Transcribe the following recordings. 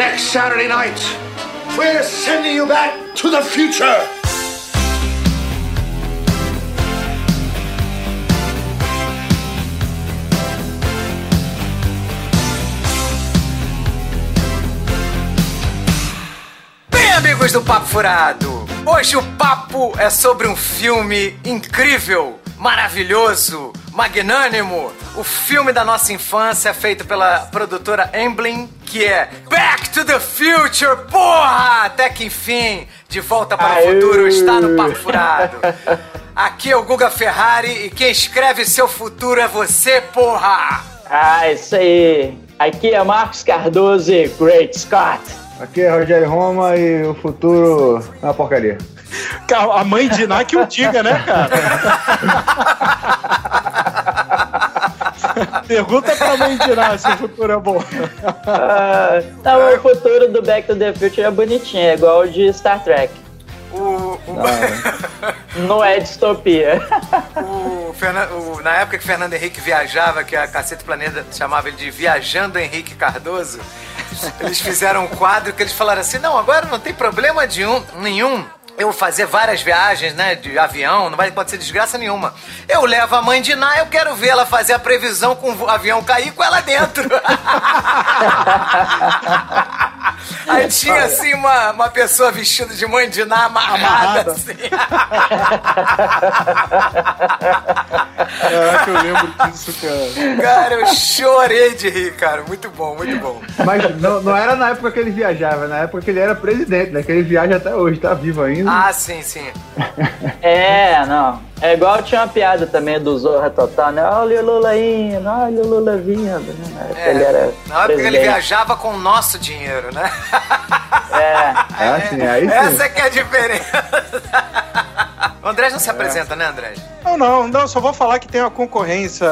next Saturday night. We're sending you back to the future. Bem, amigos do Papo Furado, hoje o papo é sobre um filme incrível, maravilhoso, magnânimo. O filme da nossa infância, feito pela produtora Emblem, que é Back to the Future, porra! Até que enfim, de volta para o futuro, está no Papo Furado. Aqui é o Guga Ferrari e quem escreve seu futuro é você, porra! Ah, isso aí. Aqui é Marcos Cardoso e Great Scott. Aqui é Rogério Roma e o futuro é uma porcaria. A mãe de Ná que o diga, né, cara? Pergunta pra mãe de Ná se o futuro é bom. Ah, não, o futuro do Back to the Future é bonitinho, é igual o de Star Trek. O, o- Não é distopia. O Fernan- o- na época que Fernando Henrique viajava, que a Cacete Planeta chamava ele de Viajando Henrique Cardoso, eles fizeram um quadro que eles falaram assim: não, agora não tem problema de um- nenhum. Eu fazer várias viagens, né, de avião, não vai acontecer desgraça nenhuma. Eu levo a mãe de Ná, eu quero ver ela fazer a previsão com o avião cair com ela dentro. Aí tinha assim uma, uma pessoa vestida de mãe de Ná amarrada, Amarrada. assim. É que eu lembro disso, cara. Cara, eu chorei de rir, cara. Muito bom, muito bom. Mas não, não era na época que ele viajava, na época que ele era presidente, né? Que ele viaja até hoje, tá vivo ainda. Ah, sim, sim. É, não. É igual tinha uma piada também do Zorra Total, né? Olha o Lula indo, olha o Lula vindo, né? É, ele era na época que ele viajava com o nosso dinheiro, né? É. Ah, sim, aí sim. Essa que é a diferença. O Andrés não se apresenta, né, Andrés? Não, não, não, só vou falar que tem uma concorrência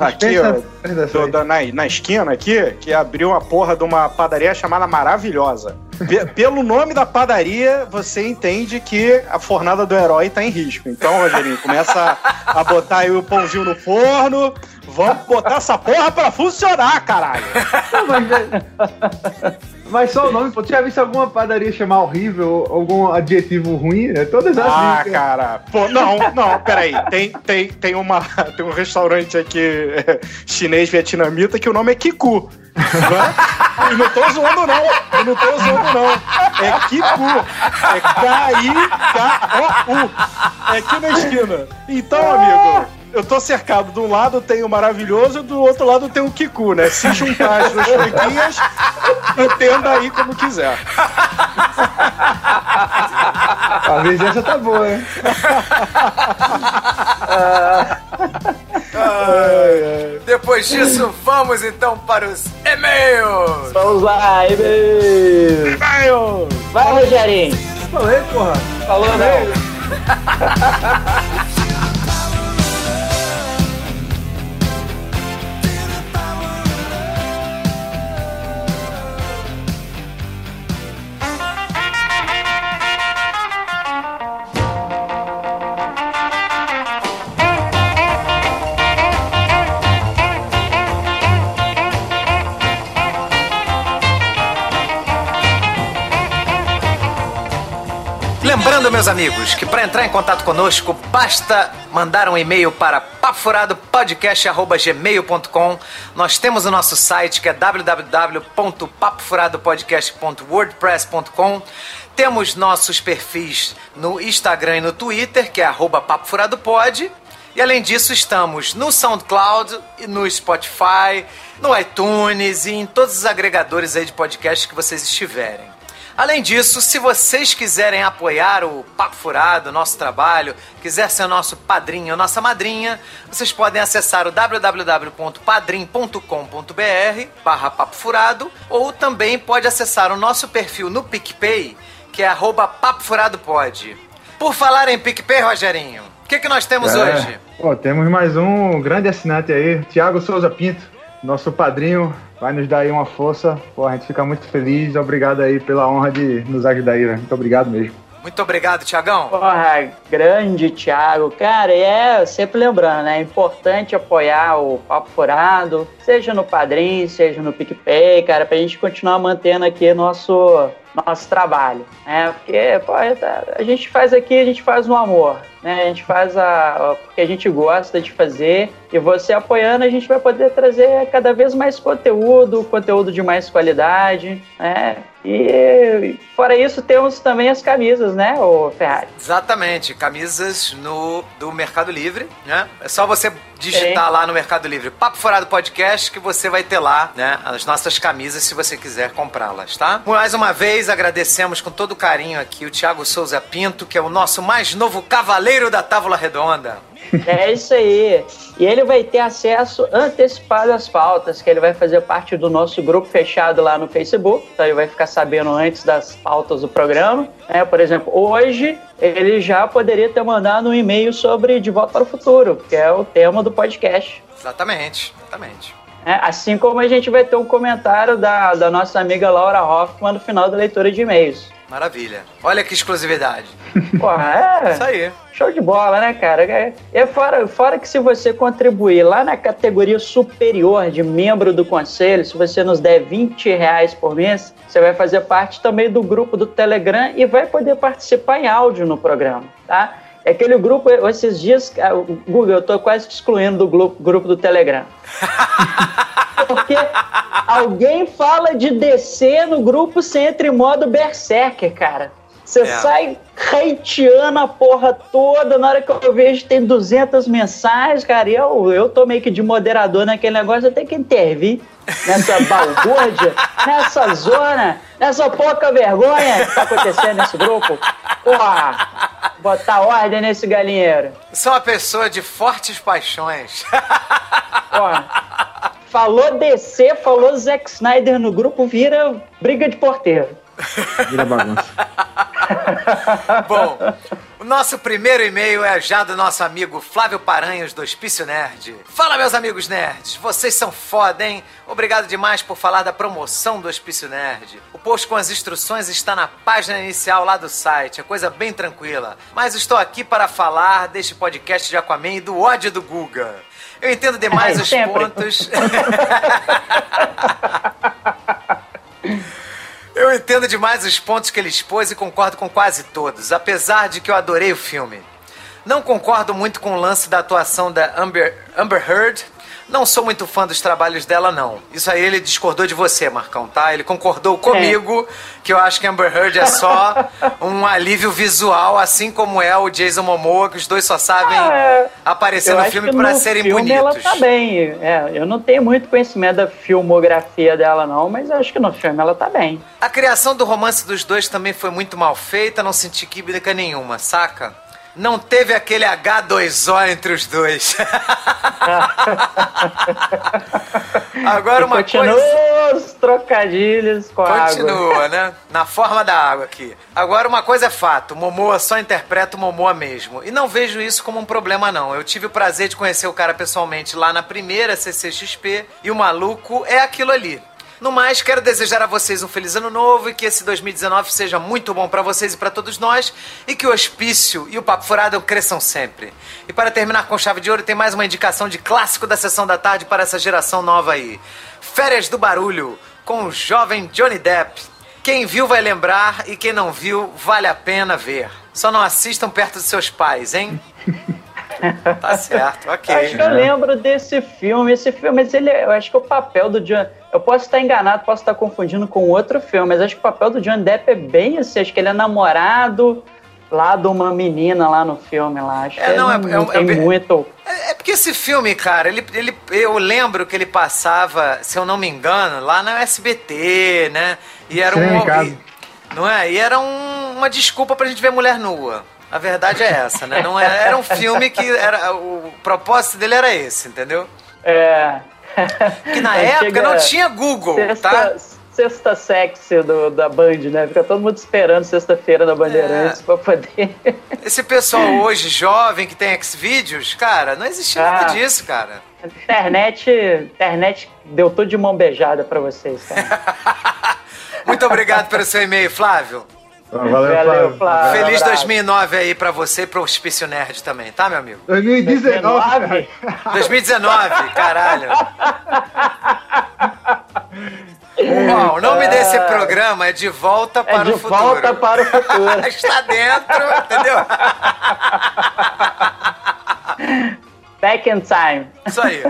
aqui, ó, do- na, na esquina aqui, que abriu uma porra de uma padaria chamada Maravilhosa. Pe- pelo nome da padaria, você entende que a fornada do herói tá em risco. Então, Rogerinho, começa a, a botar aí o pãozinho no forno. Vamos botar essa porra pra funcionar, caralho. Não, mas, é- mas só o nome, pô, tu já visto alguma padaria chamar horrível, algum adjetivo ruim? É todas as Ah, dicas. cara. Pô, não, não, peraí. Tem, tem, tem, uma, tem um restaurante aqui é, chinês vietnamita que o nome é Kiku. Né? E não tô zoando, não. Eu não tô zoando, não. É Kiku. É K-I-K-O-U. É aqui na esquina. Então, amigo. Eu tô cercado. De um lado tem o maravilhoso, do outro lado tem o Kiku, né? Se juntar as duas franquias, entenda aí como quiser. A vizinhança tá boa, hein? Depois disso, vamos então para os e-mails. Vamos lá, e-mail. Vai, Rogerinho. Falei, porra. Falou, não. meus amigos, que para entrar em contato conosco, basta mandar um e-mail para pafuradopodcast.gmail.com. Nós temos o nosso site que é www.papofuradopodcast.wordpress.com. Temos nossos perfis no Instagram e no Twitter, que é papofuradopod. E além disso, estamos no SoundCloud, e no Spotify, no iTunes e em todos os agregadores aí de podcast que vocês estiverem. Além disso, se vocês quiserem apoiar o Papo Furado, nosso trabalho, quiser ser nosso padrinho ou nossa madrinha, vocês podem acessar o www.padrim.com.br barra Papo Furado ou também pode acessar o nosso perfil no PicPay, que é arroba Papo Furado Pod. Por falar em PicPay, Rogerinho, o que, que nós temos É. hoje? Pô, temos mais um grande assinante aí, Thiago Souza Pinto, nosso padrinho, vai nos dar aí uma força. Pô, a gente fica muito feliz, obrigado aí pela honra de nos ajudar aí, velho. Muito obrigado mesmo. Muito obrigado, Tiagão. Porra, grande Thiago. Cara, é sempre lembrando, né? É importante apoiar o Papo Furado, seja no Padrim, seja no PicPay, cara, pra gente continuar mantendo aqui nosso nosso trabalho, né? Porque pô, a gente faz aqui, a gente faz no amor, né? A gente faz a, porque a gente gosta de fazer e você apoiando a gente vai poder trazer cada vez mais conteúdo, conteúdo de mais qualidade, né? E fora isso, temos também as camisas, né, o Ferrari? Exatamente, camisas no do Mercado Livre, né? É só você digitar Sim. lá no Mercado Livre Papo Furado Podcast que você vai ter lá, né, as nossas camisas se você quiser comprá-las, tá? Mais uma vez agradecemos com todo carinho aqui o Thiago Souza Pinto, que é o nosso mais novo cavaleiro da Távola Redonda. É isso aí. E ele vai ter acesso antecipado às pautas, que ele vai fazer parte do nosso grupo fechado lá no Facebook. Então ele vai ficar sabendo antes das pautas do programa. É, por exemplo, hoje ele já poderia ter mandado um e-mail sobre De Volta para o Futuro, que é o tema do podcast. Exatamente, exatamente. É, assim como a gente vai ter um comentário da, da nossa amiga Laura Hoffman no final da leitura de e-mails. Maravilha. Olha que exclusividade. Porra, é. Isso aí. Show de bola, né, cara? É, é fora, fora que se você contribuir lá na categoria superior de membro do conselho, se você nos der 20 reais por mês, você vai fazer parte também do grupo do Telegram e vai poder participar em áudio no programa, tá? É aquele grupo, esses dias, Google, eu tô quase excluindo do grupo do Telegram. Porque alguém fala de descer no grupo, você entra em modo berserker, cara. Você é. sai hateando a porra toda. Na hora que eu vejo tem 200 mensagens, cara. E eu, eu tô meio que de moderador naquele negócio. Eu tenho que intervir nessa balbúrdia, nessa zona, nessa pouca vergonha que tá acontecendo nesse grupo. Porra, botar ordem nesse galinheiro. Sou uma pessoa de fortes paixões. Porra, falou DC, falou Zack Snyder no grupo, vira briga de porteiro. Vira bagunça. Bom, o nosso primeiro e-mail é já do nosso amigo Flávio Paranhos, do Hospício Nerd. Fala, meus amigos nerds, vocês são foda, hein? Obrigado demais por falar da promoção do Hospício Nerd. O post com as instruções está na página inicial lá do site, é coisa bem tranquila. Mas estou aqui para falar deste podcast de Aquaman e do ódio do Guga. Eu entendo demais é, os sempre. pontos. Eu entendo demais os pontos que ele expôs e concordo com quase todos, apesar de que eu adorei o filme. Não concordo muito com o lance da atuação da Amber, Amber Heard, não sou muito fã dos trabalhos dela, não. Isso aí ele discordou de você, Marcão, tá? Ele concordou comigo é. que eu acho que Amber Heard é só um alívio visual, assim como é o Jason Momoa, que os dois só sabem é, aparecer no filme para serem filme bonitos. Ela tá bem. É, eu não tenho muito conhecimento da filmografia dela, não, mas eu acho que no filme ela tá bem. A criação do romance dos dois também foi muito mal feita, não senti química nenhuma, saca? Não teve aquele H2O entre os dois. Agora uma Continua coisa. os trocadilhos com a Continua, água. né? Na forma da água aqui. Agora uma coisa é fato: Momoa só interpreta o Momoa mesmo. E não vejo isso como um problema, não. Eu tive o prazer de conhecer o cara pessoalmente lá na primeira CCXP e o maluco é aquilo ali. No mais, quero desejar a vocês um feliz ano novo e que esse 2019 seja muito bom para vocês e para todos nós e que o hospício e o papo furado cresçam sempre. E para terminar com chave de ouro, tem mais uma indicação de clássico da sessão da tarde para essa geração nova aí. Férias do Barulho, com o jovem Johnny Depp. Quem viu vai lembrar e quem não viu vale a pena ver. Só não assistam perto dos seus pais, hein? tá certo, ok. Acho que eu lembro desse filme. Esse filme, mas ele, eu acho que o papel do John. Eu posso estar enganado, posso estar confundindo com outro filme, mas acho que o papel do John Depp é bem assim. Acho que ele é namorado lá de uma menina lá no filme lá. Acho é, que não, é, não é, tem é, muito. É, é, porque esse filme, cara, ele, ele, eu lembro que ele passava, se eu não me engano, lá na SBT, né? E era Sim, um. E, não é? E era um, uma desculpa pra gente ver mulher nua. A verdade é essa, né? Não era, é, era um filme que era o propósito dele era esse, entendeu? É. Que na época não tinha Google, sexta, tá? Sexta sexy do, da Band, né? Fica todo mundo esperando sexta-feira na Bandeirantes é. pra poder. Esse pessoal hoje, jovem, que tem Xvideos, cara, não existia ah. nada disso, cara. Internet, internet deu tudo de mão beijada pra vocês, cara. Muito obrigado pelo seu e-mail, Flávio. Valeu, Flávio. Flávio. Feliz Abraço. 2009 aí pra você e pro Hospício Nerd também, tá, meu amigo? 2019, cara. 2019, caralho. Bom, o nome desse programa é De Volta É para de o Futuro. volta para o futuro. Está dentro, entendeu? Back in time. Isso aí.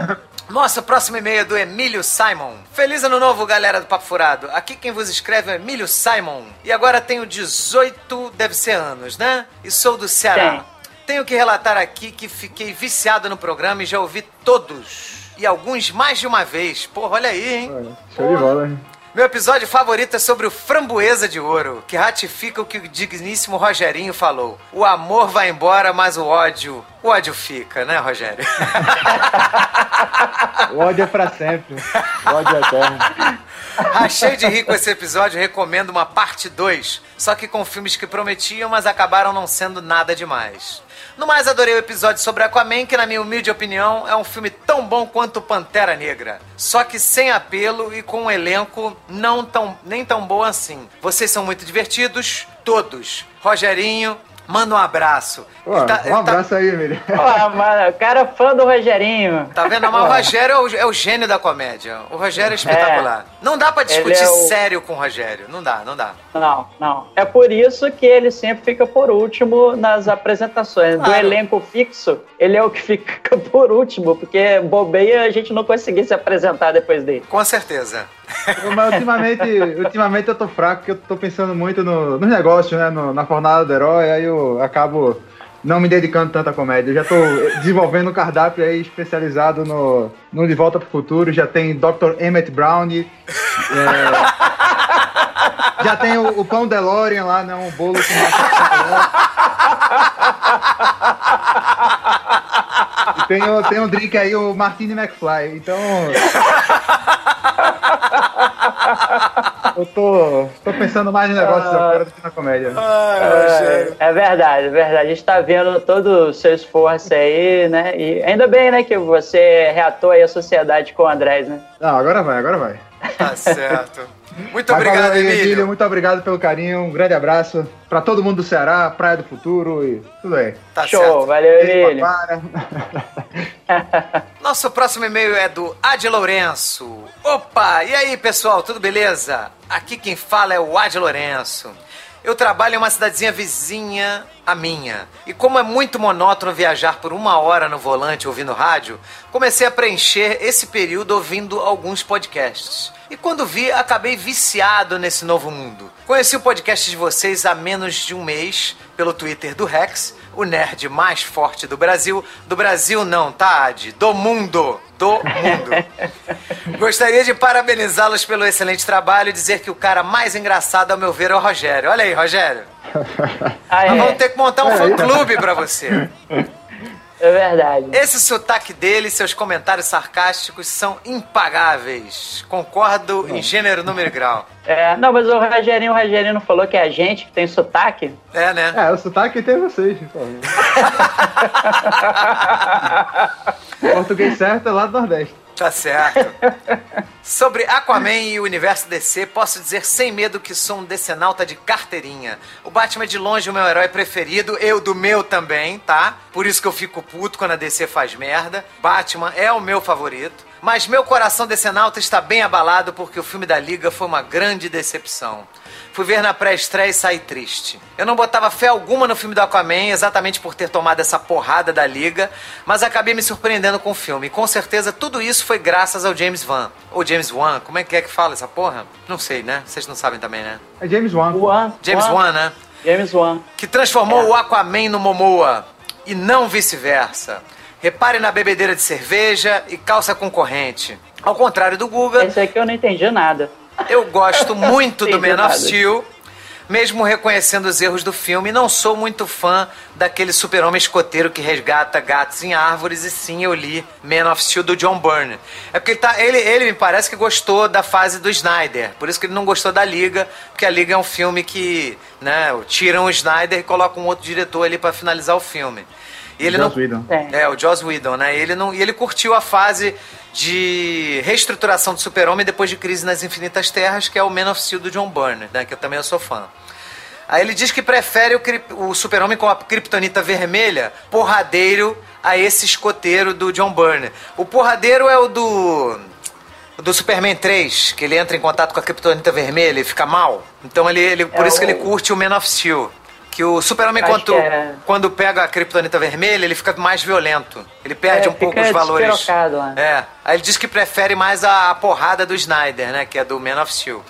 Nossa, próximo e-mail é do Emílio Simon. Feliz ano novo, galera do Papo Furado. Aqui quem vos escreve é Emílio Simon. E agora tenho 18, deve ser anos, né? E sou do Ceará. Sim. Tenho que relatar aqui que fiquei viciado no programa e já ouvi todos. E alguns mais de uma vez. Porra, olha aí, hein? Show de bola, hein? Meu episódio favorito é sobre o Framboesa de Ouro, que ratifica o que o digníssimo Rogerinho falou. O amor vai embora, mas o ódio, o ódio fica, né, Rogério? O ódio é pra sempre. O ódio é eterno. Achei de rir com esse episódio, recomendo uma parte 2, só que com filmes que prometiam, mas acabaram não sendo nada demais. No mais, adorei o episódio sobre Aquaman, que na minha humilde opinião é um filme tão bom quanto Pantera Negra, só que sem apelo e com um elenco não tão nem tão bom assim. Vocês são muito divertidos, todos. Rogerinho, manda um abraço. Pô, tá- um tá- abraço aí, Emílio. Pô, mano, o cara é fã do Rogerinho. Tá vendo? Mas o Rogério é o, é o gênio da comédia. O Rogério é espetacular. Não dá pra discutir é o- sério com o Rogério. Não dá, não dá. Não, não. É por isso que ele sempre fica por último nas apresentações. Do Claro. elenco fixo, ele é o que fica por último, porque bobeia a gente não conseguir se apresentar depois dele. Com certeza. Mas ultimamente, ultimamente eu tô fraco, porque eu tô pensando muito no, nos negócios, né? no- na jornada do herói, aí eu acabo não me dedicando tanto à comédia. Eu já tô desenvolvendo um cardápio aí especializado no, no De Volta pro Futuro. Já tem Dr. Emmett Brown. é, já tem o, o pão DeLorean lá, né? Um bolo com E tem, o- tem um drink aí, o Martini McFly. Então. Eu tô, tô pensando mais em negócios agora do que na comédia. É, é verdade, é verdade. A gente tá vendo todo o seu esforço aí, né? E ainda bem, né, que você reatou aí a sociedade com o Andrés, né? Não, agora vai, agora vai. Tá certo. Muito Mas obrigado, valeu aí, Emílio. Muito obrigado pelo carinho. Um grande abraço pra todo mundo do Ceará, Praia do Futuro e tudo aí. Tá Show, certo. valeu, Emílio. Nosso próximo e-mail é do Ad Lourenço. Opa, e aí, pessoal, tudo beleza? Aqui quem fala é o Ad Lourenço. Eu trabalho em uma cidadezinha vizinha à minha. E como é muito monótono viajar por uma hora no volante ouvindo rádio, comecei a preencher esse período ouvindo alguns podcasts. E quando vi, acabei viciado nesse novo mundo. Conheci o podcast de vocês há menos de um mês pelo Twitter do Rex, o nerd mais forte do Brasil. Do Brasil não, tá, Ad? Do mundo! Do mundo! Gostaria de parabenizá-los pelo excelente trabalho e dizer que o cara mais engraçado, ao meu ver, é o Rogério. Olha aí, Rogério. Ah, Nós é, vamos ter que montar um fã-clube pra você. é verdade. Esse sotaque dele e seus comentários sarcásticos são impagáveis. Concordo em gênero, número e grau. É, não, mas o Rogerinho, o Rogerinho não falou que é a gente que tem sotaque? É, né? É, o sotaque tem vocês. pô. Português certo é lá do Nordeste. Tá certo. Sobre Aquaman e o universo DC, posso dizer sem medo que sou um decenalta de carteirinha. O Batman é de longe o meu herói preferido, eu do meu também, tá? Por isso que eu fico puto quando a DC faz merda. Batman é o meu favorito. Mas meu coração decenalta está bem abalado porque o filme da Liga foi uma grande decepção. Fui ver na pré-estreia e saí triste. Eu não botava fé alguma no filme do Aquaman, exatamente por ter tomado essa porrada da Liga, mas acabei me surpreendendo com o filme. E com certeza tudo isso foi graças ao James Wan. Ou James Wan, como é que é que fala essa porra? Não sei, né? Vocês não sabem também, né? É James Wan. Wan, James Wan, né? James Wan. Que transformou o Aquaman no Momoa e não vice-versa. Repare na bebedeira de cerveja e calça concorrente. Ao contrário do Guga, Esse aqui eu não entendi nada. Eu gosto muito do Man of. Steel, mesmo reconhecendo os erros do filme. Não sou muito fã daquele super-homem escoteiro que resgata gatos em árvores, e sim eu li Man of Steel do John Byrne. É porque ele, tá, ele, ele me parece que gostou da fase do Snyder, por isso que ele não gostou da Liga, porque a Liga é um filme que né, tiram o Snyder e colocam um outro diretor ali pra finalizar o filme. E ele Joss não, Whedon. É. é, o Joss Whedon, né? Ele não, e ele curtiu a fase de reestruturação do Super-Homem depois de Crise nas Infinitas Terras, que é o Man of Steel do John Byrne, né? Que eu também sou fã. Aí ele diz que prefere o, o super-homem com a kryptonita vermelha, porradeiro, a esse escoteiro do John Byrne. O porradeiro é o do do Superman 3, que ele entra em contato com a kryptonita vermelha e fica mal. Então ele, ele por é isso o... que ele curte o Man of Steel. Que o Super-Homem, quando, é... quando pega a kryptonita vermelha, ele fica mais violento. Ele perde é, um pouco os valores. Lá. É. Aí ele diz que prefere mais a, a porrada do Snyder, né? Que é do Man of Steel.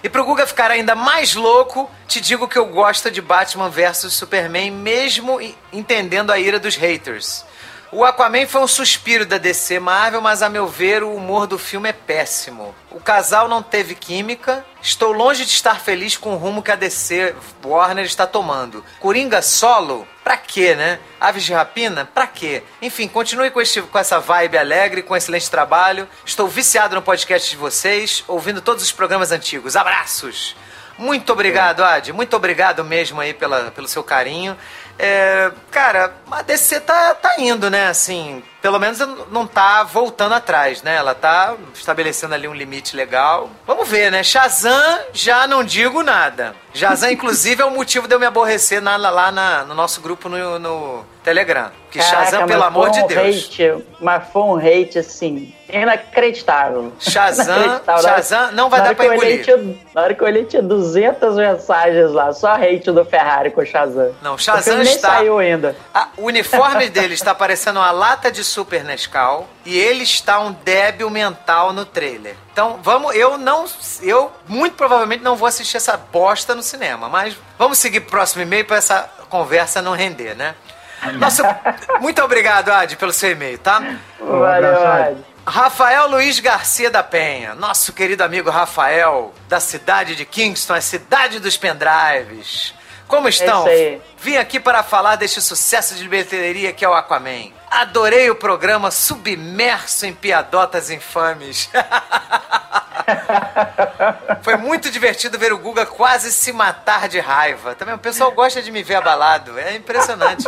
E pro Guga ficar ainda mais louco, te digo que eu gosto de Batman vs Superman, mesmo entendendo a ira dos haters. O Aquaman foi um suspiro da DC Marvel, mas a meu ver o humor do filme é péssimo. O casal não teve química. Estou longe de estar feliz com o rumo que a DC Warner está tomando. Coringa solo? Pra quê, né? Aves de rapina? Pra quê? Enfim, continue com, este, com essa vibe alegre, com excelente trabalho. Estou viciado no podcast de vocês, ouvindo todos os programas antigos. Abraços! Muito obrigado, Ad. Muito obrigado mesmo aí pela, pelo seu carinho. É, cara, a DC tá, tá indo, né? Assim, pelo menos não tá voltando atrás, né? Ela tá estabelecendo ali um limite legal. Vamos ver, né? Shazam, já não digo nada. Shazam, inclusive, é o motivo de eu me aborrecer na, lá na, no nosso grupo no, no Telegram. Que Caraca, Shazam, pelo amor de Deus. Hate, mas foi um hate, assim, inacreditável. Shazam, inacreditável. Shazam não vai dar pra engolir. Tinha, na hora que eu olhei, tinha 200 mensagens lá, só hate do Ferrari com o Shazam. Não, Shazam nem está... saiu ainda. A, o uniforme dele está parecendo uma lata de Super Nescau e ele está um débil mental no trailer. Então, vamos, eu não, eu muito provavelmente não vou assistir essa bosta no cinema, mas vamos seguir pro próximo e-mail para essa conversa não render, né? Nossa, muito obrigado, Ad, pelo seu e-mail, tá? Valeu, Ad. Rafael Luiz Garcia da Penha, nosso querido amigo Rafael, da cidade de Kingston, a cidade dos pendrives. Como estão? É Vim aqui para falar deste sucesso de bilheteria que é o Aquaman. Adorei o programa submerso em piadotas infames. Foi muito divertido ver o Guga quase se matar de raiva. Também o pessoal gosta de me ver abalado. É impressionante.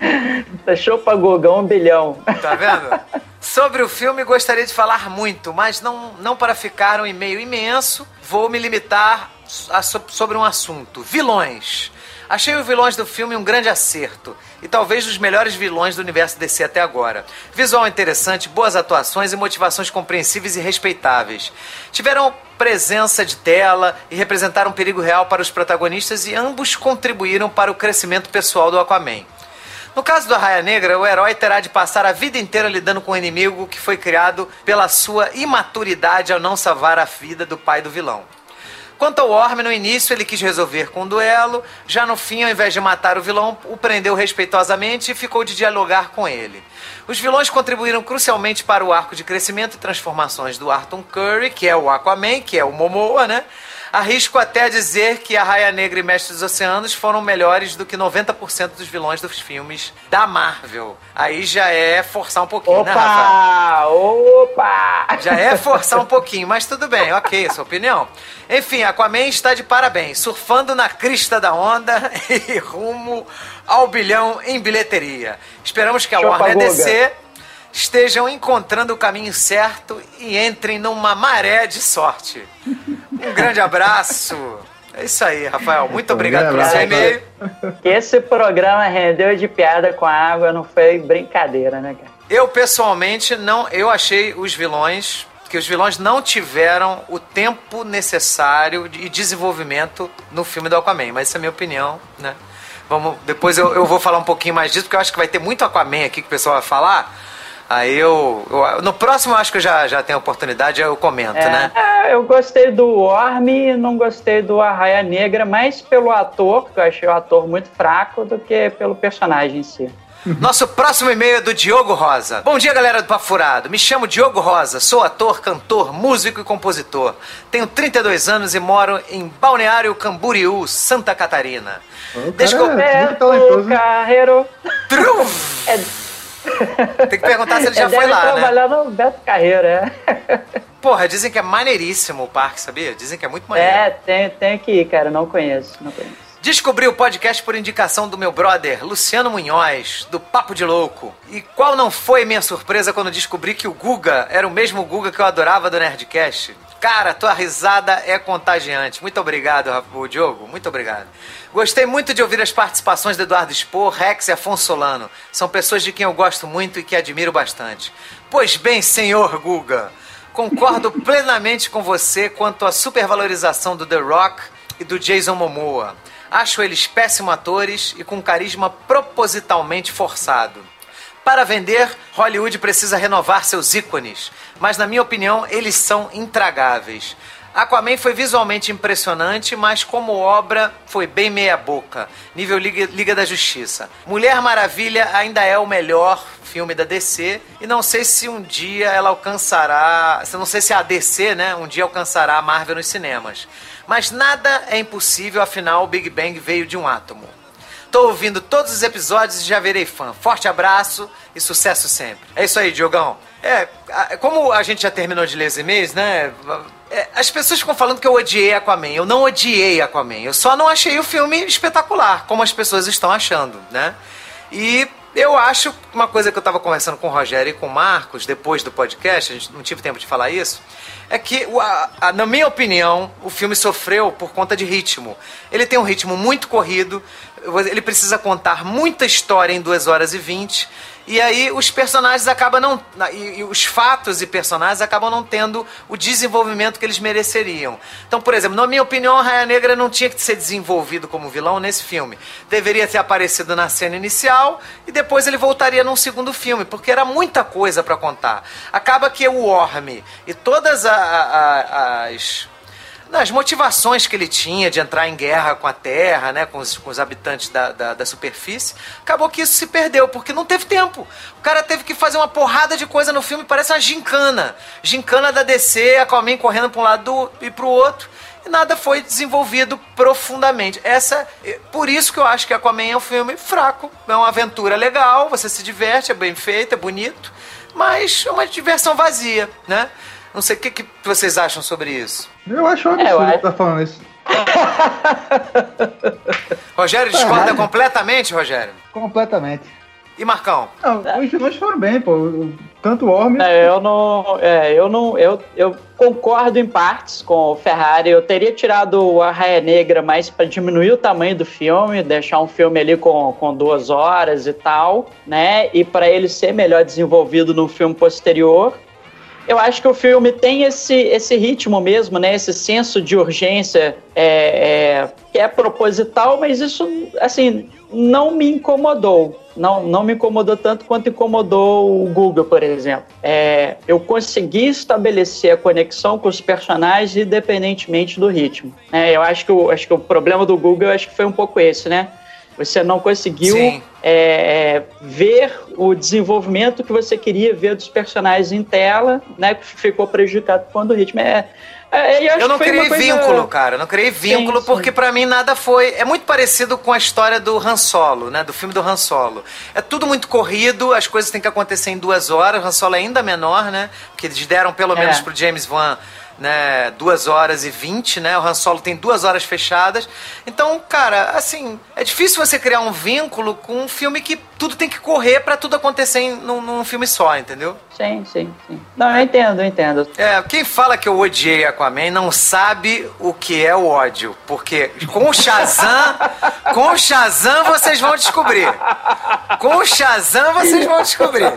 Deixou pra Gogão um bilhão. Tá vendo? Sobre o filme gostaria de falar muito, mas não, não para ficar um e-mail imenso, vou me limitar a, sobre um assunto: vilões. Achei os vilões do filme um grande acerto e talvez dos melhores vilões do universo DC até agora. Visual interessante, boas atuações e motivações compreensíveis e respeitáveis. Tiveram presença de tela e representaram um perigo real para os protagonistas e ambos contribuíram para o crescimento pessoal do Aquaman. No caso do Raia Negra, o herói terá de passar a vida inteira lidando com um inimigo que foi criado pela sua imaturidade ao não salvar a vida do pai do vilão. Quanto ao Orm, no início ele quis resolver com um duelo, já no fim, ao invés de matar o vilão, o prendeu respeitosamente e ficou de dialogar com ele. Os vilões contribuíram crucialmente para o arco de crescimento e transformações do Arthur Curry, que é o Aquaman, que é o Momoa, né? Arrisco até dizer que a Raia Negra e Mestre dos Oceanos foram melhores do que 90% dos vilões dos filmes da Marvel. Aí já é forçar um pouquinho, opa, né, Rafa? Opa! Já é forçar um pouquinho, mas tudo bem, ok, sua opinião. Enfim, Aquaman está de parabéns, surfando na crista da onda e rumo ao bilhão em bilheteria. Esperamos que a Warner DC estejam encontrando o caminho certo e entrem numa maré de sorte. Um grande abraço. É isso aí, Rafael. Muito obrigado pelo seu e-mail. Esse programa rendeu de piada com a água, não foi brincadeira, né, cara? Eu pessoalmente não, eu achei os vilões que os vilões não tiveram o tempo necessário de desenvolvimento no filme do Aquaman, mas essa é a minha opinião, né? Vamos, depois eu, eu vou falar um pouquinho mais disso, porque eu acho que vai ter muito Aquaman aqui que o pessoal vai falar. Aí eu, eu, No próximo, acho que eu já, já tenho oportunidade, eu comento, é, né? É, eu gostei do Orm e não gostei do Arraia Negra, mais pelo ator, que eu achei o ator muito fraco, do que pelo personagem em si. Nosso próximo e-mail é do Diogo Rosa. Bom dia, galera do Papo Furado. Me chamo Diogo Rosa, sou ator, cantor, músico e compositor. Tenho 32 anos e moro em Balneário Camboriú, Santa Catarina. Oh, Desco... É, o Carreiro. É... Tem que perguntar se ele já foi lá, né? trabalhar no Beto Carreiro, é. Porra, dizem que é maneiríssimo o parque, sabia? Dizem que é muito maneiro. É, tem, tem que ir, cara. Não conheço, não conheço. Descobri o podcast por indicação do meu brother, Luciano Munhoz, do Papo de Louco. E qual não foi minha surpresa quando descobri que o Guga era o mesmo Guga que eu adorava do Nerdcast? Cara, tua risada é contagiante. Muito obrigado, Diogo. Muito obrigado. Gostei muito de ouvir as participações de Eduardo Spor, Rex e Afonso Solano. São pessoas de quem eu gosto muito e que admiro bastante. Pois bem, senhor Guga, concordo plenamente com você quanto à supervalorização do The Rock e do Jason Momoa. Acho eles péssimos atores e com carisma propositalmente forçado. Para vender, Hollywood precisa renovar seus ícones, mas na minha opinião, eles são intragáveis. Aquaman foi visualmente impressionante, mas como obra foi bem meia boca, nível Liga, Liga da Justiça. Mulher Maravilha ainda é o melhor filme da DC e não sei se um dia ela alcançará, não sei se a DC, né, um dia alcançará a Marvel nos cinemas. Mas nada é impossível, afinal o Big Bang veio de um átomo. Tô ouvindo todos os episódios e já virei fã. Forte abraço e sucesso sempre. É isso aí, Diogão. É, como a gente já terminou de ler os e-mails, né? É, as pessoas ficam falando que eu odiei Aquaman. Eu não odiei Aquaman. Eu só não achei o filme espetacular, como as pessoas estão achando, né? E eu acho uma coisa que eu estava conversando com o Rogério e com o Marcos depois do podcast, a gente não tive tempo de falar isso, é que, na minha opinião, o filme sofreu por conta de ritmo. Ele tem um ritmo muito corrido, ele precisa contar muita história em 2 horas e 20. E aí os personagens acabam não. E, e, os fatos e personagens acabam não tendo o desenvolvimento que eles mereceriam. Então, por exemplo, na minha opinião, a Raia Negra não tinha que ser desenvolvido como vilão nesse filme. Deveria ter aparecido na cena inicial e depois ele voltaria num segundo filme, porque era muita coisa para contar. Acaba que o Orme e todas a, a, as das motivações que ele tinha de entrar em guerra com a Terra, né, com os, com os habitantes da, da, da, superfície, acabou que isso se perdeu, porque não teve tempo. O cara teve que fazer uma porrada de coisa no filme, parece uma gincana. Gincana da DC, Aquaman correndo para um lado e para o outro, e nada foi desenvolvido profundamente. Essa, por isso que eu acho que Aquaman é um filme fraco, é uma aventura legal, você se diverte, é bem feito, é bonito, mas é uma diversão vazia, né? Não sei o que, que vocês acham sobre isso. Eu acho um absurdo é, estar tá falando isso. Rogério discorda é. completamente, Rogério? Completamente. E Marcão? Não, os vilões foram bem, pô. Tanto o Orme. É, eu não. É, eu não. Eu, eu concordo em partes com o Ferrari. Eu teria tirado a Raia Negra mais para diminuir o tamanho do filme, deixar um filme ali com, com duas horas e tal, né? E para ele ser melhor desenvolvido no filme posterior eu acho que o filme tem esse, esse ritmo mesmo, né? Esse senso de urgência é, é, que é proposital, mas isso, assim, não me incomodou. Não, não me incomodou tanto quanto incomodou o Google, por exemplo. É, eu consegui estabelecer a conexão com os personagens independentemente do ritmo. É, eu acho que, o, acho que o problema do Google acho que foi um pouco esse, né? Você não conseguiu é, é, ver o desenvolvimento que você queria ver dos personagens em tela, né? Que ficou prejudicado quando o ritmo é. é eu, eu não criei coisa... vínculo, cara. Eu não criei vínculo sim, porque para mim nada foi. É muito parecido com a história do Han Solo, né? Do filme do Han Solo. É tudo muito corrido, as coisas têm que acontecer em duas horas. O Han Solo é ainda menor, né? Porque eles deram pelo menos é. pro James Wan né, duas horas e vinte, né? O Han Solo tem duas horas fechadas. Então, cara, assim, é difícil você criar um vínculo com um filme que tudo tem que correr para tudo acontecer em, num, num, filme só, entendeu? Sim, sim, sim. Não, eu entendo, eu entendo. É, quem fala que eu odiei Aquaman não sabe o que é o ódio, porque com o Shazam, com o Shazam vocês vão descobrir. Com o Shazam vocês vão descobrir.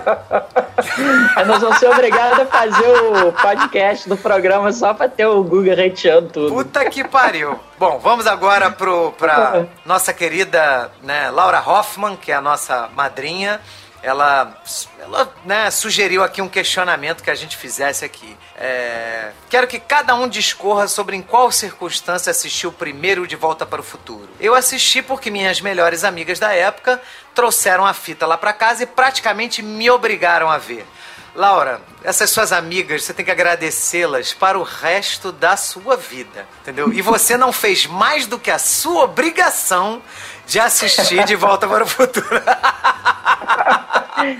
Nós vamos ser obrigados a fazer o podcast do programa só pra ter o Google reteando tudo. Puta que pariu. Bom, vamos agora pro, pra nossa querida né, Laura Hoffman, que é a nossa madrinha. Ela, ela né, sugeriu aqui um questionamento que a gente fizesse aqui. É, quero que cada um discorra sobre em qual circunstância assistiu primeiro De Volta para o Futuro. Eu assisti porque minhas melhores amigas da época trouxeram a fita lá para casa e praticamente me obrigaram a ver. Laura, essas suas amigas, você tem que agradecê-las para o resto da sua vida, entendeu? E você não fez mais do que a sua obrigação de assistir De Volta para o Futuro.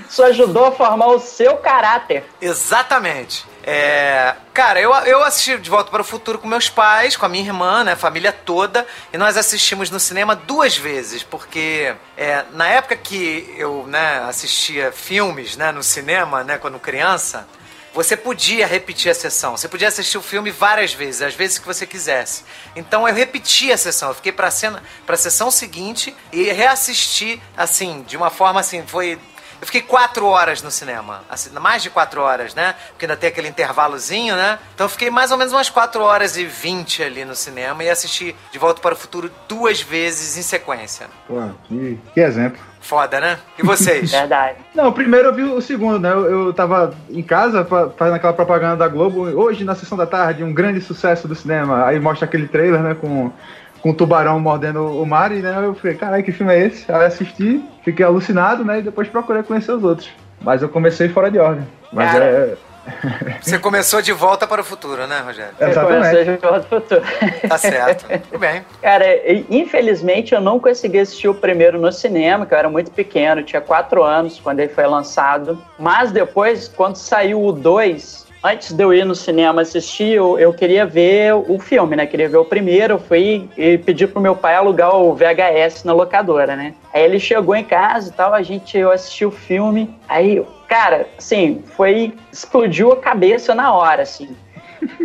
Isso ajudou a formar o seu caráter. Exatamente. É, cara, eu, eu assisti De Volta para o Futuro com meus pais, com a minha irmã, né, família toda, e nós assistimos no cinema duas vezes, porque é, na época que eu né, assistia filmes né, no cinema, né, quando criança, você podia repetir a sessão. Você podia assistir o filme várias vezes, as vezes que você quisesse. Então eu repeti a sessão, eu fiquei para cena, para sessão seguinte e reassisti assim, de uma forma assim, foi eu fiquei quatro horas no cinema. Assim, mais de quatro horas, né? Porque ainda tem aquele intervalozinho, né? Então eu fiquei mais ou menos umas quatro horas e vinte ali no cinema e assisti De Volta para o Futuro duas vezes em sequência. Pô, que, que exemplo. Foda, né? E vocês? Verdade. Não, primeiro eu vi o segundo, né? Eu, eu tava em casa fazendo aquela propaganda da Globo. Hoje, na sessão da tarde, um grande sucesso do cinema. Aí mostra aquele trailer, né? Com com o tubarão mordendo o mar, e né, eu falei, caralho, que filme é esse? Aí assisti, fiquei alucinado, né, e depois procurei conhecer os outros. Mas eu comecei fora de ordem. Mas Cara, é... Você começou de volta para o futuro, né, Rogério? Exatamente. Começou de volta para o futuro. Tá certo. Tudo bem. Cara, infelizmente eu não consegui assistir o primeiro no cinema, que eu era muito pequeno, tinha quatro anos quando ele foi lançado. Mas depois, quando saiu o 2, antes de eu ir no cinema assistir, eu, eu queria ver o filme, né? Queria ver o primeiro. Eu fui e pedi pro meu pai alugar o VHS na locadora, né? Aí ele chegou em casa e tal, a gente, eu assisti o filme. Aí, cara, assim, foi. explodiu a cabeça na hora, assim.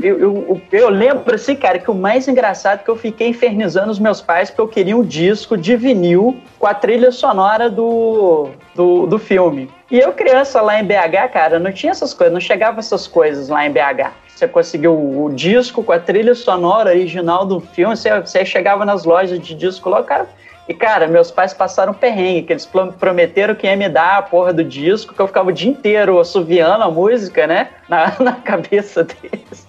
Eu, eu, eu, lembro, assim, cara, que o mais engraçado é que eu fiquei infernizando os meus pais porque eu queria um disco de vinil com a trilha sonora do, do, do filme. E eu, criança lá em BH, cara, não tinha essas coisas, não chegava essas coisas lá em BH. Você conseguiu o disco com a trilha sonora original do filme, você, você chegava nas lojas de disco lá, cara. E, cara, meus pais passaram perrengue, que eles prometeram que ia me dar a porra do disco, que eu ficava o dia inteiro assoviando a música, né? Na, na cabeça deles.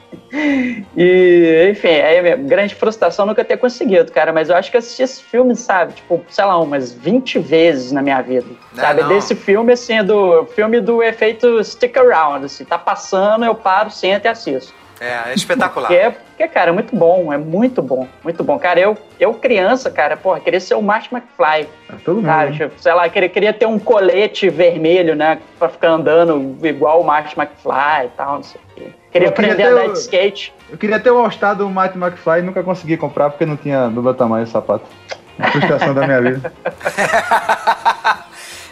E, enfim, é grande frustração nunca ter conseguido, cara. Mas eu acho que assisti esse filme, sabe? Tipo, sei lá, umas 20 vezes na minha vida. Não, sabe? Não. Desse filme, assim, do filme do efeito stick around. Assim, tá passando, eu paro, sento e assisto. É, é espetacular. Porque, porque, cara, é muito bom, é muito bom, muito bom. Cara, eu, eu criança, cara, porra, queria ser o Marty McFly. É todo mundo. Cara, tipo, sei lá, queria, queria ter um colete vermelho, né, pra ficar andando igual o Marty McFly e tal, não sei o quê. Queria aprender a andar de skate. Eu queria ter o All-Star do Marty McFly e nunca consegui comprar porque não tinha do meu tamanho o sapato. A frustração da minha vida.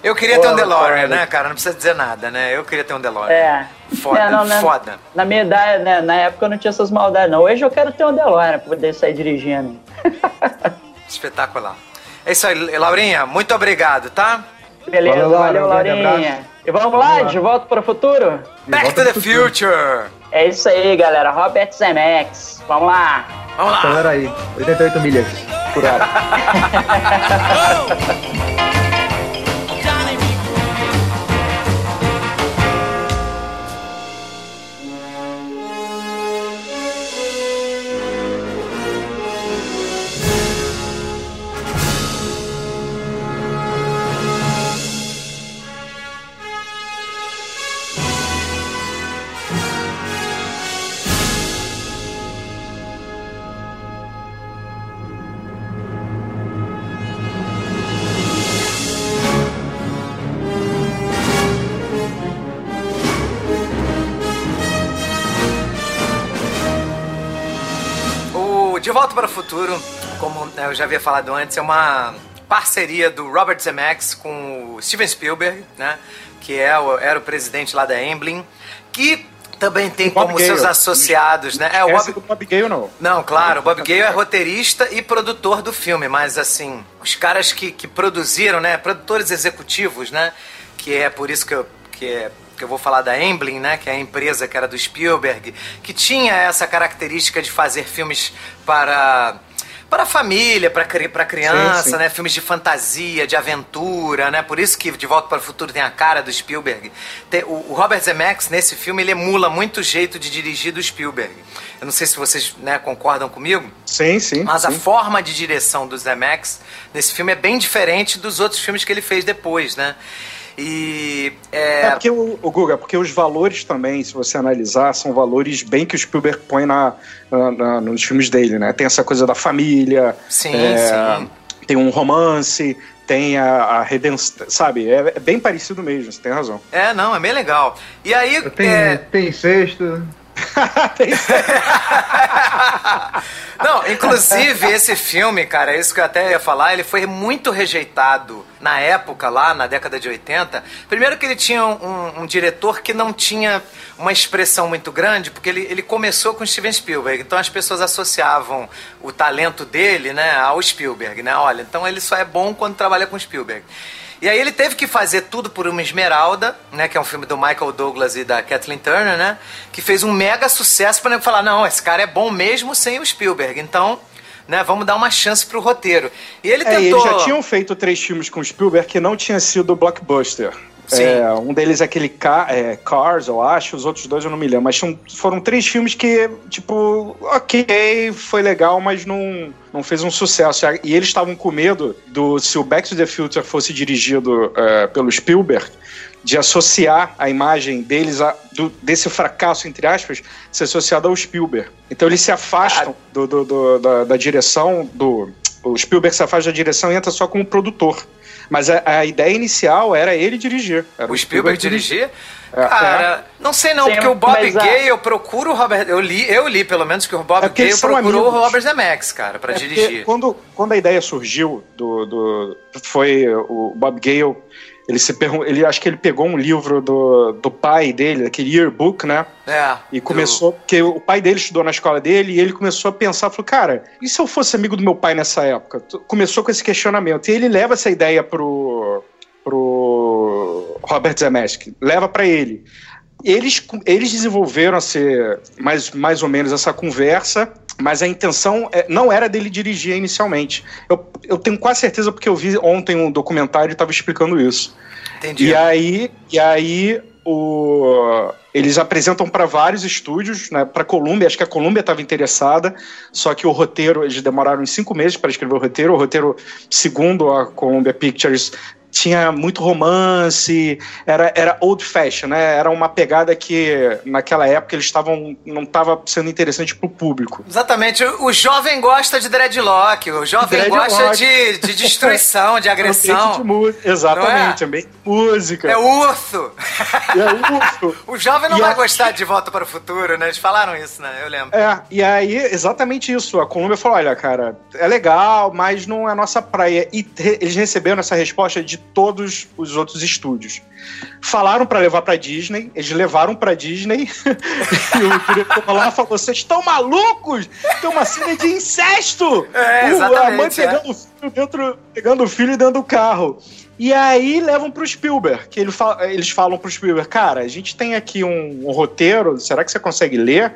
Eu queria Pô, ter um DeLorean, né, cara? Não precisa dizer nada, né? Eu queria ter um DeLorean. É. Foda, é, não, né? foda. Na minha idade, né, na época eu não tinha essas maldades, não. Hoje eu quero ter um DeLorean pra poder sair dirigindo. Espetacular. É isso aí, Laurinha. Muito obrigado, tá? Beleza, valeu, valeu Laurinha. E vamos lá, de volta para o futuro? Back to the future! É isso aí, galera. Robert Zemeckis. Vamos lá. Vamos lá. Acelera aí. 88 milhas por hora. Volta para o Futuro, como eu já havia falado antes, é uma parceria do Robert Zemeckis com o Steven Spielberg, né? Que é o, era o presidente lá da Emblem, que também tem como Gale. seus associados, né? É o Bob... Bob Gale não. Não, claro, o Bob Gale é roteirista e produtor do filme, mas assim, os caras que, que produziram, né? Produtores executivos, né? Que é por isso que eu, que é que eu vou falar da Emblem, né, que é a empresa que era do Spielberg, que tinha essa característica de fazer filmes para para a família, para para criança, sim, sim. né? Filmes de fantasia, de aventura, né? Por isso que De Volta para o Futuro tem a cara do Spielberg. O, Robert Zemeckis nesse filme ele emula muito o jeito de dirigir do Spielberg. Eu não sei se vocês né, concordam comigo. Sim, sim. Mas sim. a forma de direção do Zemeckis nesse filme é bem diferente dos outros filmes que ele fez depois, né? E. É, é porque o, o Guga, porque os valores também, se você analisar, são valores bem que o Spielberg põe na, na, na nos filmes dele, né? Tem essa coisa da família. Sim, é, sim. Tem um romance, tem a, a redenção, sabe? É, é, bem parecido mesmo, você tem razão. É, não, é bem legal. E aí. Tem, é... tem sexto. Não, inclusive esse filme, cara, é isso que eu até ia falar, ele foi muito rejeitado na época, lá na década de 80. Primeiro que ele tinha um, um diretor que não tinha uma expressão muito grande, porque ele, ele começou com Steven Spielberg, então as pessoas associavam o talento dele, né, ao Spielberg, né? Olha, então ele só é bom quando trabalha com Spielberg. E aí ele teve que fazer tudo por uma Esmeralda, né? Que é um filme do Michael Douglas e da Kathleen Turner, né? Que fez um mega sucesso para falar, não, esse cara é bom mesmo sem o Spielberg. Então, né? Vamos dar uma chance pro roteiro. E ele é, tentou. Eles já tinham feito três filmes com Spielberg que não tinha sido blockbuster. É, um deles é aquele é, Cars, eu acho, os outros dois eu não me lembro. Mas foram três filmes que, tipo, ok, foi legal, mas não, não fez um sucesso. E eles estavam com medo do se o Back to the Future fosse dirigido é, pelo Spielberg, de associar a imagem deles, a, do, desse fracasso, entre aspas, ser associado ao Spielberg. Então eles se afastam do, do, do da, da direção do. O Spielberg se afasta da direção e entra só como produtor. Mas a, a ideia inicial era ele dirigir. Era o, o Spielberg, Spielberg dirigir? É, Cara, é. não sei não, Sim, porque o Bob Gay, eu procuro o Robert. Eu li, eu li pelo menos que o Bob é Gay procurou amigos. o Robert Zemeckis, cara, para é dirigir. Quando, quando a ideia surgiu do. do foi o Bob Gale ele se pergun ele acho que ele pegou um livro do, do pai dele, aquele yearbook, né? É. E começou, eu... porque o pai dele estudou na escola dele e ele começou a pensar, falou, cara, e se eu fosse amigo do meu pai nessa época? Começou com esse questionamento. E ele leva essa ideia pro pro Robert Zemeckis, leva para ele. Eles, eles desenvolveram assim, mais, mais ou menos essa conversa mas a intenção é, não era dele dirigir inicialmente. Eu, eu tenho quase certeza porque eu vi ontem um documentário e estava explicando isso. Entendi. E aí, e aí o, eles apresentam para vários estúdios, né, para Columbia, acho que a Columbia estava interessada, só que o roteiro, eles demoraram cinco meses para escrever o roteiro, o roteiro, segundo a Columbia Pictures, tinha muito romance, era, era old fashion, né? Era uma pegada que naquela época eles estavam não estava sendo interessante para o público. Exatamente. O, jovem gosta de dreadlock, o jovem dreadlock. gosta de, de destruição, de agressão. De Exatamente, é? música. É urso. É urso. o jovem não e vai a... gostar de Volta para o Futuro, né? Eles falaram isso, né? Eu lembro. É, e aí exatamente isso. A Columbia falou, olha, cara, é legal, mas não é a nossa praia. E eles receberam essa resposta de todos os outros estúdios. Falaram para levar para Disney, eles levaram para Disney e o diretor lá falou: "Vocês estão malucos? Tem uma cena de incesto!" É, exatamente, a mãe pegando, é. o filho dentro, pegando o filho dentro do carro. E aí levam pro Spielberg, que ele fala, eles falam pro Spielberg, cara, a gente tem aqui um, um, roteiro, será que você consegue ler?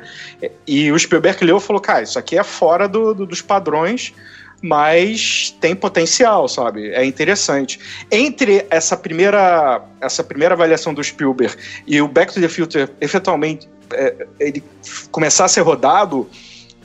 E o Spielberg leu e falou, cara, isso aqui é fora do, do, dos padrões mas tem potencial, sabe? É interessante. Entre essa primeira, essa primeira avaliação do Spielberg e o Back to the Future, efetualmente, é, ele começar a ser rodado,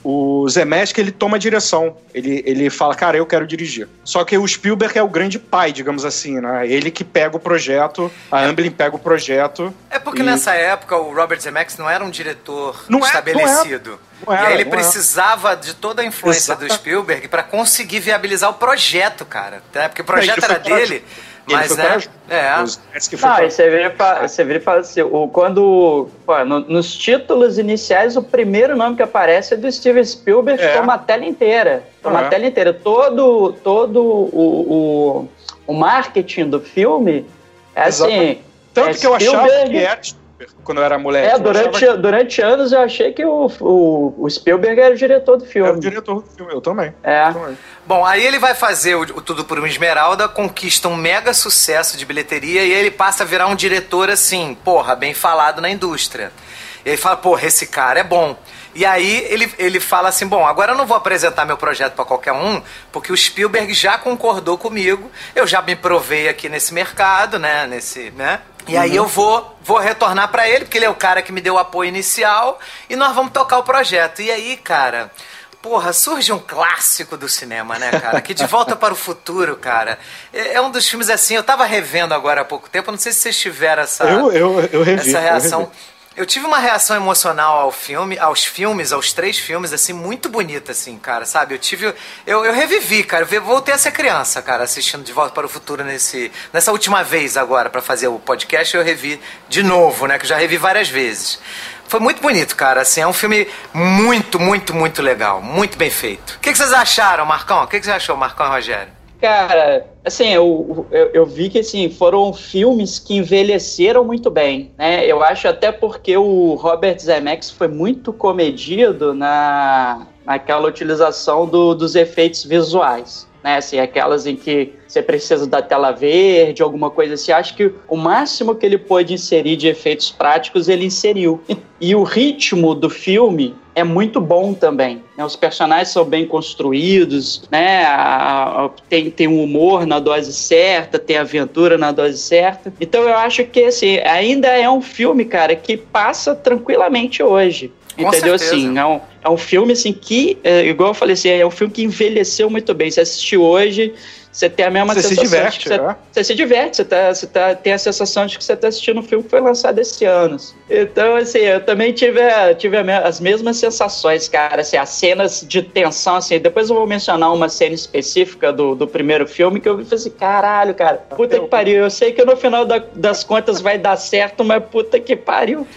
o Zemeckis ele toma a direção. Ele, ele fala, cara, eu quero dirigir. Só que o Spielberg é o grande pai, digamos assim, né? Ele que pega o projeto, a é. Amblin pega o projeto. É porque e... nessa época o Robert Zemeckis não era um diretor não estabelecido. É, não é. Não era, e aí ele precisava de toda a influência Exato. do Spielberg para conseguir viabilizar o projeto, cara. Né? Porque o projeto era dele. Mas, né? É. Não, você vira, você vira e fala assim: o, quando. Pô, no, nos títulos iniciais, o primeiro nome que aparece é do Steven Spielberg, é. toma a tela inteira. Toma é. a tela inteira. Todo, todo o, o, o marketing do filme é assim. Tanto é que eu achava que era quando eu era moleque. É, durante, que... durante anos eu achei que o, o, o, Spielberg era o diretor do filme. Era o diretor do filme, eu também. É. Eu também. Bom, aí ele vai fazer o, o, Tudo por uma Esmeralda, conquista um mega sucesso de bilheteria e ele passa a virar um diretor assim, porra, bem falado na indústria. E ele fala, porra, esse cara é bom. E aí ele, ele fala assim: bom, agora eu não vou apresentar meu projeto para qualquer um, porque o Spielberg já concordou comigo, eu já me provei aqui nesse mercado, né? Nesse, né? E uhum. aí eu vou, vou retornar para ele, porque ele é o cara que me deu o apoio inicial, e nós vamos tocar o projeto. E aí, cara, porra, surge um clássico do cinema, né, cara? Que De Volta para o Futuro, cara. É, é, um dos filmes assim, eu tava revendo agora há pouco tempo, não sei se vocês tiveram essa, eu, eu, eu revi, essa reação. Eu revi. Eu tive uma reação emocional ao filme, aos filmes, aos três filmes, assim, muito bonita, assim, cara, sabe? Eu tive. Eu, eu revivi, cara. Eu voltei a ser criança, cara, assistindo De Volta para o Futuro nesse, nessa última vez agora, para fazer o podcast, eu revi de novo, né? Que eu já revi várias vezes. Foi muito bonito, cara. Assim, é um filme muito, muito, muito legal. Muito bem feito. O que, que vocês acharam, Marcão? O que, que você achou, Marcão e Rogério? Cara, assim, eu, eu, eu, vi que assim, foram filmes que envelheceram muito bem, né? Eu acho até porque o Robert Zemeckis foi muito comedido na, naquela utilização do, dos efeitos visuais né? Assim, aquelas em que você precisa da tela verde, alguma coisa assim. Acho que o máximo que ele pôde inserir de efeitos práticos, ele inseriu. E, o ritmo do filme é muito bom também. Né? Os personagens são bem construídos, né? A, a, tem, tem um humor na dose certa, tem aventura na dose certa. Então eu acho que assim, ainda é um filme, cara, que passa tranquilamente hoje. Com Entendeu? Certeza. Assim, é um, é um filme assim que, é, igual eu falei assim, é um filme que envelheceu muito bem. Você assistiu hoje, você tem a mesma você sensação. Se diverte, você, é? você se diverte, você, tá, você tá, tem a sensação de que você está assistindo um filme que foi lançado esse ano. Então, assim, eu também tive, tive as mesmas sensações, cara. Assim, as cenas de tensão, assim, depois eu vou mencionar uma cena específica do, do primeiro filme que eu vi falei assim: caralho, cara, puta que pariu. Eu sei que no final da, das contas vai dar certo, mas puta que pariu.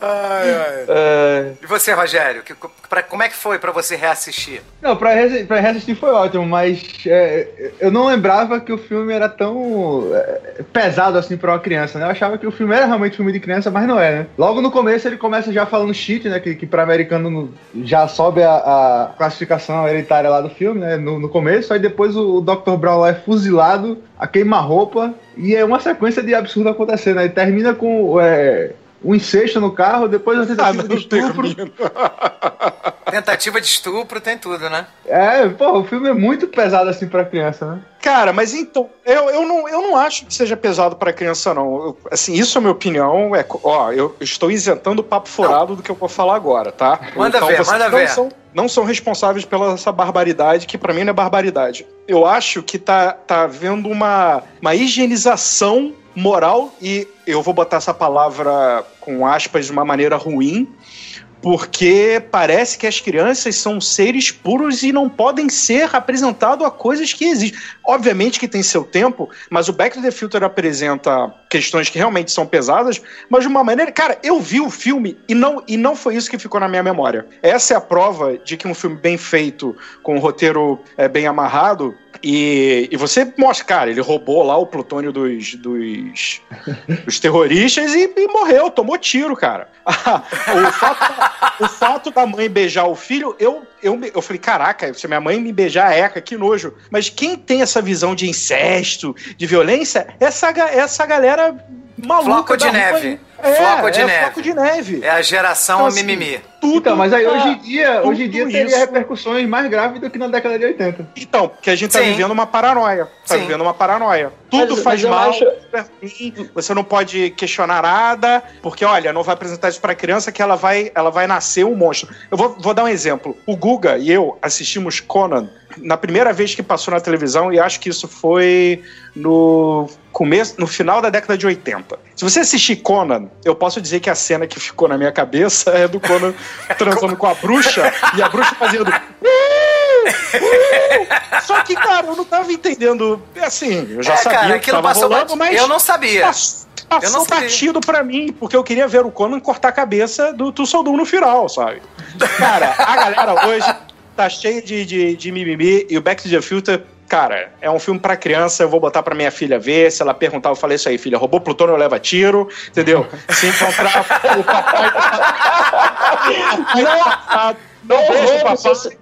ai, ai. Uh... E você, Rogério? Que, pra, como é que foi para você reassistir? Não, pra, pra, reassistir foi ótimo, mas é, eu não lembrava que o filme era tão é, pesado assim pra uma criança, né? Eu achava que o filme era realmente filme de criança, mas não é, né? Logo no começo ele começa já falando cheat, né? Que, que pra americano já sobe a, a classificação hereditária lá do filme, né? No, no começo, aí depois o, o Dr. Brown lá é fuzilado, a queima-roupa, e é uma sequência de absurdo acontecendo. Aí termina com é, um incesto no carro, depois a tentativa ah, de estupro. tentativa de estupro tem tudo, né? É, pô, o filme é muito pesado assim pra criança, né? Cara, mas então, eu, eu, não, eu não acho que seja pesado pra criança, não. Eu, assim, isso é a minha opinião. É, ó, eu estou isentando o papo furado não. do que eu vou falar agora, tá? Manda então, ver, manda não ver. São, não são responsáveis pela essa barbaridade, que para mim não é barbaridade. Eu acho que tá, tá havendo uma, uma higienização moral e eu vou botar essa palavra com aspas de uma maneira ruim, porque parece que as crianças são seres puros e não podem ser apresentados a coisas que existem. Obviamente que tem seu tempo, mas o Back to the Future apresenta questões que realmente são pesadas, mas de uma maneira. Cara, eu vi o filme e não, e não foi isso que ficou na minha memória. Essa é a prova de que um filme bem feito, com um roteiro é, bem amarrado, e, e você mostra, cara, ele roubou lá o plutônio dos, dos, dos terroristas e, e, morreu, tomou tiro, cara. o, fato, o fato da mãe beijar o filho, eu, eu, eu falei, caraca, se minha mãe me beijar a Eca, que nojo. Mas quem tem essa visão de incesto, de violência, essa, essa galera maluca. Floco de neve. É, floco de é neve. Floco de neve. É a geração então, assim, mimimi. Tudo, então, mas aí hoje em dia, hoje em dia teria isso. repercussões mais graves do que na década de 80. Então, porque a gente tá Sim. vivendo uma paranoia. Tá Sim. vivendo uma paranoia. Tudo mas, faz mas mal, acho... você não pode questionar nada, porque olha, não vai apresentar isso pra criança que ela vai, ela vai nascer um monstro. Eu vou, vou dar um exemplo. O Guga e eu assistimos Conan na primeira vez que passou na televisão e acho que isso foi no começo, no final da década de 80. Se você assistir Conan, eu posso dizer que a cena que ficou na minha cabeça é do Conan transando com a bruxa e a bruxa fazendo. Uh, uh. Só que, cara, eu não tava entendendo. Assim, eu já é, sabia cara, que tava rolando, mas. Eu não sabia. Passou, passou eu não batido pra mim, porque eu queria ver o Conan cortar a cabeça do Tussoldum no final, sabe? Cara, a galera hoje tá cheio de, de, de mimimi e o Back to the Future cara, é um filme para criança, eu vou botar para minha filha ver. Se ela perguntar, eu falei isso aí, filha, roubou plutônio, leva tiro, entendeu? Se encontrar o papai. não, não vejo o papai.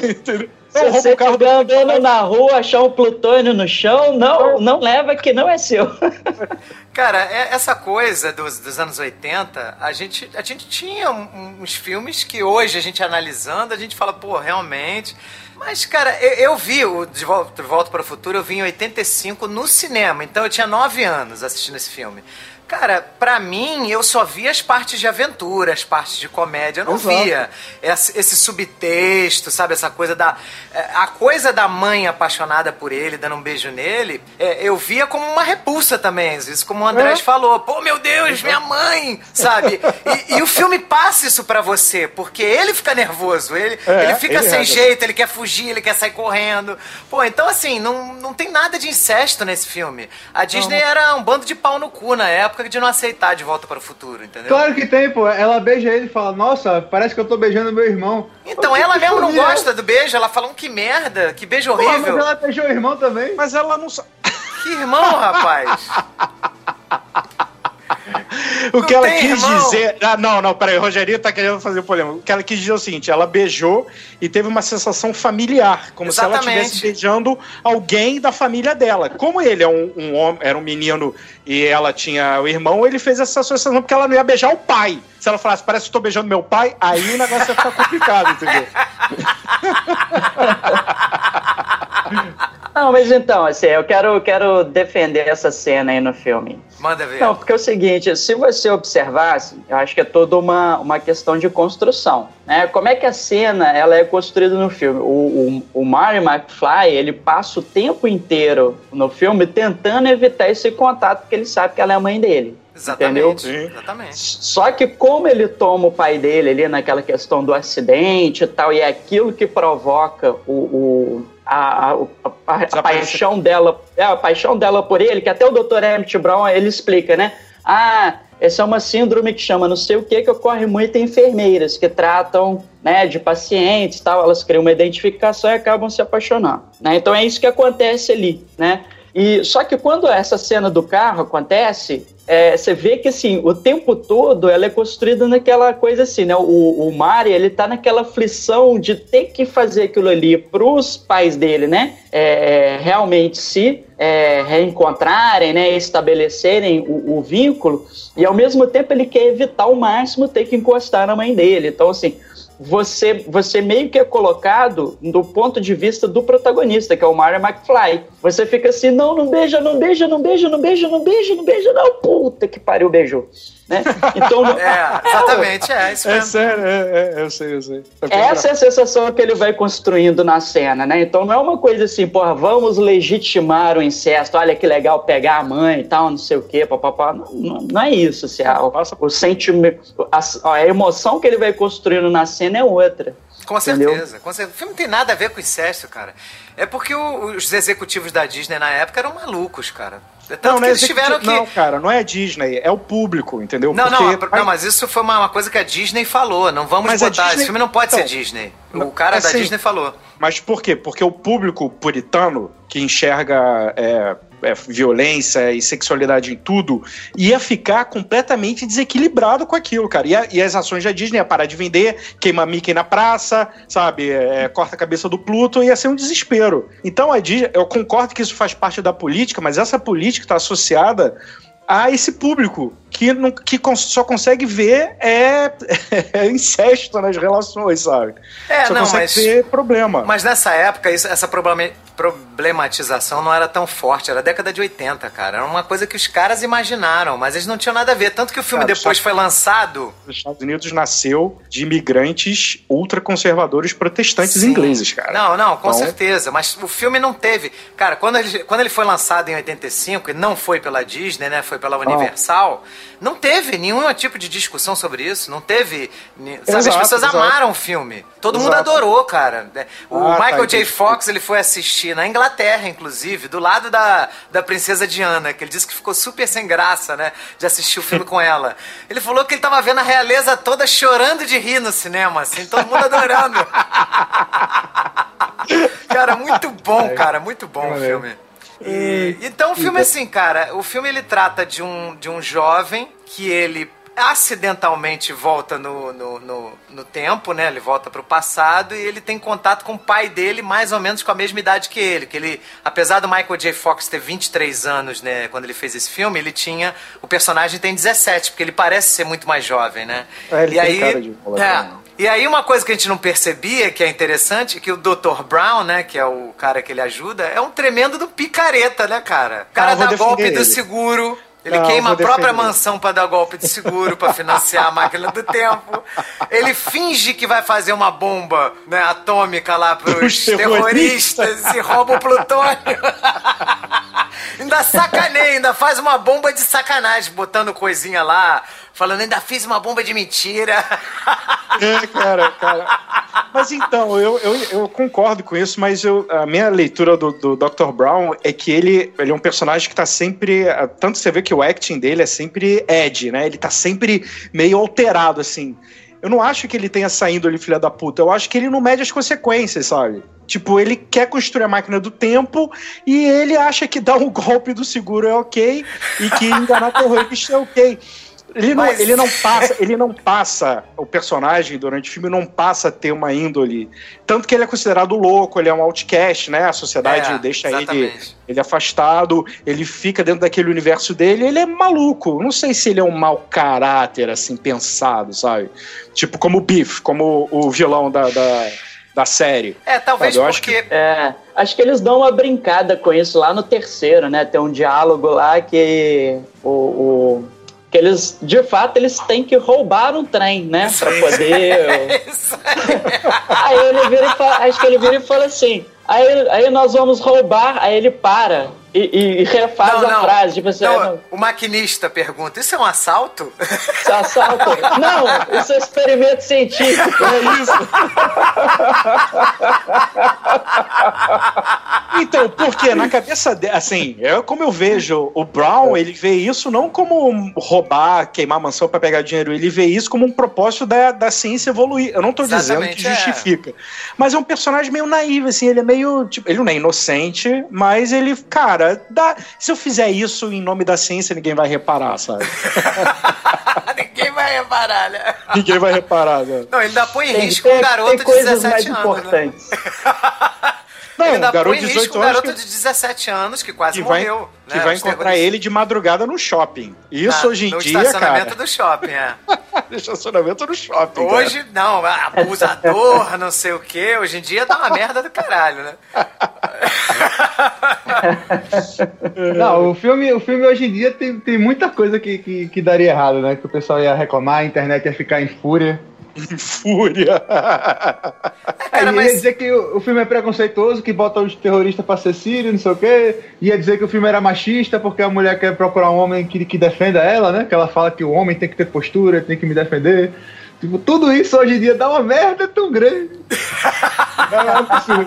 entendeu? Se não, você estiver andando na rua, achar um plutônio no chão, não, não leva que não é seu. Cara, é, essa coisa dos, dos anos 80, a gente, a gente tinha uns filmes que hoje, a gente analisando, a gente fala, pô, realmente... Mas, cara, eu, eu, vi o De Volta, de Volta para o Futuro, eu vi em 85 no cinema, então eu tinha 9 anos assistindo esse filme. Cara, pra mim, eu só via as partes de aventura, as partes de comédia. Eu não Exato. via esse subtexto, sabe? Essa coisa da. É, a coisa da mãe apaixonada por ele, dando um beijo nele, é, eu via como uma repulsa também. Isso como o Andrés é. falou. Pô, meu Deus, minha mãe! Sabe? E, e o filme passa isso pra você, porque ele fica nervoso, ele, é, ele fica ele sem jeito, ele quer fugir, ele quer sair correndo. Pô, então assim, não, não tem nada de incesto nesse filme. A Disney não. era um bando de pau no cu na época época de não aceitar de volta para o futuro, entendeu? Claro que tem, pô. Ela beija ele e fala, nossa, parece que eu tô beijando meu irmão. Então ela mesmo não gosta do beijo, ela fala, um, que merda, que beijo horrível. Pô, mas ela beijou o irmão também. Mas ela não Que irmão, rapaz? o que ela quis irmão. dizer. Ah, não, não, peraí, o Rogerinho tá querendo fazer o problema. O que ela quis dizer é o seguinte: ela beijou e teve uma sensação familiar, como Exatamente. se ela estivesse beijando alguém da família dela. Como ele é um, um homem, era um menino e ela tinha o irmão, ele fez essa associação porque ela não ia beijar o pai. Se ela falasse, parece que estou beijando meu pai, aí o negócio ia ficar complicado, entendeu? Não, mas então, assim, eu quero, quero defender essa cena aí no filme. Manda ver. Não, porque é o seguinte, se você observasse, eu acho que é toda uma, uma questão de construção. Né? Como é que a cena ela é construída no filme? O, o, o Mario McFly, ele passa o tempo inteiro no filme tentando evitar esse contato, porque ele sabe que ela é a mãe dele. Exatamente, Entendeu? exatamente. Só que como ele toma o pai dele ali naquela questão do acidente e tal, e é aquilo que provoca o, o a, a, a, paixão dela, é, a paixão dela por ele, que até o Dr. Emmett Brown ele explica, né? Ah, essa é uma síndrome que chama não sei o que, que ocorre muito em enfermeiras que tratam né, de pacientes tal, elas criam uma identificação e acabam se apaixonando. Né? Então é isso que acontece ali, né? E só que quando essa cena do carro acontece, é, você vê que assim, o tempo todo ela é construída naquela coisa assim, né? O, o Mari, ele tá naquela aflição de ter que fazer aquilo ali pros pais dele, né? É, realmente se é, reencontrarem, né? Estabelecerem o, o vínculo, e ao mesmo tempo ele quer evitar ao máximo ter que encostar na mãe dele. Então, assim, você, você meio que é colocado do ponto de vista do protagonista, que é o Mario McFly. Você fica assim, não, não beija, não beija, não beija, não beija, não beija, não beija, não. Puta que pariu, beijou. Né? Então, é, exatamente, é isso é mesmo. É sério, é, é, eu sei, eu sei. Essa é a sensação que ele vai construindo na cena, né? Então não é uma coisa assim, porra, vamos legitimar o incesto, olha que legal pegar a mãe e tal, não sei o quê, papapá. Não, não, não é isso, assim, a, o, o sentimento, a, a emoção que ele vai construindo na cena é outra. Com certeza, com certeza. O filme não tem nada a ver com incesto, cara. É porque o, os executivos da Disney na época eram malucos, cara. Tanto não, não é eles tiveram que... Não, cara, não é Disney, é o público, entendeu? Não, Porque... não, não, mas isso foi uma, uma, coisa que a Disney falou. Não vamos mas botar. Disney... Esse filme não pode então, ser Disney. O cara assim, da Disney falou. Mas por quê? Porque o público puritano que enxerga é, é, violência e sexualidade em tudo, ia ficar completamente desequilibrado com aquilo, cara. E, a, e as ações da Disney ia parar de vender, queima Mickey na praça, sabe? É, corta a cabeça do Pluto, ia ser um desespero. Então a Disney, eu concordo que isso faz parte da política, mas essa política está associada a esse público que, não, que só consegue ver é, é, incesto nas relações, sabe? É, só não, consegue mas, ver problema. Mas nessa época, isso, essa problematização não era tão forte, era década de 80, cara. Era uma coisa que os caras imaginaram, mas eles não tinham nada a ver. Tanto que o filme cara, depois foi lançado. Os Estados Unidos nasceu de imigrantes ultraconservadores protestantes Sim. ingleses, cara. Não, não, com então... certeza. Mas o filme não teve. Cara, quando ele, quando ele foi lançado em 85, e não foi pela Disney, né? Foi pela Universal. Ah não teve nenhum tipo de discussão sobre isso. Não teve. Sabe, exato, as pessoas exato. amaram o filme. Todo exato. mundo adorou, cara. O ah, tá, Michael tá, J. Fox ele foi assistir na Inglaterra, inclusive, do lado da, da princesa Diana, que ele disse que ficou super sem graça, né? De assistir o filme com ela. Ele falou que ele tava vendo a realeza toda chorando de rir no cinema, assim, todo mundo adorando. cara, muito bom, cara, muito bom o filme. E, então o filme assim, cara, o filme ele trata de um, de um jovem que ele acidentalmente volta no, no, no, no tempo, né? Ele volta para o passado e ele tem contato com o pai dele mais ou menos com a mesma idade que ele. Que ele, apesar do Michael J. Fox ter 23 anos, né? Quando ele fez esse filme, ele tinha... O personagem tem 17, porque ele parece ser muito mais jovem, né? É, ele e aí, cara de é, e aí uma coisa que a gente não percebia, que é interessante, que o Dr. Brown, né, que é o cara que ele ajuda, é um tremendo do picareta, né, cara? O cara ah, dá golpe ele. do seguro, Ele não, queima a própria mansão para dar golpe de seguro, para financiar a máquina do tempo. Ele finge que vai fazer uma bomba né, atômica lá pros terroristas. terroristas e rouba o plutônio. ainda sacaneia, ainda faz uma bomba de sacanagem, botando coisinha lá, falando, ainda fiz uma bomba de mentira. É, cara, cara. Mas então, eu, eu, eu concordo com isso, mas eu, a minha leitura do, do Dr. Brown é que ele, ele é um personagem que tá sempre. Tanto você vê que o acting dele é sempre Ed, né? Ele tá sempre meio alterado, assim. Eu não acho que ele tenha saindo ali, filha da puta. Eu acho que ele não mede as consequências, sabe? Tipo, ele quer construir a máquina do tempo e ele acha que dar um golpe do seguro é ok e que enganar terrorista é ok. Ele não, Mas... ele não passa, ele não passa, o personagem durante o filme não passa a ter uma índole. Tanto que ele é considerado louco, ele é um outcast, né? A sociedade é, deixa ele, ele afastado, ele fica dentro daquele universo dele, ele é maluco. Não sei se ele é um mau caráter, assim, pensado, sabe? Tipo, como o Biff, como o vilão da, da da série. É, talvez porque. Acho que... É, acho que eles dão uma brincada com isso lá no terceiro, né? Tem um diálogo lá que o, o que eles, de fato, eles têm que roubar um trem, né? Pra poder. aí ele vira e fala, acho que ele vira e fala assim: aí, aí nós vamos roubar, aí ele para. E, e, refaz não, a frase, tipo assim. Não, não. O maquinista pergunta: Isso é um assalto? Isso é um assalto? não, isso é experimento científico. É isso. então, porque na cabeça dele, assim, é como eu vejo o Brown, ele vê isso não como roubar, queimar mansão para pegar dinheiro, ele vê isso como um propósito da, da ciência evoluir. Eu não tô Exatamente, dizendo que justifica. É. Mas é um personagem meio naivo, assim, ele é meio. Tipo, ele não é inocente, mas ele, cara cara, dá, se eu fizer isso em nome da ciência, ninguém vai reparar, sabe? ninguém vai reparar, né? Ninguém vai reparar, né? Não, ele ainda põe em risco um garoto de 17 mais anos. Né? Importantes. Né? Não, ele ainda garoto põe em risco um garoto que... de 17 anos que quase que morreu. Vai, né, que vai encontrar ele de madrugada no shopping. Isso hoje em no dia, cara... No estacionamento do shopping, é. no estacionamento do shopping, Hoje, cara. não, abusador, não sei o quê. Hoje em dia dá uma merda do caralho, né? Não, o filme, o filme hoje em dia tem, tem muita coisa que, que, que daria errado, né? Que o pessoal ia reclamar, a internet ia ficar em fúria. Em fúria! Cara, mas... Ia dizer que o, o, filme é preconceituoso, que bota os terroristas pra ser sírio, não sei o quê. Ia dizer que o filme era machista porque a mulher quer procurar um homem que, que defenda ela, né? Que ela fala que o homem tem que ter postura, tem que me defender. Tipo, tudo isso hoje em dia dá uma merda tão grande. Não é possível.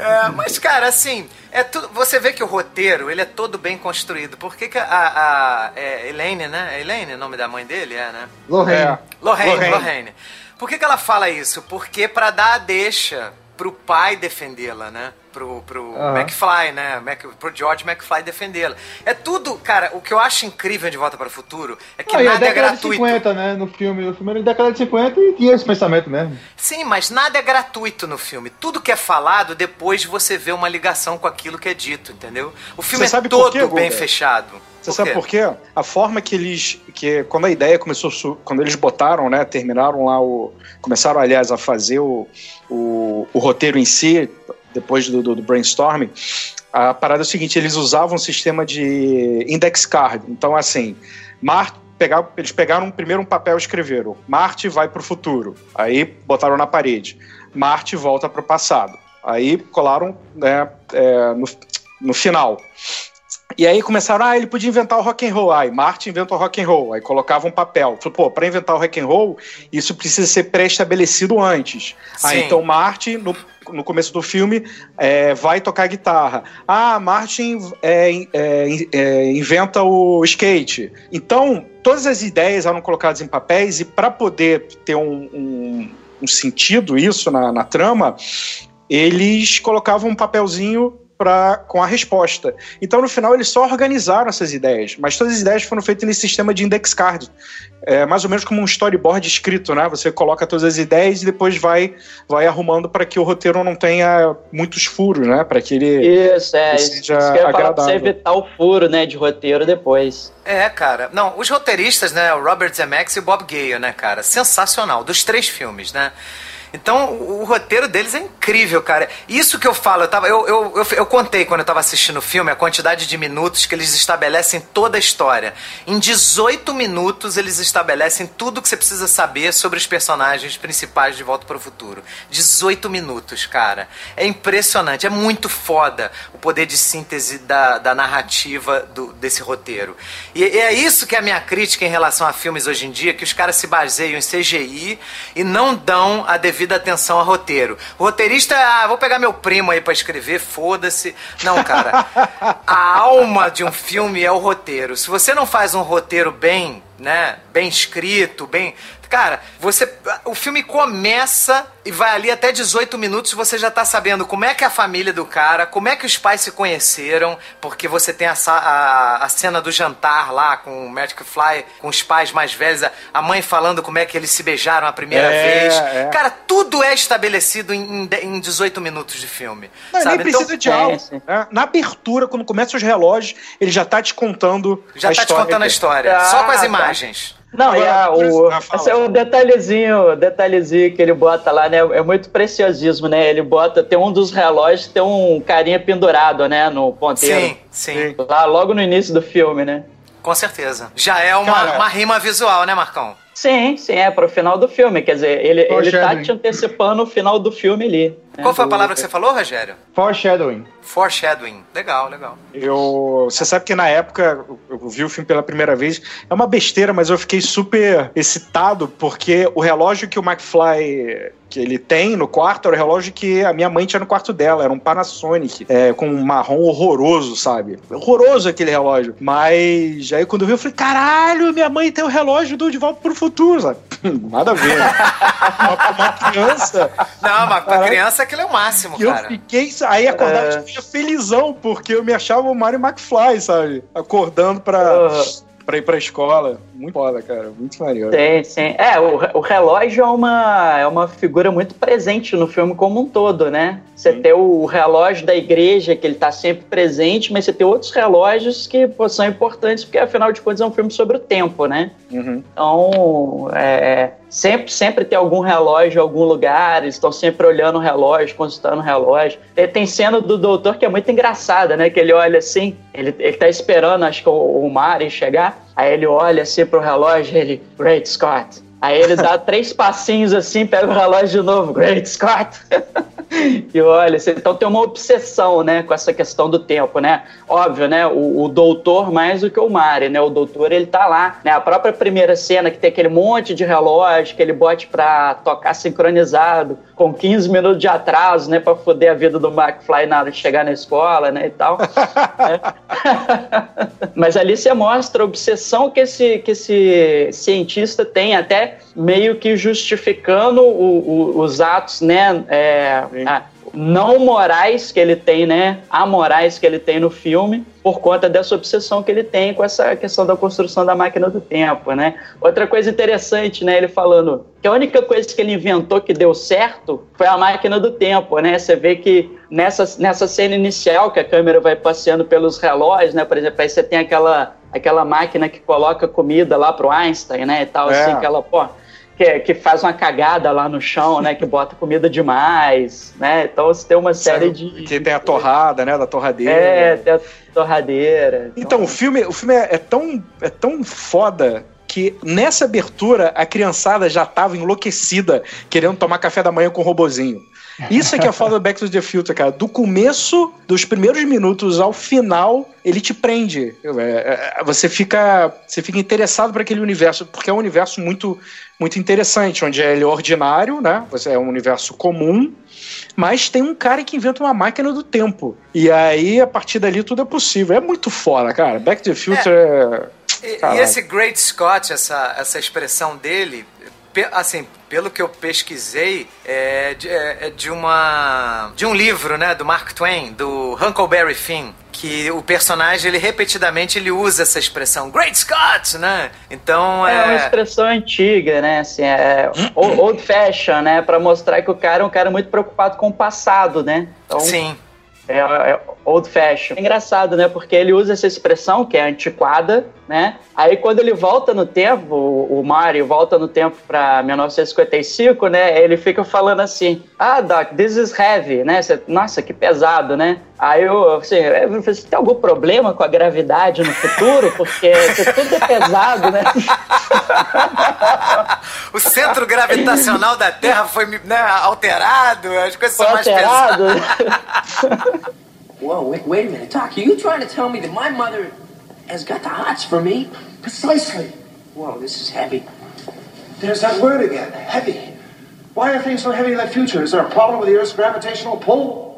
É, mas, cara, assim, é tudo, você vê que o roteiro ele é todo bem construído. Por que, que a, a é Elaine, né? É Elaine o nome da mãe dele? É, né? Lorraine. É. Lorraine, Lorraine. Lorraine. Por que, que ela fala isso? Porque para dar a deixa pro pai defendê-la, né? Pro, pro uhum. McFly, né? Mac, pro George McFly defendê-la. É tudo, cara, o que eu acho incrível de Volta para o Futuro é que Não, nada é gratuito. De 50, né? No filme, no filme era década de 50 e tinha esse pensamento mesmo. Sim, mas nada é gratuito no filme. Tudo que é falado, depois você vê uma ligação com aquilo que é dito, entendeu? O filme Você é todo quê, bem fechado. Você sabe por quê? A forma que eles. que Quando a ideia começou. Quando eles botaram, né? Terminaram lá o. Começaram, aliás, a fazer o, o, o roteiro em si, depois do, do, do, brainstorming. A parada é o seguinte: eles usavam um sistema de index card. Então, assim, Marte. Pegar, eles pegaram primeiro um papel e escreveram: Marte vai para o futuro. Aí botaram na parede: Marte volta para o passado. Aí colaram né, é, no, no final. E aí começaram, ah, ele podia inventar o rock and roll. Aí Martin inventou o rock and roll. Aí colocava um papel. Falou, pô, para inventar o rock and roll, isso precisa ser pré-estabelecido antes. Sim. Aí então Martin, no, no começo do filme, é, vai tocar guitarra. Ah, Martin é, é, é, inventa o skate. Então, todas as ideias eram colocadas em papéis e para poder ter um, um, um sentido isso na, na trama, eles colocavam um papelzinho pra, com a resposta. Então, no final, eles só organizaram essas ideias, mas todas as ideias foram feitas nesse sistema de index card. É mais ou menos como um storyboard escrito, né? Você coloca todas as ideias e depois vai, vai arrumando para que o roteiro não tenha muitos furos, né? Para que ele isso, é, seja isso que eu agradável. Pra você evitar o furo, né, de roteiro depois. É, cara. Não, os roteiristas, né? O Robert Zemeckis e o Bob Gale, né, cara? Sensacional. Dos três filmes, né? Então, o, o, roteiro deles é incrível, cara. Isso que eu falo, eu, tava, eu, eu, eu, eu contei quando eu tava assistindo o filme a quantidade de minutos que eles estabelecem toda a história. Em 18 minutos, eles estabelecem tudo que você precisa saber sobre os personagens principais de Volta para o Futuro. 18 minutos, cara. É impressionante, é muito foda o poder de síntese da, da narrativa do, desse roteiro. E, e é isso que é a minha crítica em relação a filmes hoje em dia, que os caras se baseiam em CGI e não dão a devida atenção ao roteiro. O roteirista, ah, vou pegar meu primo aí para escrever, foda-se. Não, cara. a alma de um filme é o roteiro. Se você não faz um roteiro bem, né, bem escrito, bem Cara, você. O filme começa e vai ali até 18 minutos você já tá sabendo como é que é a família do cara, como é que os pais se conheceram, porque você tem a, a, a cena do jantar lá com o Magic Fly, com os pais mais velhos, a mãe falando como é que eles se beijaram a primeira é, vez. É. Cara, tudo é estabelecido em, em 18 minutos de filme. Não, sabe? nem precisa então, de algo. É, Na abertura, quando começa os relógios, ele já tá te contando já a tá história. Já tá te contando a história, ah, só com as tá. Não, e a, o, esse é o detalhezinho, detalhezinho que ele bota lá, né? É muito preciosismo, né? Ele bota, tem um dos relógios, tem um carinha pendurado, né? No ponteiro. Sim, sim. Lá logo no início do filme, né? Com certeza. Já é uma, Cara, uma rima visual, né, Marcão? Sim, sim, é pro final do filme. Quer dizer, ele, ele tá te antecipando o final do filme ali. Né? Qual foi a palavra que você falou, Rogério? Foreshadowing. Foreshadowing. Legal, legal. Eu, você sabe que na época eu vi o filme pela primeira vez. É uma besteira, mas eu fiquei super excitado porque o relógio que o McFly que ele tem no quarto era o relógio que a minha mãe tinha no quarto dela. Era um Panasonic, é, com um marrom horroroso, sabe? Horroroso aquele relógio. Mas aí quando eu vi, eu falei: caralho, minha mãe tem o relógio do De Volta pro Futuro, sabe? Nada a ver. uma, uma criança. Não, mas pra criança aquilo é o máximo, e cara. Eu fiquei. Aí acordava é... de felizão, porque eu me achava o Mario McFly, sabe? Acordando pra. Uhum pra ir pra escola. Muito foda, cara. Muito maneiro. Sim, sim. É, o, o relógio é uma, é uma figura muito presente no filme como um todo, né? Você sim. tem o relógio da igreja, que ele tá sempre presente, mas você tem outros relógios que pô, são importantes, porque afinal de contas é um filme sobre o tempo, né? Uhum. Então, é, sempre, sempre tem algum relógio em algum lugar, eles estão sempre olhando o relógio, consultando o relógio. Tem cena do doutor que é muito engraçada, né? Que ele olha assim, ele, ele tá esperando, acho que o, o Mari chegar, aí ele olha assim pro relógio ele, Great Scott. Aí ele dá três passinhos assim, pega o relógio de novo, Great Scott. e olha, então tem uma obsessão, né, com essa questão do tempo, né? Óbvio, né, o, o, doutor mais do que o Mari, né? O doutor, ele tá lá, né? A própria primeira cena que tem aquele monte de relógio que ele bote pra tocar sincronizado, com 15 minutos de atraso, né, pra foder a vida do McFly na hora de chegar na escola, né, e tal. Mas ali você mostra a obsessão que esse, que esse cientista tem, até meio que justificando o, o, os atos, né, é, não morais que ele tem, né, amorais que ele tem no filme, por conta dessa obsessão que ele tem com essa questão da construção da máquina do tempo, né? Outra coisa interessante, né, ele falando que a única coisa que ele inventou que deu certo foi a máquina do tempo, né? Você vê que nessa, nessa cena inicial que a câmera vai passeando pelos relógios, né, por exemplo, aí você tem aquela aquela máquina que coloca comida lá pro Einstein, né, e tal, é. assim, aquela, pô, que, que faz uma cagada lá no chão, né? Que bota comida demais, né? Então você tem uma série de. Que tem a torrada, né? Da torradeira. É, tem a torradeira. Então, então o filme, o filme é, é, tão, é tão foda que nessa abertura a criançada já tava enlouquecida querendo tomar café da manhã com o robozinho. Isso é que é foda do Back to the Future, cara. Do começo, dos primeiros minutos ao final, ele te prende. É, é, você fica, você fica interessado por aquele universo, porque é um universo muito, muito interessante, onde ele é ordinário, né? Você é um universo comum, mas tem um cara que inventa uma máquina do tempo. E aí, a partir dali, tudo é possível. É muito foda, cara. Back to the Future é... é... E, e, esse Great Scott, essa, essa expressão dele, assim, pelo que eu pesquisei, é de, é, é de, uma de um livro, né, do Mark Twain, do Huckleberry Finn, que o personagem ele repetidamente ele usa essa expressão Great Scott, né? Então é, é uma expressão antiga, né? Assim, é old fashion, né? Para mostrar que o cara é um cara muito preocupado com o passado, né? Então, Sim. É, é old fashion. É engraçado, né? Porque ele usa essa expressão que é antiquada, né? Aí quando ele volta no tempo, o, Mario volta no tempo para 1955, né? Ele fica falando assim: "Ah, Doc, this is heavy", né? Nossa, que pesado, né? Aí eu, assim, você tem algum problema com a gravidade no futuro? Porque tudo é pesado, né? o centro gravitacional da Terra foi né, alterado, as coisas foi são mais alterado. pesadas. Whoa, wait, wait a minute, Doc. Are you trying to tell me that my mother has got the hots for me? Precisely. Whoa, this is heavy. There's that word again, heavy. Why are things so heavy in the future? Is there a problem with the Earth's gravitational pull?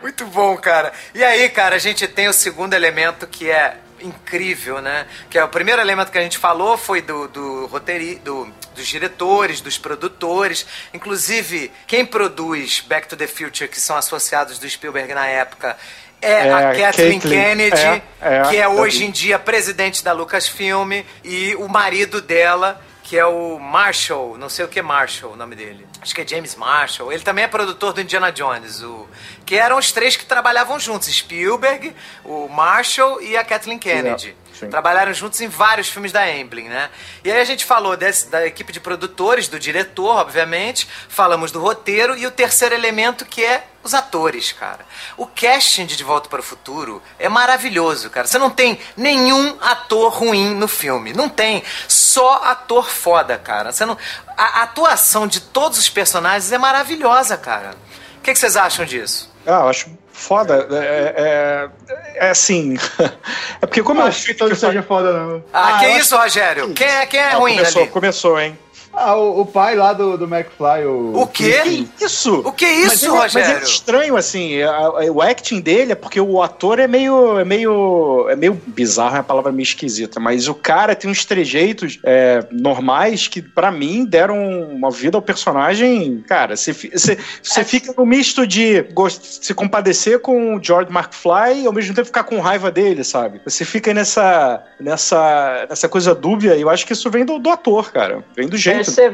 Muito bom, cara. E aí, cara, a gente tem o segundo elemento que é incrível, né? Que é o primeiro elemento que a gente falou foi do, do roteiro, do, dos diretores, dos produtores. Inclusive, quem produz Back to the Future, que são associados do Spielberg na época, é, é a Kathleen Kennedy, é, é, que é hoje em dia presidente da Lucasfilm, e o marido dela, que é o Marshall, não sei o que Marshall, o nome dele. Acho que é James Marshall. Ele também é produtor do Indiana Jones, o que eram os três que trabalhavam juntos, Spielberg, o Marshall e a Kathleen Kennedy. Yeah. Sim. Trabalharam juntos em vários filmes da Amblin, né? E aí a gente falou desse, da equipe de produtores, do diretor, obviamente, falamos do roteiro e o terceiro elemento que é os atores, cara. O casting de De Volta para o Futuro é maravilhoso, cara. Você não tem nenhum ator ruim no filme. Não tem. Só ator foda, cara. Você não... A atuação de todos os personagens é maravilhosa, cara. O que, que vocês acham disso? Ah, eu acho foda. É, é, é assim. é porque como eu acho que todo seja foda, não. Ah, ah que isso, Rogério? Quem é, quem é ruim começou, ali? Começou, hein? Ah, o, o, pai lá do, do McFly, o. O quê? Que isso? O que é isso, mas é, Rogério? Mas é estranho, assim, a, a, o acting dele é porque o ator é meio. É meio. É meio bizarro, é uma palavra meio esquisita, mas o cara tem uns trejeitos é, normais que, para mim, deram uma vida ao personagem. Cara, você, você, você fica no misto de se compadecer com o George McFly e ao mesmo tempo ficar com raiva dele, sabe? Você fica nessa, nessa, nessa coisa dúbia, e eu acho que isso vem do, do ator, cara. Vem do jeito você,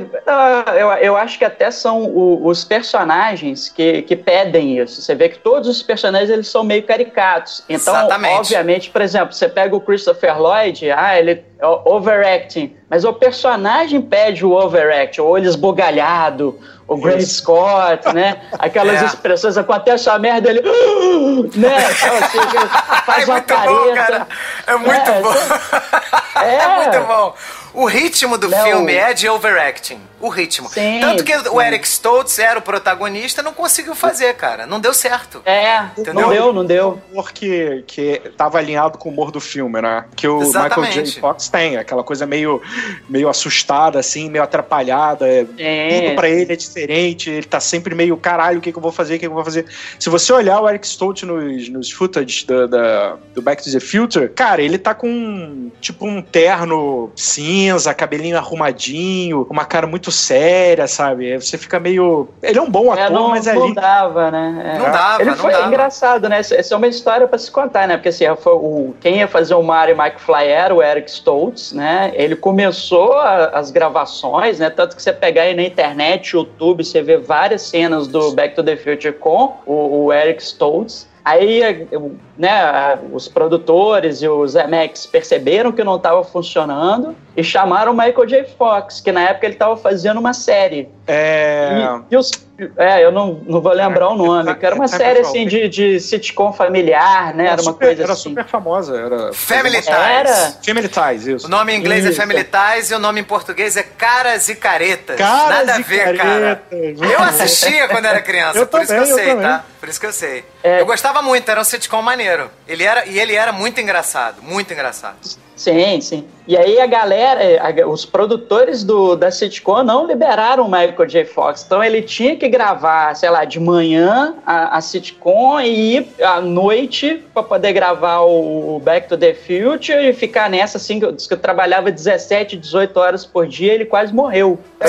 eu, eu acho que até são o, os personagens que, que pedem isso. Você vê que todos os personagens eles são meio caricatos. Então, Exatamente. obviamente, por exemplo, você pega o Christopher Lloyd, ah, ele é overacting, mas o personagem pede o overacting, ou ele esbugalhado, o Great Scott, né? Aquelas é. expressões, acontece a merda, ele. né? Então, assim, faz é uma careta. Bom, cara. É muito é, bom. É. é muito bom. O ritmo do não. filme é de overacting. O ritmo. Sim, Tanto que sim. o Eric Stoltz era o protagonista, não conseguiu fazer, cara. Não deu certo. É, Entendeu? não deu, não deu. O humor que, que tava alinhado com o humor do filme, né? Que o Exatamente. Michael J. Fox tem, aquela coisa meio, meio assustada, assim, meio atrapalhada. É. Tudo pra ele é diferente, ele tá sempre meio, caralho, o que, que eu vou fazer, o que, que eu vou fazer. Se você olhar o Eric Stoltz nos, nos footage do, da, do Back to the Future, cara, ele tá com, tipo, um terno cinza, cabelinho arrumadinho, uma cara muito séria, sabe? Você fica meio. Ele é um bom é, ator, é, não, mas ali. Não dava, né? É. Não dava, Ele não foi dava. engraçado, né? Essa é uma história para se contar, né? Porque assim, foi o, quem ia fazer o Mario McFly era o Eric Stoltz, né? Ele começou a, as gravações, né? Tanto que você pegar aí na internet, YouTube, você vê várias cenas do Back to the Future com o, o Eric Stoltz. Aí, né, os produtores e os MX perceberam que não estava funcionando e chamaram o Michael J. Fox, que na época ele estava fazendo uma série. É. E, e os, é, eu não, não vou lembrar o nome, que era uma série assim de, de sitcom familiar, né? Era, uma super, coisa era assim. super famosa. Era Family Ties. Era? Family Ties, isso. O nome em inglês é isso. é Family Ties e o nome em português é Caras e Caretas. Caras Nada a ver, cara. Eu assistia quando era criança, eu por também, isso que eu, eu sei, tá? Por isso que eu sei. É. Eu gostava muito, era um sitcom maneiro. Ele era, e ele era muito engraçado, muito engraçado. Sim, sim. E aí a galera, a, os produtores do, da sitcom não liberaram o Michael J. Fox. Então ele tinha que gravar, sei lá, de manhã a, a sitcom e ir à noite pra poder gravar o Back to the Future e ficar nessa, assim, que eu, que eu trabalhava 17, 18 horas por dia, ele quase morreu. É,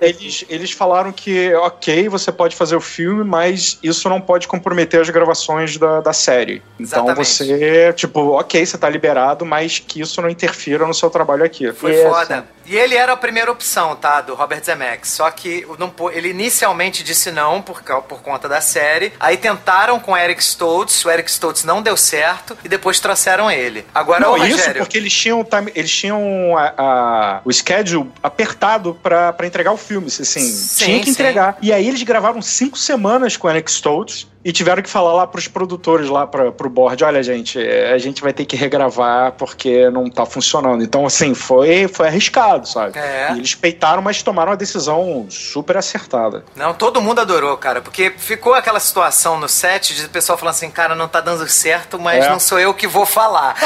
é, eles, eles falaram que, ok, você pode fazer o filme, mas isso não pode comprometer as gravações da, da série. Então Exatamente. você, tipo, ok, você tá liberado, mas que isso não interfira no seu trabalho aqui. Foi isso. foda. E ele era a primeira opção, tá? Do Robert Zemeckis. Só que não, ele inicialmente disse não por, por conta da série. Aí tentaram com Eric Stoltz, o Eric Stoltz não deu certo e depois trouxeram ele. Agora não, o Rogério... isso porque eles tinham, eles tinham a, a, o schedule apertado para entregar o filme. Assim, sim, tinha que entregar. Sim. E aí eles gravaram cinco semanas com Eric Stoltz e tiveram que falar lá pros produtores, lá pra, pro board, olha, gente, a gente vai ter que regravar porque não tá funcionando. Então, assim, foi, foi arriscado, sabe? É. E eles peitaram, mas tomaram uma decisão super acertada. Não, todo mundo adorou, cara, porque ficou aquela situação no set de o pessoal falando assim, cara, não tá dando certo, mas é. não sou eu que vou falar.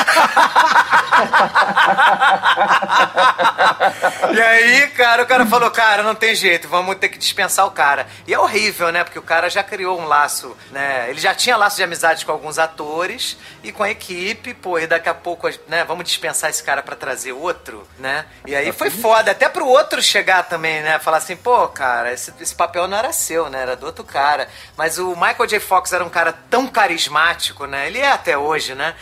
e aí, cara, o cara falou, cara, não tem jeito, vamos ter que dispensar o cara. E é horrível, né? Porque o cara já criou um laço né? Ele já tinha laço de amizade com alguns atores e com a equipe, pô, e daqui a pouco, né, vamos dispensar esse cara para trazer outro, né? E aí foi foda, até pro outro chegar também, né? Falar assim, pô, cara, esse, esse papel não era seu, né? Era do outro cara. Mas o Michael J. Fox era um cara tão carismático, né? Ele é até hoje, né?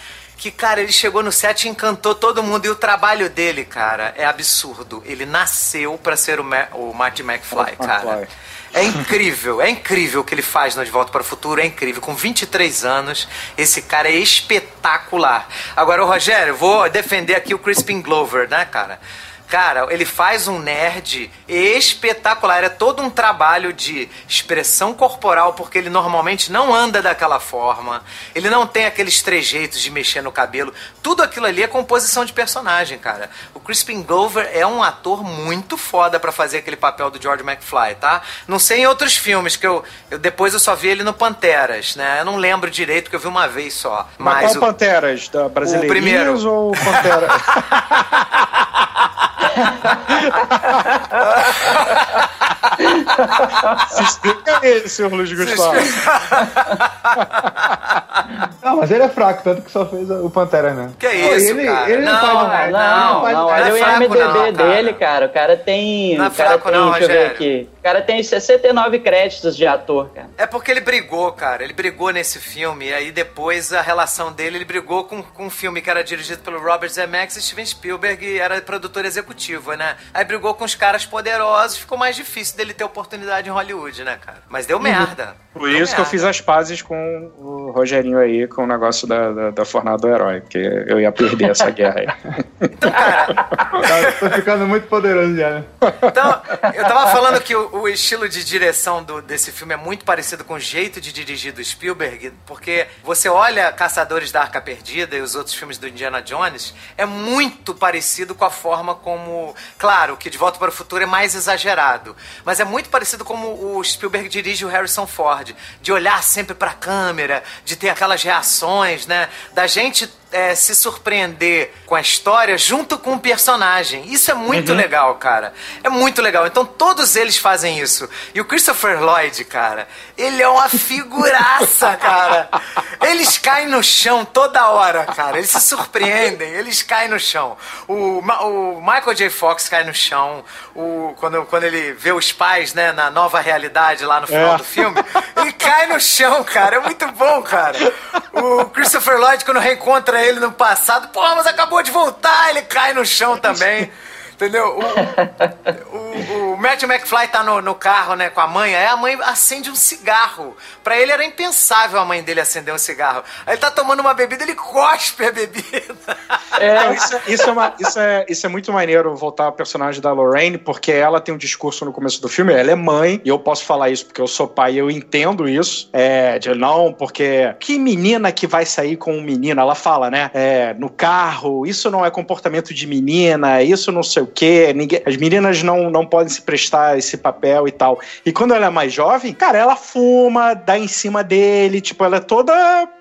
que, cara, ele chegou no set e encantou todo mundo. E o trabalho dele, cara, é absurdo. Ele nasceu para ser o, Ma o Marty McFly, cara. É incrível, é incrível o que ele faz no De Volta para o Futuro, é incrível. Com 23 anos, esse cara é espetacular. Agora, o Rogério, vou defender aqui o Crispin Glover, né, cara? Cara, ele faz um nerd espetacular. É todo um trabalho de expressão corporal, porque ele normalmente não anda daquela forma. Ele não tem aqueles trejeitos de mexer no cabelo. Tudo aquilo ali é composição de personagem, cara. O Crispin Glover é um ator muito foda para fazer aquele papel do George McFly, tá? Não sei em outros filmes, que eu, eu depois eu só vi ele no Panteras, né? Eu não lembro direito, que eu vi uma vez só. Mas, mas qual o, Panteras? Da Brasileirinhos o primeiro. ou Pantera? Se explica aí, senhor Luiz Gustavo. Não, mas ele é fraco, tanto que só fez o Pantera mesmo. Que isso, ele, cara? Ele não, não faz mais. Não, não, não, olha o IMDB não, dele, cara. O cara tem. Não é fraco, tem, não, deixa Rogério. eu ver aqui. O cara tem 69 créditos de ator, cara. É porque ele brigou, cara. Ele brigou nesse filme. E aí depois a relação dele, ele brigou com, com um filme que era dirigido pelo Robert Zemeckis e Steven Spielberg e era produtor executivo, né? Aí brigou com os caras poderosos, ficou mais difícil dele ter oportunidade em Hollywood, né, cara? Mas deu uhum. merda. Por isso que eu fiz as pazes com o Rogerinho aí, com o negócio da, da, da Fornada do Herói, porque eu ia perder essa guerra aí. Então, cara. Tô ficando muito poderoso já, né? Então, eu tava falando que o, o estilo de direção do, desse filme é muito parecido com o jeito de dirigir do Spielberg, porque você olha Caçadores da Arca Perdida e os outros filmes do Indiana Jones, é muito parecido com a forma como. Claro que De Volta para o Futuro é mais exagerado, mas é muito parecido como o Spielberg dirige o Harrison Ford, de olhar sempre para a câmera, de ter aquelas reações, né? Da gente é, se surpreender com a história junto com o personagem. Isso é muito uhum. legal, cara. É muito legal. Então todos eles fazem isso. E o Christopher Lloyd, cara, ele é uma figuraça, cara. Eles caem no chão toda hora, cara. Eles se surpreendem, eles caem no chão. O, o Michael J. Fox cai no chão. O, quando, quando ele vê os pais, né, na nova realidade lá no final é. do filme, ele cai no chão, cara. É muito bom, cara. O Christopher Lloyd, quando reencontra ele no passado. Porra, mas acabou de voltar, ele cai no chão também. Entendeu? O, o, o Matt McFly tá no, no, carro, né, com a mãe, aí a mãe acende um cigarro. Pra ele era impensável a mãe dele acender um cigarro. Aí ele tá tomando uma bebida, ele cospe a bebida. É, isso, isso, é uma, isso, é, isso é muito maneiro voltar ao personagem da Lorraine, porque ela tem um discurso no começo do filme, ela é mãe, e eu posso falar isso porque eu sou pai e eu entendo isso. É, de não, porque que menina que vai sair com um menino? Ela fala, né? É, no carro, isso não é comportamento de menina, isso não sei o quê. Ninguém, as meninas não, não podem se prestar esse papel e tal. E quando ela é mais jovem, cara, ela fuma, dá em cima dele, tipo, ela é toda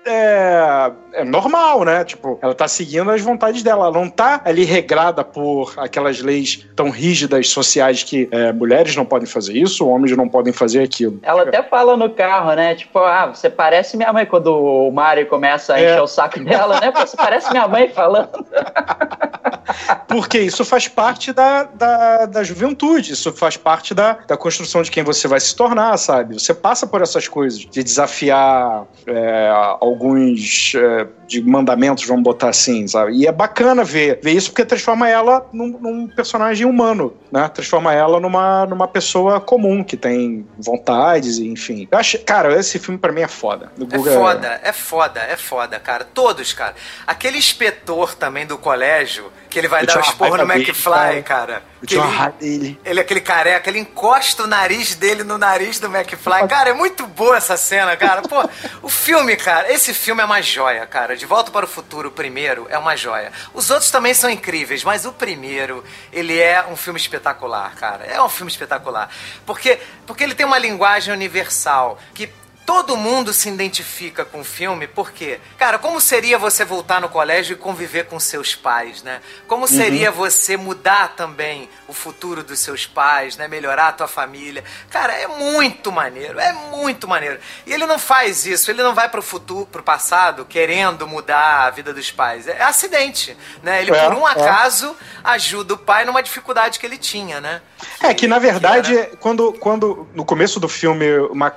é, é normal, né? Tipo, ela tá seguindo as vontades dela, ela não tá ali regrada por aquelas leis tão rígidas sociais que é, mulheres não podem fazer isso, homens não podem fazer aquilo. Ela até fala no carro, né? Tipo, ah, você parece minha mãe quando o Mario começa a é. encher o saco dela, né? Você parece minha mãe falando. Porque isso faz parte da, da, da juventude, isso faz parte da, da construção de quem você vai se tornar, sabe? Você passa por essas coisas, de desafiar é, alguns é, de mandamentos, vamos botar assim, sabe? E é bacana ver, ver isso porque transforma ela num, num personagem humano, né? Transforma ela numa, numa pessoa comum, que tem vontades, enfim. Eu acho, cara, esse filme para mim é foda. é foda, é foda, é foda, cara. Todos, cara. Aquele inspetor também do colégio que ele vai eu dar o um esporro no McFly, cara. Que ele, ele é aquele careca, ele encosta o nariz dele no nariz do McFly. Cara, é muito boa essa cena, cara. Pô, o filme, cara, esse filme é uma joia, cara. De Volta para o Futuro, o primeiro, é uma joia. Os outros também são incríveis, mas o primeiro, ele é um filme espetacular, cara. É um filme espetacular. Porque, porque ele tem uma linguagem universal que todo mundo se identifica com o filme, porque, cara, como seria você voltar no colégio e conviver com seus pais, né? Como seria uhum. você mudar também o futuro dos seus pais, né? Melhorar a tua família. Cara, é muito maneiro, é muito maneiro. E ele não faz isso, ele não vai pro futuro, pro passado, querendo mudar a vida dos pais. É acidente, né? Ele, é, por um é. acaso, ajuda o pai numa dificuldade que ele tinha, né? É, que na verdade, que era... quando, quando no começo do filme,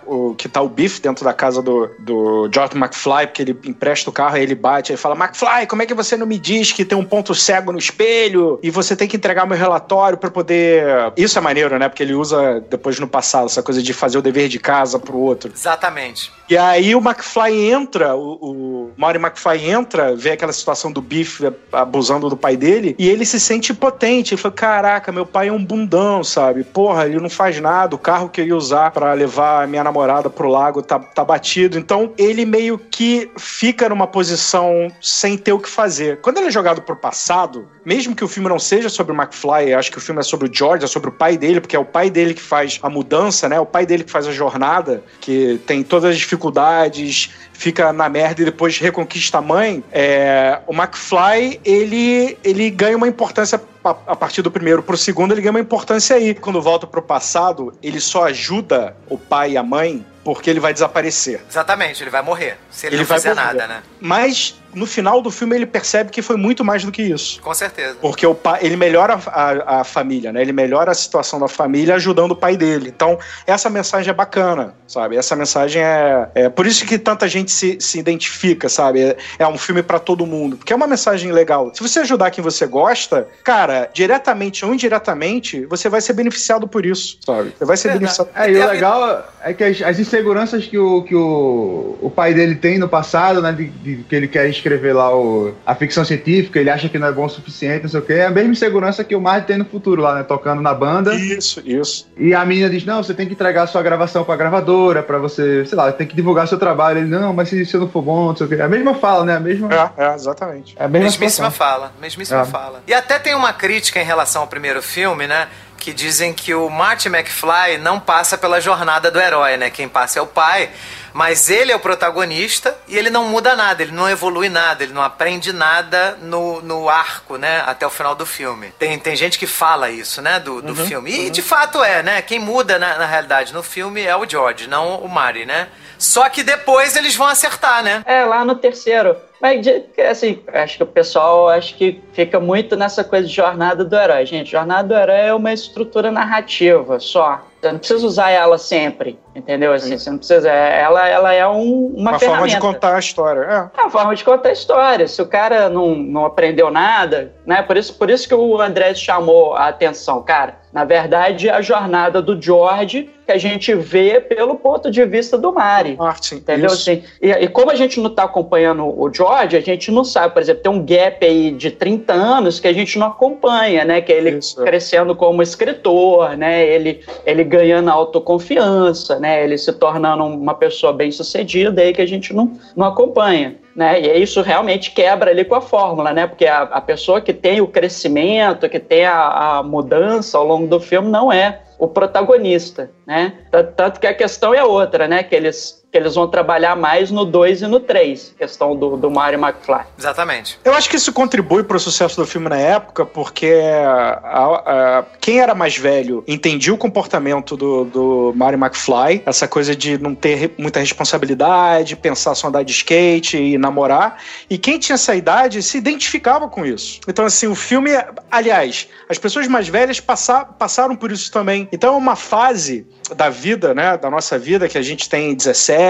o, que tá o Biff dentro da casa do, do George McFly, porque ele empresta o carro e ele bate e fala: McFly, como é que você não me diz que tem um ponto cego no espelho e você tem que entregar meu relatório para poder. Isso é maneiro, né? Porque ele usa depois no passado essa coisa de fazer o dever de casa pro outro. Exatamente. E aí o McFly entra, o, o Mauri McFly entra, vê aquela situação do Biff abusando do pai dele, e ele se sente impotente. Ele fala: Caraca, meu pai é um bundão, sabe? Porra, ele não faz nada. O carro que eu ia usar para levar a minha namorada pro lago tá, tá batido. Então ele meio que fica numa posição sem ter o que fazer. Quando ele é jogado pro passado, mesmo que o filme não seja sobre o McFly, acho que o filme é sobre o George, é sobre o pai dele, porque é o pai dele que faz a mudança, né? O pai dele que faz a jornada, que tem todas as dificuldades, fica na merda e depois reconquista a mãe. É, o McFly, ele, ele ganha uma importância a partir do primeiro pro segundo, ele ganha uma importância aí. Quando volta pro passado, ele só ajuda o pai e a mãe porque ele vai desaparecer. Exatamente, ele vai morrer. Se ele, ele não fizer nada, né? Mas no final do filme ele percebe que foi muito mais do que isso. Com certeza. Porque o pai, ele melhora a, a, a, família, né? Ele melhora a situação da família ajudando o pai dele. Então, essa mensagem é bacana, sabe? Essa mensagem é. é por isso que tanta gente se, se identifica, sabe? É, é um filme para todo mundo. Porque é uma mensagem legal. Se você ajudar quem você gosta, cara, diretamente ou indiretamente, você vai ser beneficiado por isso, sabe? Você vai ser beneficiado. É, e o legal é que as, as inseguranças que, o, que o, o pai dele tem no passado, né? De, de que ele quer escrever lá o, a ficção científica, ele acha que não é bom o suficiente, não sei o quê. É a mesma insegurança que o Marty tem no futuro lá, né? Tocando na banda. Isso, isso. E a menina diz: não, você tem que entregar sua gravação pra gravadora, pra você, sei lá, tem que divulgar seu trabalho. Ele, não, mas se você não for bom, não sei o quê. É a mesma fala, né? A mesma. É, é exatamente. É a mesma mesmíssima fala. Mesmíssima é. fala. E até tem uma crítica em relação ao primeiro filme, né? que dizem que o Marty McFly não passa pela jornada do herói, né? Quem passa é o pai. Mas ele é o protagonista e ele não muda nada, ele não evolui nada, ele não aprende nada no, no arco, né? Até o final do filme. Tem, tem gente que fala isso, né? Do, do uhum, filme. E uhum. de fato é, né? Quem muda na, na realidade no filme é o George, não o Marty, né? Só que depois eles vão acertar, né? É, lá no terceiro. Mas, assim, acho que o pessoal acho que fica muito nessa coisa de jornada do herói. Gente, jornada do herói é uma estrutura narrativa só. Você não precisa usar ela sempre, entendeu? Assim, você não precisa. Ela, ela é um, uma, uma forma de contar a história. É. é uma forma de contar a história. Se o cara não, não aprendeu nada, né? Por isso, por isso que o André chamou a atenção, cara. Na verdade, a jornada do George que a gente vê pelo ponto de vista do Mari. Martin, entendeu? Assim, e, e, como a gente não está acompanhando o George, a gente não sabe, por exemplo, tem um gap aí de 30 anos que a gente não acompanha, né? Que é ele isso. crescendo como escritor, né? Ele, ele ganhando autoconfiança, né? Ele se tornando uma pessoa bem sucedida aí que a gente não, não acompanha. Né? E isso realmente quebra ali com a fórmula, né? Porque a, a pessoa que tem o crescimento, que tem a, a mudança ao longo do filme não é o protagonista, né? Tanto que a questão é outra, né? Que eles que eles vão trabalhar mais no 2 e no 3, questão do, do Mario McFly. Exatamente. Eu acho que isso contribui para o sucesso do filme na época, porque a, a, quem era mais velho entendia o comportamento do, do Mario McFly, essa coisa de não ter muita responsabilidade, pensar só andar de skate e namorar, e quem tinha essa idade se identificava com isso. Então, assim, o filme, aliás, as pessoas mais velhas passar, passaram por isso também. Então, é uma fase da vida, né, da nossa vida, que a gente tem 17,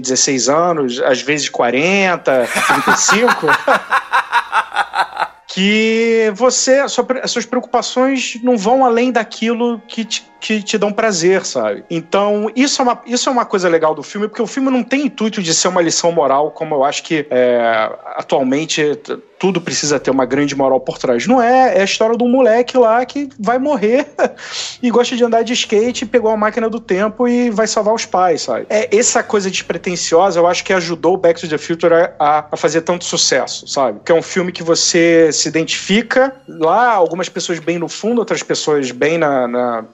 16 anos, às vezes 40, 35. que você, as suas preocupações não vão além daquilo que te, que te dão prazer, sabe? Então, isso é, uma, isso é uma coisa legal do filme, porque o filme não tem intuito de ser uma lição moral, como eu acho que é, atualmente tudo precisa ter uma grande moral por trás. Não é, é a história de um moleque lá que vai morrer e gosta de andar de skate, pegou a máquina do tempo e vai salvar os pais, sabe? É essa coisa despretensiosa, eu acho que ajudou o Back to the Future a, a fazer tanto sucesso, sabe? Que é um filme que você se identifica lá, algumas pessoas bem no fundo, outras pessoas bem na, na,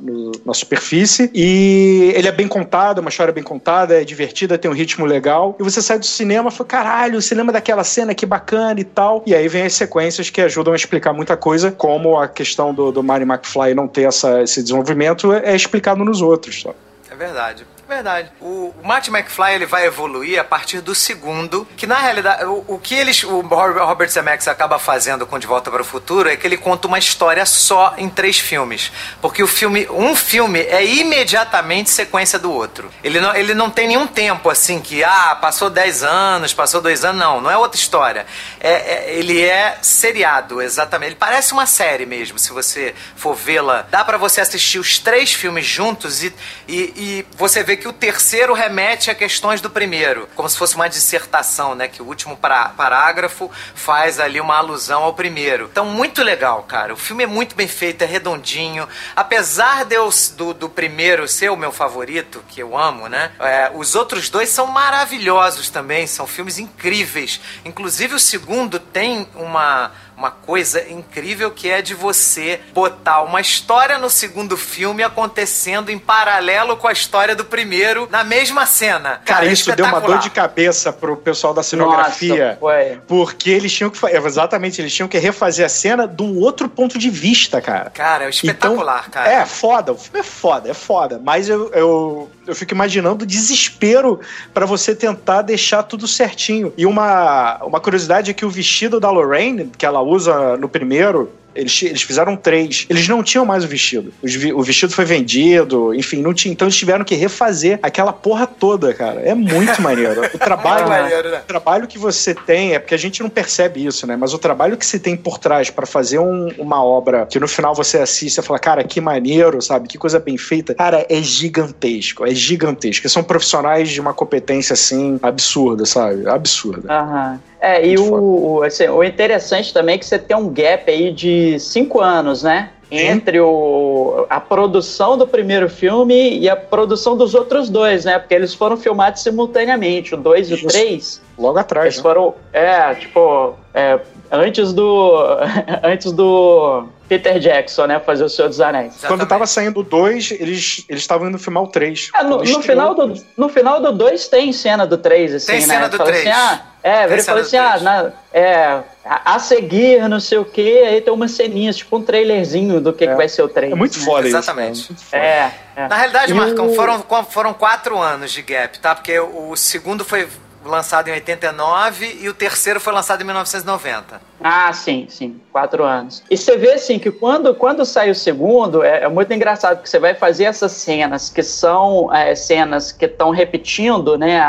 na superfície, e ele é bem contado, é uma história bem contada, é divertida, tem um ritmo legal, e você sai do cinema e fala, caralho, você lembra daquela cena que bacana e tal, e aí vem as sequências que ajudam a explicar muita coisa, como a questão do, do Marty McFly não ter essa, esse desenvolvimento é explicado nos outros. Só. É verdade. Verdade. O, o Marty McFly ele vai evoluir a partir do segundo, que na realidade o, o que eles o Robert Zemeckis acaba fazendo com De Volta para o Futuro é que ele conta uma história só em três filmes, porque o filme um filme é imediatamente sequência do outro. Ele não, ele não tem nenhum tempo assim que ah passou 10 anos, passou dois anos, não, não é outra história. É, é, ele é seriado, exatamente. Ele parece uma série mesmo, se você for vê-la. Dá para você assistir os três filmes juntos e, e, e você vê que o terceiro remete a questões do primeiro, como se fosse uma dissertação, né? Que o último parágrafo faz ali uma alusão ao primeiro. Então, muito legal, cara. O filme é muito bem feito, é redondinho. Apesar de eu, do, do primeiro ser o meu favorito, que eu amo, né? É, os outros dois são maravilhosos também, são filmes incríveis. Inclusive, o segundo tem uma uma coisa incrível que é de você botar uma história no segundo filme acontecendo em paralelo com a história do primeiro na mesma cena. Cara, Cara isso deu uma dor de cabeça pro pessoal da cenografia. Nossa. Porque eles tinham que exatamente, eles tinham que refazer a cena de um outro ponto de vista, cara. Cara, é espetacular, então, cara. É foda, o filme é foda, é foda, mas eu, eu eu fico imaginando o desespero para você tentar deixar tudo certinho. E uma, uma curiosidade é que o vestido da Lorraine, que ela usa no primeiro, eles, eles fizeram três. Eles não tinham mais o vestido. O vestido foi vendido, enfim, não tinha. Então eles tiveram que refazer aquela porra toda, cara. É muito maneiro. O trabalho, maneiro, né? o trabalho que você tem, é porque a gente não percebe isso, né? Mas o trabalho que se tem por trás para fazer um, uma obra que no final você assiste e fala, cara, que maneiro, sabe? Que coisa bem feita. Cara, é gigantesco. É gigantesco. São profissionais de uma competência assim absurda, sabe? Absurda. Aham. É, e o, assim, o interessante também é que você tem um gap aí de cinco anos, né? Entre o, a produção do primeiro filme e a produção dos outros dois, né? Porque eles foram filmados simultaneamente, o 2 e o 3. Logo atrás. Eles né? foram. É, tipo. É, antes do. antes do Peter Jackson, né? Fazer o Senhor dos Anéis. Exatamente. Quando tava saindo o 2, eles estavam indo filmar o 3. É, no, no final do, no final do 2 tem cena do 3, assim, tem né? cena do 3. Assim, ah, é, ele falou assim, ah, na, é, a, seguir, não sei o que, aí tem umas ceninhas, tipo um trailerzinho do que, é. que vai ser o 3. É muito né? foda Exatamente. isso. Exatamente. É, é. Na realidade, Marcão, foram, foram quatro anos de gap, tá? Porque o segundo foi lançado em 89 e o terceiro foi lançado em 1990. Ah, sim, sim, quatro anos. E você vê assim que quando, quando sai o segundo, é, é muito engraçado que você vai fazer essas cenas que são é, cenas que estão repetindo, né?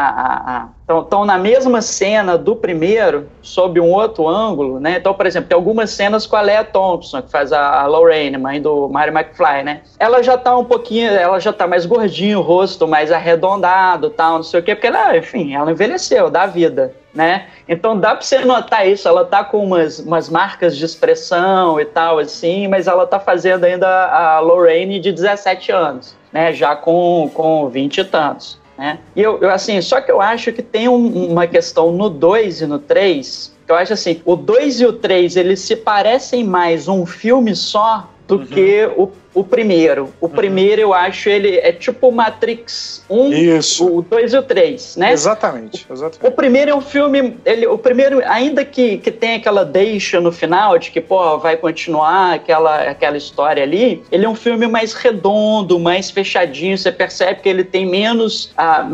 Estão na mesma cena do primeiro, sob um outro ângulo, né? Então, por exemplo, tem algumas cenas com a Lea Thompson, que faz a, a Lorraine, mãe do Mary McFly, né? Ela já tá um pouquinho, ela já tá mais gordinho, o rosto mais arredondado, tal, não sei o quê, porque ela, enfim, ela envelheceu, dá vida né? Então dá para você notar isso, ela tá com umas, umas marcas de expressão e tal, assim, mas ela tá fazendo ainda a Lorraine de 17 anos, né? Já com, com 20 e tantos. Né? E eu, eu, assim, só que eu acho que tem um, uma questão no 2 e no 3, que eu acho assim, o 2 e o 3, eles se parecem mais um filme só do uhum. que o o primeiro. O uhum. primeiro eu acho ele é tipo Matrix 1, Isso. o 2 e o 3, né? Exatamente, exatamente. O primeiro é um filme, ele, o primeiro, ainda que, que tem aquela deixa no final de que, pô, vai continuar aquela, aquela história ali, ele é um filme mais redondo, mais fechadinho, você percebe que ele tem menos, ah,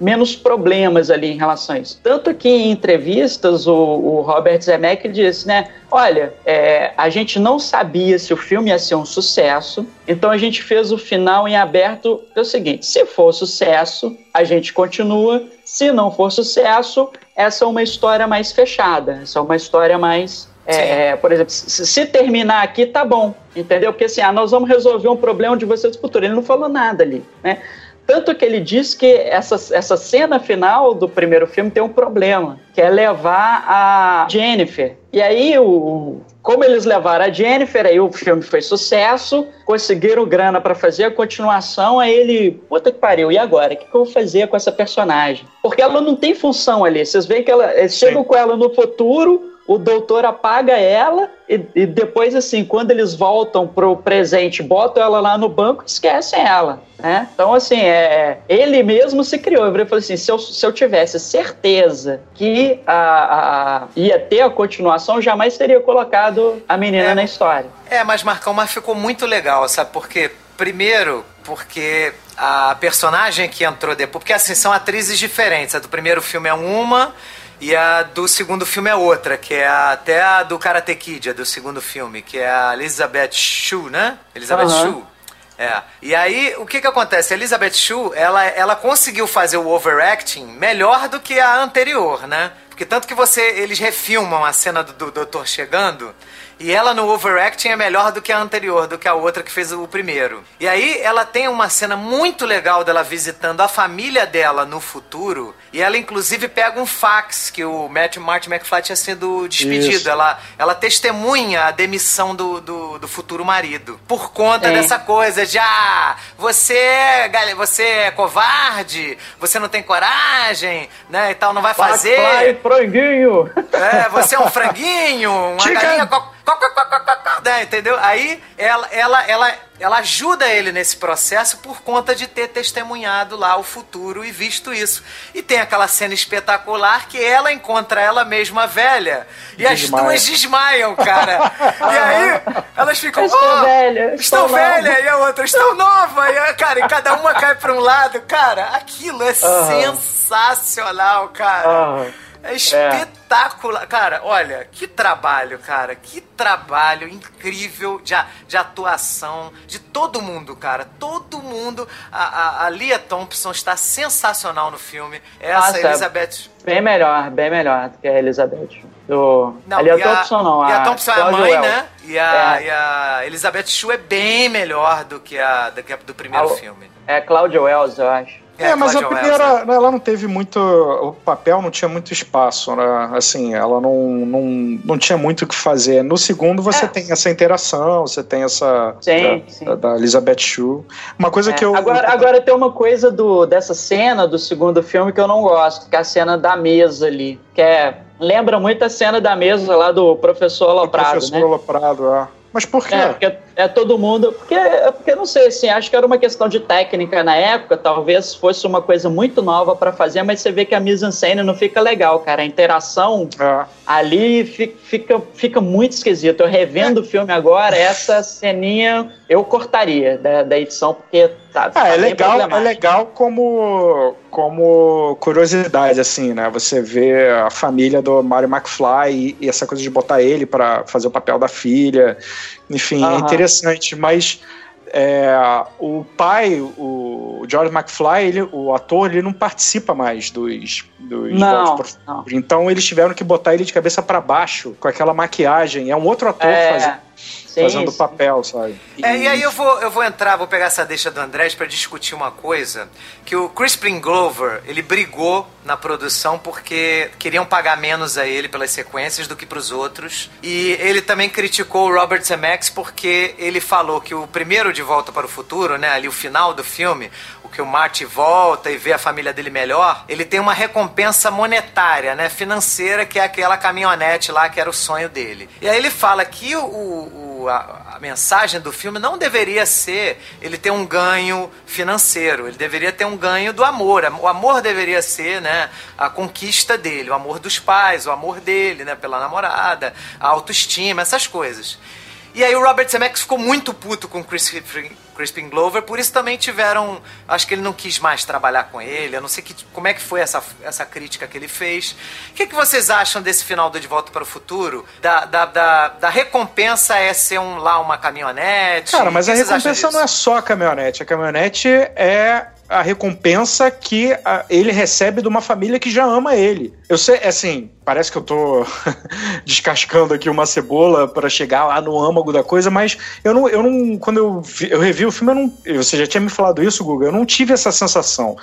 menos problemas ali em relação a isso. Tanto que em entrevistas o, o Robert Zemeckis disse, né, olha, é, a gente não sabia se o filme ia ser um sucesso, então a gente fez o final em aberto. É o seguinte: se for sucesso, a gente continua. Se não for sucesso, essa é uma história mais fechada. Essa é uma história mais. É, é por exemplo, se, terminar aqui, tá bom. Entendeu? Porque assim, ah, nós vamos resolver um problema de vocês no futuro. Ele não falou nada ali, né? Tanto que ele diz que essa, essa cena final do primeiro filme tem um problema, que é levar a Jennifer. E aí, o, como eles levaram a Jennifer, aí o filme foi sucesso, conseguiram grana para fazer a continuação, aí ele, puta que pariu, e agora? O que, que eu vou fazer com essa personagem? Porque ela não tem função ali. Vocês veem que ela, eles chegam com ela no futuro, o doutor apaga ela e, e, depois, assim, quando eles voltam pro presente, botam ela lá no banco esquecem ela, né? Então, assim, é, ele mesmo se criou. Ele falou assim, se eu, se eu tivesse certeza que a, a, ia ter a continuação, jamais teria colocado a menina é, na história. É, mas Marcão, mas ficou muito legal, sabe? Porque, primeiro, porque a personagem que entrou depois... Porque, assim, são atrizes diferentes. A do primeiro filme é uma e a do segundo filme é outra, que é a, até a do Karate Kid, a do segundo filme, que é a Elizabeth Shue, né? Elizabeth uhum. Shue. É. E aí, o que que acontece? A Elizabeth Shue, ela, ela conseguiu fazer o overacting melhor do que a anterior, né? Porque tanto que você, eles refilmam a cena do, do doutor chegando e ela no overacting é melhor do que a anterior, do que a outra que fez o primeiro. E aí ela tem uma cena muito legal dela visitando a família dela no futuro. E ela inclusive pega um fax que o Matt, Martin McFly tinha sido despedido. Ela, ela testemunha a demissão do, do, do futuro marido. Por conta é. dessa coisa de ah, você, é, você é covarde, você não tem coragem, né? E tal, não vai fazer. McFly, franguinho! É, você é um franguinho, uma Chicken. galinha né, entendeu? Aí ela, ela, ela, ela ajuda ele nesse processo por conta de ter testemunhado lá o futuro e visto isso. E tem aquela cena espetacular que ela encontra ela mesma velha e Desmaia. as duas desmaiam, cara. e aí elas ficam. Estou oh, velha. Estou, velha. E a outra, estou nova. E, cara, e cada uma cai para um lado. Cara, aquilo é uhum. sensacional, cara. Uhum. É espetacular. É. Cara, olha, que trabalho, cara. Que trabalho incrível de, de atuação de todo mundo, cara. Todo mundo. A, a, a Lia Thompson está sensacional no filme. Essa Nossa, Elizabeth. Bem melhor, bem melhor do que a Elizabeth. Do... Não, a Lia Thompson não. A, a Thompson é a mãe, né? E a, é. e a Elizabeth Shue é bem melhor do que a, do, que a, do primeiro a, filme. É Claudia Wells, eu acho. É, é mas a primeira, né, ela não teve muito. O papel não tinha muito espaço, né? Assim, ela não, não, não tinha muito o que fazer. No segundo, você é. tem essa interação, você tem essa. Sim, da, sim. da Elizabeth Shue. Uma coisa é. que eu. Agora, agora tem uma coisa do, dessa cena do segundo filme que eu não gosto, que é a cena da mesa ali. Que é. Lembra muito a cena da mesa lá do professor Loprado. Professor né? Loprado, é. Mas por quê? É, porque é todo mundo. Porque, porque não sei, assim, acho que era uma questão de técnica na época, talvez fosse uma coisa muito nova para fazer, mas você vê que a mise-en-scène não fica legal, cara. A interação é. ali fica, fica muito esquisito. Eu revendo o filme agora, essa ceninha eu cortaria da, da edição, porque tá, ah, é legal, é legal como, como curiosidade, assim, né? Você vê a família do Mario McFly e, e essa coisa de botar ele para fazer o papel da filha. Enfim, é interessante, mas é, o pai, o George McFly, ele, o ator, ele não participa mais dos, dos não, não. Então eles tiveram que botar ele de cabeça para baixo com aquela maquiagem. É um outro ator é, fazendo, sim, fazendo sim. papel, sabe? E... É, e aí eu vou, eu vou entrar, vou pegar essa deixa do Andrés para discutir uma coisa que o Crispin Glover ele brigou na produção porque queriam pagar menos a ele pelas sequências do que para os outros. E ele também criticou o Robert Zemeckis porque ele falou que o primeiro De Volta para o Futuro, né, ali o final do filme, que o Marty volta e vê a família dele melhor, ele tem uma recompensa monetária, né, financeira, que é aquela caminhonete lá que era o sonho dele. E aí ele fala que o, o o, a, a, mensagem do filme não deveria ser ele ter um ganho financeiro, ele deveria ter um ganho do amor. O amor deveria ser né, a conquista dele, o amor dos pais, o amor dele né, pela namorada, a autoestima, essas coisas. E aí o Robert Zemeckis ficou muito puto com Chris Crispin Glover, por isso também tiveram. Acho que ele não quis mais trabalhar com ele. Eu não sei que, como é que foi essa, essa crítica que ele fez. O que, que vocês acham desse final do De Volta para o Futuro? Da, da, da, da recompensa é ser um, lá uma caminhonete? Cara, mas a recompensa não é só a caminhonete. A caminhonete é a recompensa que a, ele recebe de uma família que já ama ele. Eu sei, assim, parece que eu tô descascando aqui uma cebola para chegar lá no âmago da coisa, mas eu não, eu não quando eu, vi, eu revi o filme, eu não, você já tinha me falado isso, Guga, eu não tive essa sensação.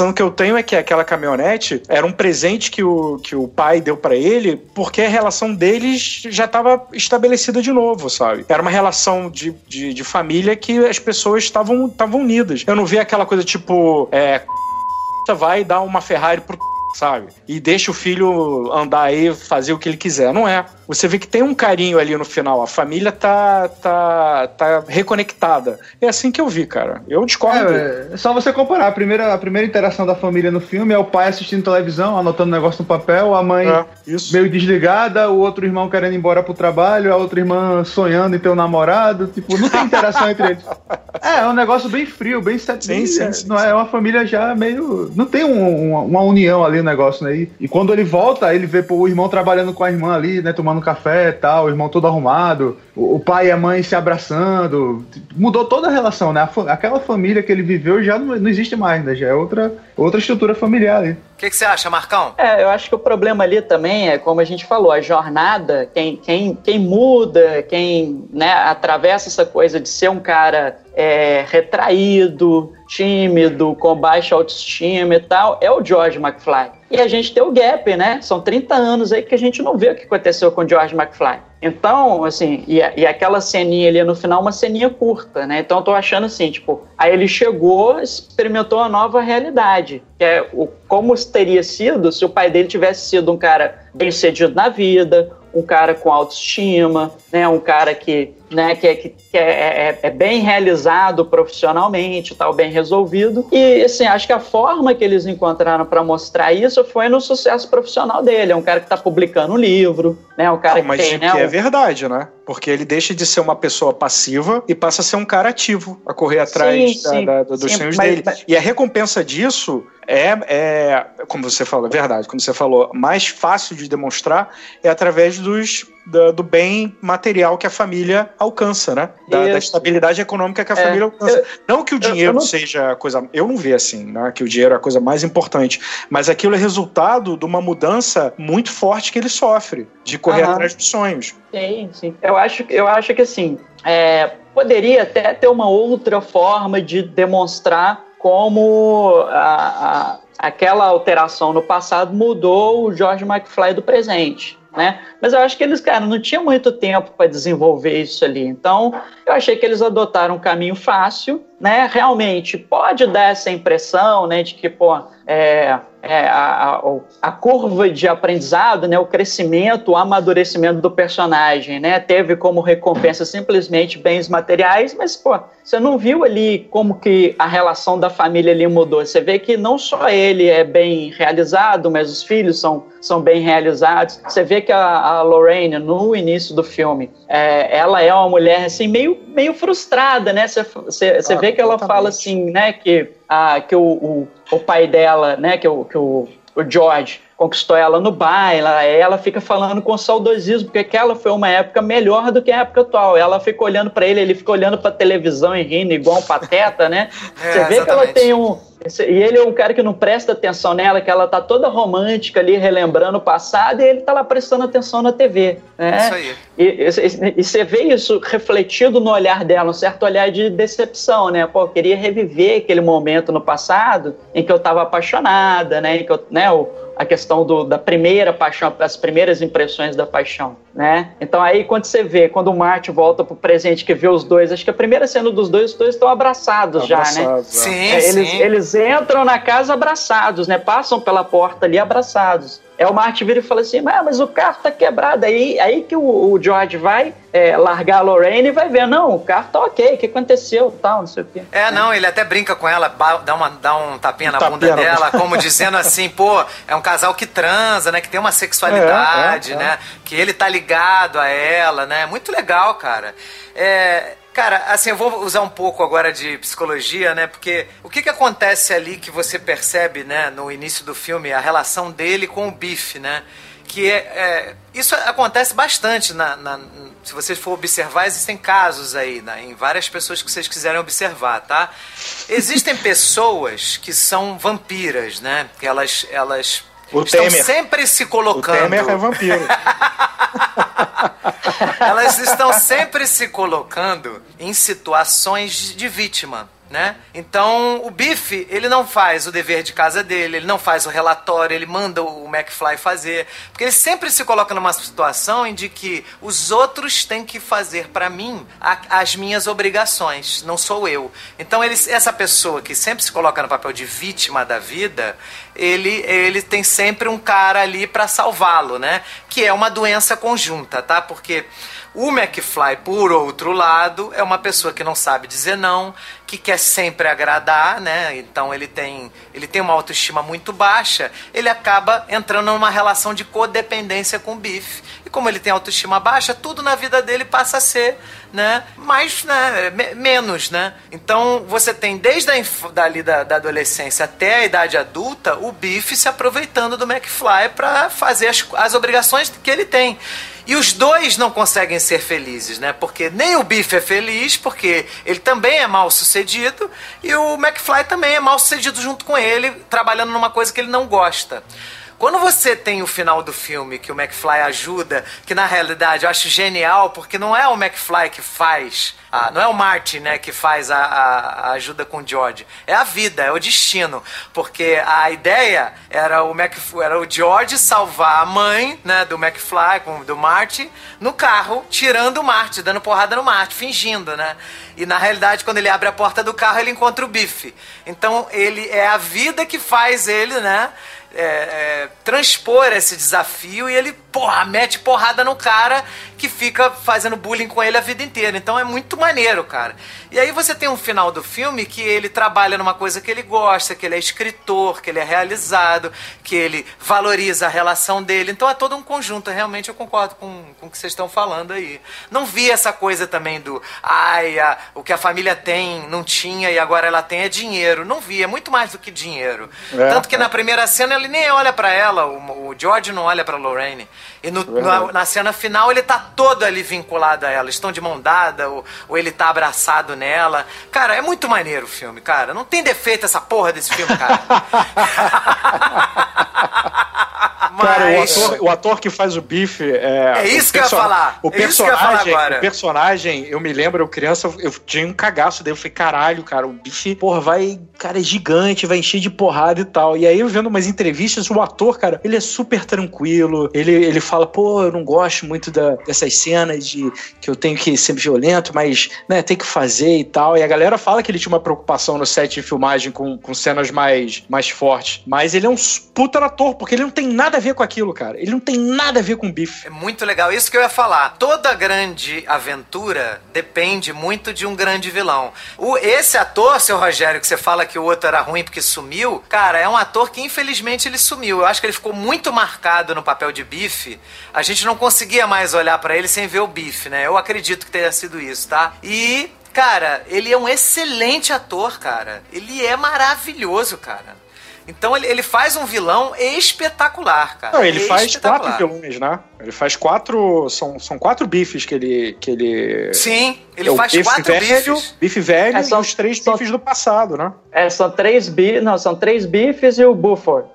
A que eu tenho é que aquela caminhonete era um presente que o, que o pai deu para ele, porque a relação deles já estava estabelecida de novo, sabe? Era uma relação de, de, de família que as pessoas estavam unidas. Eu não vi aquela coisa tipo, é, vai dar uma Ferrari pro sabe? E deixa o filho andar aí, fazer o que ele quiser. Não é. Você vê que tem um carinho ali no final. A família tá, tá, tá reconectada. É assim que eu vi, cara. Eu discordo. É, é só você comparar. A primeira, a primeira interação da família no filme é o pai assistindo televisão, anotando negócio no papel, a mãe é, meio desligada, o outro irmão querendo ir embora pro trabalho, a outra irmã sonhando em ter um namorado. Tipo, não tem interação entre eles. É, é um negócio bem frio, bem set. Sim, sim, sim, não é, é uma família já meio. Não tem um, uma, uma união ali o negócio, né? E, e, quando ele volta, ele vê pô, o irmão trabalhando com a irmã ali, né? Tomando café e tal, o irmão todo arrumado, o, o pai e a mãe se abraçando. Mudou toda a relação, né? A, aquela família que ele viveu já não, não existe mais, né? Já é outra, outra estrutura familiar ali. O que, que, você acha, Marcão? É, eu acho que o problema ali também é, como a gente falou, a jornada, quem, quem, quem muda, quem né, atravessa essa coisa de ser um cara é, retraído, tímido, com baixa autoestima e tal, é o George McFly. E a gente tem o gap, né? São 30 anos aí que a gente não vê o que aconteceu com o George McFly. Então, assim, e, e, aquela ceninha ali no final, uma ceninha curta, né? Então eu tô achando assim, tipo, aí ele chegou, experimentou uma nova realidade, que é o, como teria sido se o pai dele tivesse sido um cara bem sucedido na vida, um cara com autoestima, né? Um cara que né, que, é, que, que é, é, é, bem realizado profissionalmente, tal, bem resolvido. E assim, acho que a forma que eles encontraram para mostrar isso foi no sucesso profissional dele. É um cara que está publicando um livro, né, um cara Não, mas que tem, né, que é verdade, né? Porque ele deixa de ser uma pessoa passiva e passa a ser um cara ativo, a correr atrás sim, da, sim, da, dos sim, sonhos mas, dele. Mas... E a recompensa disso é, é, como você falou, é verdade, como você falou, mais fácil de demonstrar é através dos do, do, bem material que a família alcança, né? Da, da estabilidade econômica que a é, família alcança. Eu, não que o dinheiro não... seja a coisa. Eu não vejo assim, né? Que o dinheiro é a coisa mais importante. Mas aquilo é resultado de uma mudança muito forte que ele sofre, de correr Aham. atrás dos sonhos. Sim, sim. Eu acho, eu acho que assim. É, poderia até ter uma outra forma de demonstrar como a, a, aquela alteração no passado mudou o George McFly do presente né? Mas eu acho que eles, cara, não tinha muito tempo para desenvolver isso ali. Então, eu achei que eles adotaram um caminho fácil, né? Realmente pode dar essa impressão, né, de que, pô, é, é, a, a, a, curva de aprendizado, né, o crescimento, o amadurecimento do personagem, né, teve como recompensa simplesmente bens materiais, mas pô, você não viu ali como que a relação da família ali mudou. Você vê que não só ele é bem realizado, mas os filhos são, são bem realizados. Você vê que a, a Lorraine no início do filme, é, ela é uma mulher assim meio, meio frustrada, né? Você, você, você ah, vê que ela fala assim, né, que a, que o, o, o pai dela, né, que o, que o, o George conquistou ela no baile, ela, ela fica falando com saudosismo, porque aquela foi uma época melhor do que a época atual. Ela fica olhando para ele, ele fica olhando para televisão e rindo igual um pateta, né? É, Você vê exatamente. que ela tem um, e ele é um cara que não presta atenção nela, que ela tá toda romântica ali, relembrando o passado, e ele tá lá prestando atenção na TV. Né? Isso aí. E, e, você vê isso refletido no olhar dela, um certo olhar de decepção, né? Pô, eu queria reviver aquele momento no passado em que eu tava apaixonada, né? Em que eu, né, o, a questão do, da primeira paixão, as primeiras impressões da paixão, né? Então aí quando você vê, quando o Martin volta pro presente que vê os dois, acho que a primeira cena dos dois, os dois estão abraçados, abraçados já, né? Sim, é, sim. Eles, eles entram na casa abraçados, né? Passam pela porta ali abraçados. É o Marty vira e fala assim: ah, mas o carro tá quebrado. Aí, aí que o, o George vai é, largar a Lorraine e vai ver: não, o carro tá ok, o que aconteceu, tal, não sei o quê. É, não, ele até brinca com ela, dá, uma, dá um tapinha um na tapinha bunda dela, como dizendo assim: pô, é um casal que transa, né? Que tem uma sexualidade, é, é, é. né? Que ele tá ligado a ela, né? Muito legal, cara. É, Cara, assim, eu vou usar um pouco agora de psicologia, né? Porque o que que acontece ali que você percebe, né, no início do filme, a relação dele com o Biff, né? Que é, é isso acontece bastante na, na, se vocês for observar, existem casos aí, né, em várias pessoas que vocês quiserem observar, tá? Existem pessoas que são vampiras, né? Que elas, elas o estão Temer. sempre se colocando. O Temer é vampiro. Elas estão sempre se colocando em situações de vítima né? Então, o Biff, ele não faz o dever de casa dele, ele não faz o relatório, ele manda o McFly fazer, porque ele sempre se coloca numa situação em de que os outros têm que fazer para mim a, as minhas obrigações, não sou eu. Então, ele, essa pessoa que sempre se coloca no papel de vítima da vida, ele, ele tem sempre um cara ali para salvá-lo, né? Que é uma doença conjunta, tá? Porque o McFly, por outro lado, é uma pessoa que não sabe dizer não, que quer sempre agradar, né? Então ele tem, ele tem uma autoestima muito baixa, ele acaba entrando numa relação de codependência com o Biff. E como ele tem autoestima baixa, tudo na vida dele passa a ser, né, mais, né, me menos, né? Então você tem desde a dali da, da adolescência até a idade adulta, o Biff se aproveitando do McFly para fazer as, as obrigações que ele tem. E os dois não conseguem ser felizes, né? Porque nem o Biff é feliz, porque ele também é mal sucedido, e o McFly também é mal sucedido junto com ele, trabalhando numa coisa que ele não gosta. Quando você tem o final do filme que o McFly ajuda, que na realidade eu acho genial, porque não é o McFly que faz, a, não é o Martin, né, que faz a, a, ajuda com o George. É a vida, é o destino. Porque a ideia era o, Mac, era o George salvar a mãe, né, do McFly, com, do Martin, no carro, tirando o Martin, dando porrada no Martin, fingindo, né? E na realidade, quando ele abre a porta do carro, ele encontra o Biff. Então, ele é a vida que faz ele, né? É, é, transpor esse desafio e ele, porra, mete porrada no cara que fica fazendo bullying com ele a vida inteira. Então é muito maneiro, cara. E aí você tem um final do filme que ele trabalha numa coisa que ele gosta, que ele é escritor, que ele é realizado, que ele valoriza a relação dele. Então é todo um conjunto. Realmente eu concordo com, com o que vocês estão falando aí. Não vi essa coisa também do, ai, a, o que a família tem não tinha e agora ela tem é dinheiro. Não vi, é muito mais do que dinheiro. É, Tanto que é. na primeira cena ele nem olha para ela, o, o, George não olha para Lorraine. E no, na, na, cena final ele tá todo ali vinculado a ela. Estão de mão dada, ou, ou, ele tá abraçado nela. Cara, é muito maneiro o filme, cara. Não tem defeito essa porra desse filme, cara. Mas... Cara, o ator, o ator, que faz o Biff. É, é isso que eu ia falar. O é personagem, o personagem, eu me lembro, eu criança, eu tinha um cagaço dele. Eu falei, caralho, cara, o Biff, porra, vai. Cara, é gigante, vai encher de porrada e tal. E aí, eu vendo umas entrevistas, o ator, cara, ele é super tranquilo. Ele, ele fala, pô, eu não gosto muito da, dessas cenas de que eu tenho que ser violento, mas, né, tem que fazer e tal. E a galera fala que ele tinha uma preocupação no set de filmagem com, com cenas mais, mais fortes. Mas ele é um puta ator, porque ele não tem nada a ver com aquilo, cara. Ele não tem nada a ver com bife. É muito legal. Isso que eu ia falar. Toda grande aventura depende muito de um grande vilão. O, esse ator, seu Rogério, que você fala que o outro era ruim porque sumiu, cara, é um ator que infelizmente ele sumiu. Eu acho que ele ficou muito marcado no papel de bife. A gente não conseguia mais olhar para ele sem ver o bife, né? Eu acredito que tenha sido isso, tá? E Cara, ele é um excelente ator, cara. Ele é maravilhoso, cara. Então ele, ele faz um vilão espetacular, cara. Não, ele faz quatro vilões, né? Ele faz quatro. São, são quatro bifes que ele. Que ele... Sim, ele é faz quatro velho, bifes. Bife velho é, são, e os três são, bifes do passado, né? É, são três bifes. Não, são três bifes e o Buford.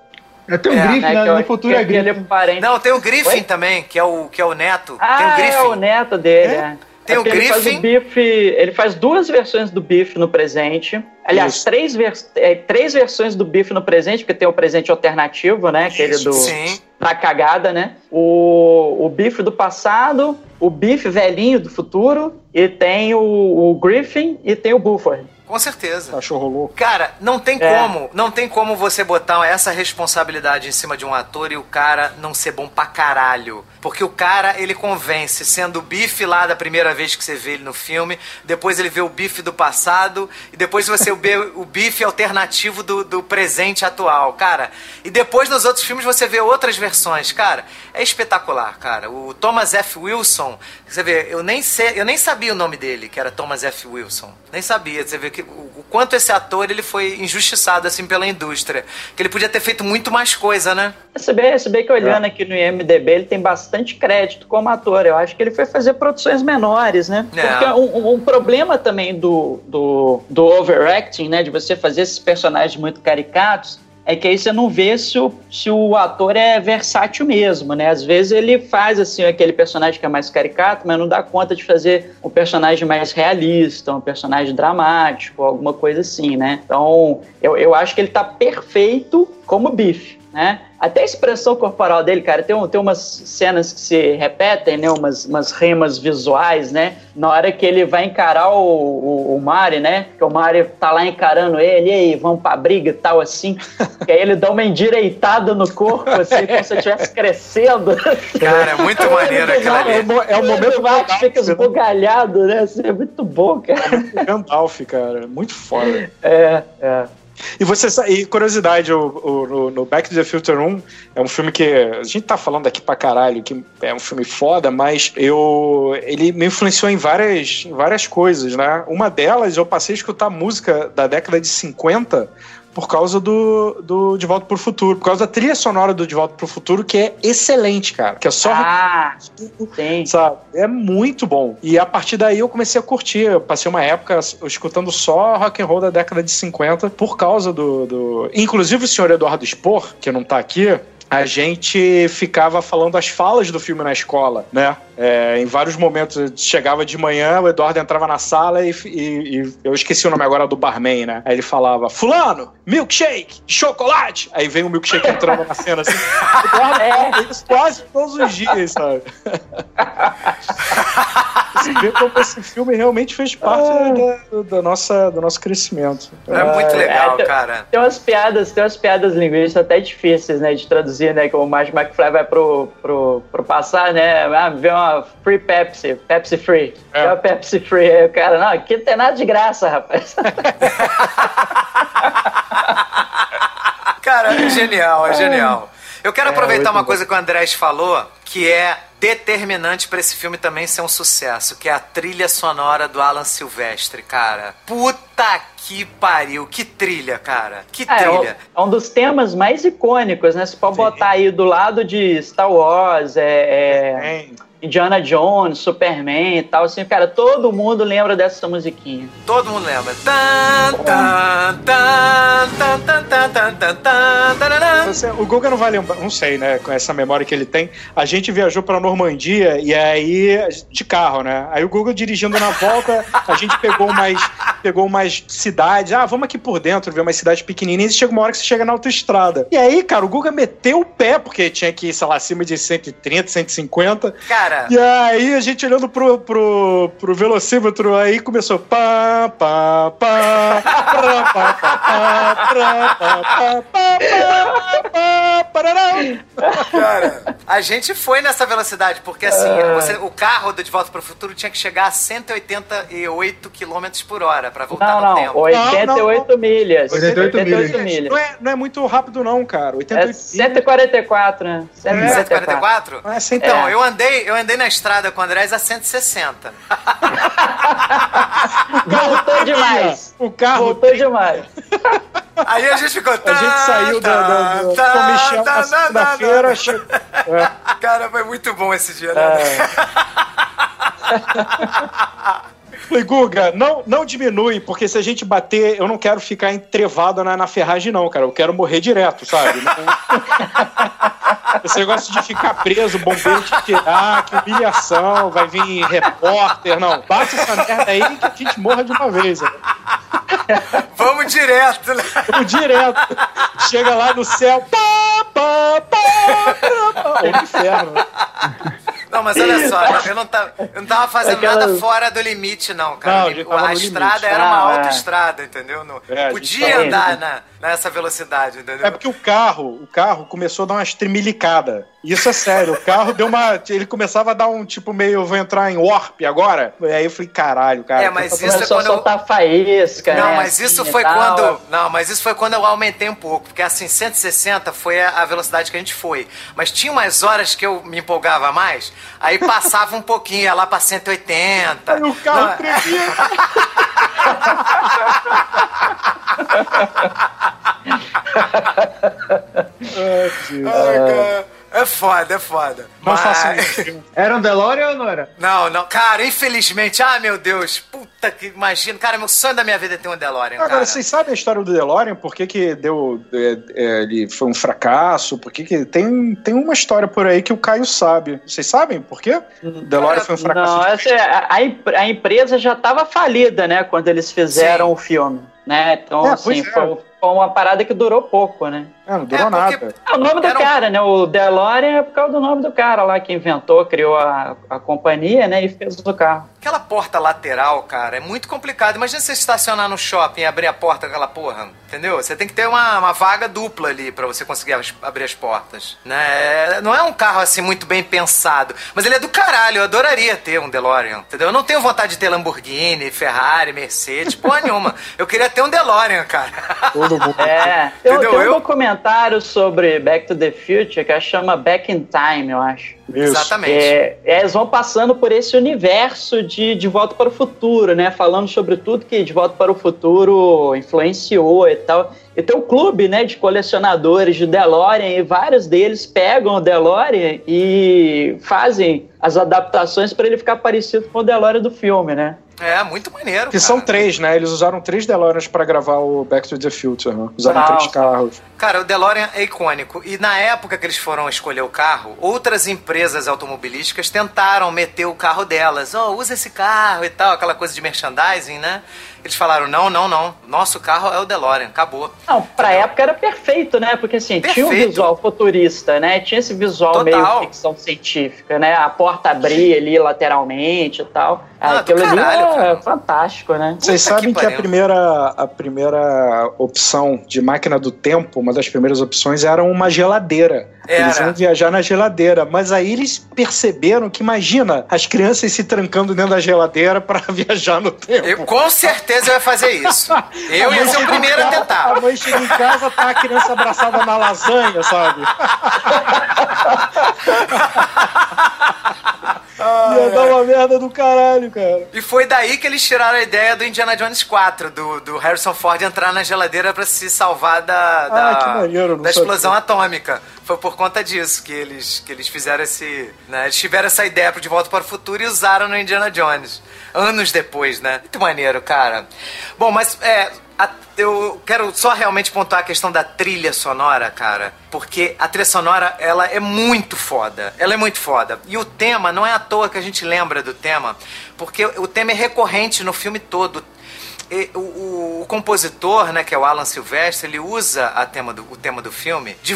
É, tem um é, Griffin, né? No futuro é Griffin. É Não, tem o Griffin Oi? também, que é o, que é o neto. Ah, tem o Griffin. é o neto dele, é. é. Tem é o Griffin. Ele faz, o Biff, ele faz duas versões do Biff no presente. Aliás, três, vers é, três versões do Biff no presente, porque tem o presente alternativo, né? Aquele do. Sim. Da cagada, né? O, o Biff do passado, o Biff velhinho do futuro, e tem o, o Griffin e tem o Buford. Com certeza. Cachorro louco. Cara, não tem É. como, não tem como você botar essa responsabilidade em cima de um ator e o cara não ser bom pra caralho. Porque o cara, ele convence, sendo o bife lá da primeira vez que você vê ele no filme, depois ele vê o bife do passado, e depois você vê o bife alternativo do, do presente atual, cara. E depois nos outros filmes você vê outras versões, cara. É espetacular, cara. O Thomas F. Wilson, você vê, eu nem sei, eu nem sabia o nome dele, que era Thomas F. Wilson. Nem sabia. Você vê que o, quanto esse ator ele foi injustiçado assim pela indústria, que ele podia ter feito muito mais coisa, né? Se bem, se bem que olhando aqui no IMDB, ele tem bastante crédito como ator. Eu acho que ele foi fazer produções menores, né? É. Porque um, um- um problema também do, do, do overacting, né? De você fazer esses personagens muito caricatos, é que aí você não vê se o, se o ator é versátil mesmo, né? Às vezes ele faz, assim, aquele personagem que é mais caricato, mas não dá conta de fazer um personagem mais realista, um personagem dramático, alguma coisa assim, né? Então, eu, eu acho que ele tá perfeito como bife, né? Até a expressão corporal dele, cara, tem, um- tem umas cenas que se repetem, né? Umas, umas rimas visuais, né? Na hora que ele vai encarar o, o, o Mari, né? Que o Mari tá lá encarando ele, e aí, vamos pra briga e tal, assim. que aí ele dá uma endireitada no corpo, assim, como se estivesse crescendo. Cara, é muito maneiro aquilo É, ali. o mo- é o momento O Mari fica Gandalf, né? esbugalhado, né? Assim, é muito bom, cara. Gandalf, cara. Muito foda. É, é. E você e curiosidade, o, o- no, no Back to the Future 1 é um filme que a gente tá falando aqui pra caralho, que é um filme foda, mas eu ele me influenciou em várias, em várias coisas, né? Uma delas, eu passei a escutar música da década de 50 por causa do, do De Volta pro Futuro, por causa da trilha sonora do De Volta pro Futuro, que é excelente, cara. Que é só Ah, sim. sabe? É muito bom. E a partir daí eu comecei a curtir. Eu passei uma época escutando só rock and roll da década de 50 por causa do. do... Inclusive o senhor Eduardo Spor, que não tá aqui. A gente ficava falando as falas do filme na escola, né? É, em vários momentos, chegava de manhã, o Eduardo entrava na sala e, e- e eu esqueci o nome agora do barman, né? Aí ele falava: Fulano, milkshake, chocolate. Aí vem o milkshake entrando na cena assim. O Eduardo É. isso quase todos os dias, sabe? Você vê como esse filme realmente fez parte da, da nossa, do nosso crescimento. É muito legal, É, tem- cara. Tem umas piadas, tem umas piadas linguísticas até difíceis, né, de traduzir, né, que o Marge McFly vai pro, pro, pro passar, né, ah, vê uma free Pepsi, Pepsi free, É. é. uma Pepsi free, aí o cara, não, aqui não tem nada de graça, rapaz. Cara, é genial, é genial. Eu quero aproveitar muito uma bom. coisa que o Andrés falou, que é determinante pra esse filme também ser um sucesso, que é a trilha sonora do Alan Silvestre, cara. Puta que pariu, que trilha, cara. Que É, é um- trilha. é um dos temas mais icônicos, né, você pode botar aí do lado de Star Wars, é, é. Indiana Jones, Superman e tal, assim, cara, todo mundo lembra dessa musiquinha. Todo mundo lembra. O Guga não vai lembrar, não sei, né, com essa memória que ele tem. A gente viajou pra Normandia e aí, de carro, né? Aí o Guga dirigindo na volta, a gente pegou mais, pegou mais cidades. Ah, vamos aqui por dentro ver umas cidades pequenininhas e chega uma hora que você chega na autoestrada. E aí, cara, o Guga meteu o pé, porque tinha que ir, sei lá, acima de 130, 150. Cara, e aí a gente olhando pro, pro, pro velocímetro, aí começou pá, pá, pá, pá, pá, pá, pá, pá. Cara, a gente foi nessa velocidade, porque assim, você- o carro do De Volta para o Futuro tinha que chegar a 188 km por hora pra voltar Não, no não, tempo. 88 milhas. 88 milhas. Não é, não é muito rápido não, cara. É 88 144, né? 144? Não é 100 Então, É. eu andei, eu andei na estrada com o Andrés a 160. Voltou demais. O carro Voltou demais. Aí a gente ficou. A gente saiu da, da, da São Michel na segunda-feira. che- É. Cara, foi muito bom esse dia, né? Falei, Guga, não, não diminui, porque se a gente bater, eu não quero ficar entrevado na, na ferragem, não, cara. Eu quero morrer direto, sabe? Esse negócio de ficar preso, bombeiro te tirar, que humilhação, vai vir repórter, não. Bate essa merda aí que a gente morra de uma vez. Né? Vamos direto, né? Vamos direto. Chega lá no céu. Pá, pá, pá, pá, pá. É um inferno. Não, mas olha só, eu não tava, eu não tava fazendo Aquela- nada fora do limite, não, cara. Não, a estrada limite. era uma Ah, é. autoestrada, entendeu? Não, É, podia andar na, nessa velocidade, entendeu? É porque o carro, o carro começou a dar umas tremelicadas. Isso é sério. O carro deu uma. Ele começava a dar um tipo meio, eu vou entrar em warp agora. E aí eu falei, caralho, cara. É, mas tá isso é quando eu- soltar faísca, Não, né, mas assim, isso e foi tal. quando. Não, mas isso foi quando eu aumentei um pouco. Porque assim, 160 foi a, a velocidade que a gente foi. Mas tinha umas horas que eu me empolgava mais, aí passava um pouquinho, ia lá pra 180. Aí o carro Não, tremia. ai, É foda, é foda. Não Mas- faço isso. Era um DeLorean ou não era? Não, não. Cara, infelizmente, ah, meu Deus. Puta que imagina. Cara, meu sonho da minha vida é ter um DeLorean, Agora, cara. vocês sabem a história do DeLorean? Por que, que deu. é, é, ele foi um fracasso? Por que, que. Tem, tem uma história por aí que o Caio sabe. Vocês sabem por quê? O DeLorean foi um fracasso. Não, de- essa é- a, a empre- a empresa já estava falida, né, quando eles fizeram Sim. o filme, né? Então, É, assim, é. foi uma parada que durou pouco, né? É, não durou É, porque- nada. É o nome do Era um- cara, né? O DeLorean é por causa do nome do cara lá que inventou, criou a, a companhia, né? E fez o carro. Aquela porta lateral, cara, é muito complicado. Imagina você estacionar no shopping e abrir a porta daquela porra, entendeu? Você tem que ter uma, uma vaga dupla ali pra você conseguir as- abrir as portas, né? Não é um carro assim muito bem pensado, mas ele é do caralho. Eu adoraria ter um DeLorean, entendeu? Eu não tenho vontade de ter Lamborghini, Ferrari, Mercedes, porra nenhuma. Eu queria ter um DeLorean, cara. Todo mundo. É, Entendeu? tem um Eu- documentário sobre Back to the Future que chama Back in Time, eu acho. Isso. Exatamente. É, é, eles vão passando por esse universo de De Volta para o Futuro, né? Falando sobre tudo que De Volta para o Futuro influenciou e tal. E tem um clube, né, de colecionadores de DeLorean e vários deles pegam o DeLorean e fazem as adaptações para ele ficar parecido com o DeLorean do filme, né? É, muito maneiro, Que cara. são três, né? Eles usaram três DeLoreans pra gravar o Back to the Future, né? Usaram Não. três carros. Cara, o DeLorean é icônico. E na época que eles foram escolher o carro, outras empresas automobilísticas tentaram meter o carro delas. Oh, usa esse carro e tal, aquela coisa de merchandising, né? Eles falaram, não, não, não. Nosso carro é o DeLorean, acabou. Não, pra época era perfeito, né? Porque assim, tinha um Perfeito. visual futurista, né? Tinha esse visual Total. meio ficção científica, né? A porta abria ali lateralmente e tal. Ah, Aquilo ali caralho, era cara. fantástico, né? Vocês Puta sabem que que, a primeira, a primeira opção de máquina do tempo, uma das primeiras opções, era uma geladeira. Eles Era. iam viajar na geladeira. Mas aí eles perceberam que, imagina, as crianças se trancando dentro da geladeira pra viajar no tempo. Eu com certeza eu ia fazer isso. Eu ia ser o primeiro a tentar. A mãe chega em casa, tá a criança abraçada na lasanha, sabe? Ia dar uma merda do caralho, cara. E foi daí que eles tiraram a ideia do Indiana Jones 4, do, do Harrison Ford entrar na geladeira pra se salvar da, da, Ah, que maneiro, da explosão atômica. Foi por conta disso que eles, que eles fizeram esse. Né, eles tiveram essa ideia pro De Volta para o Futuro e usaram no Indiana Jones. Anos depois, né? Muito maneiro, cara. Bom, mas é. A- eu quero só realmente pontuar a questão da trilha sonora, cara. Porque a trilha sonora, ela é muito foda. Ela é muito foda. E o tema, não é à toa que a gente lembra do tema, porque o tema é recorrente no filme todo. O, o- o compositor, né, que é o Alan Silvestre, ele usa a tema do, o tema do filme de,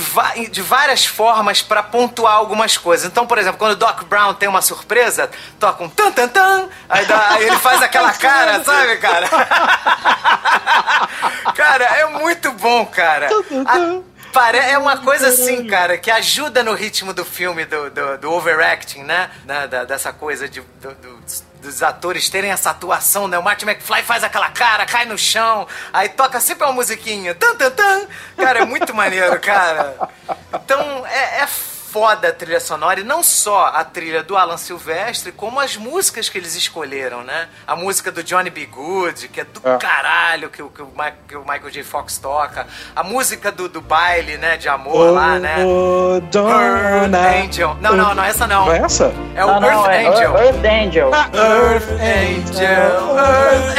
de várias formas pra pontuar algumas coisas. Então, por exemplo, quando o Doc Brown tem uma surpresa, toca um tan tan tan, aí, dá- aí ele faz aquela cara, sabe, cara? cara, é muito bom, cara. A- Pare- é uma coisa assim, cara, que ajuda no ritmo do filme, do, do, do overacting, né? Da- da- dessa coisa de, do- do- dos atores terem essa atuação, né? O Martin McFly faz aquela cara, cai no chão, aí toca sempre uma musiquinha. Tan, tan, tan. Cara, é muito maneiro, cara. Então, é, é foda a trilha sonora, e não só a trilha do Alan Silvestre, como as músicas que eles escolheram, né? A música do Johnny B. Good, que é do É. caralho, que, o- que, o que o Michael J. Fox toca. A música do, do baile, né? De amor lá, né? Oh, Earth. Angel. Não, não, não, essa não. Não é essa? É o não, Earth não, é Angel. Ah, Earth Angel. Earth Angel, Earth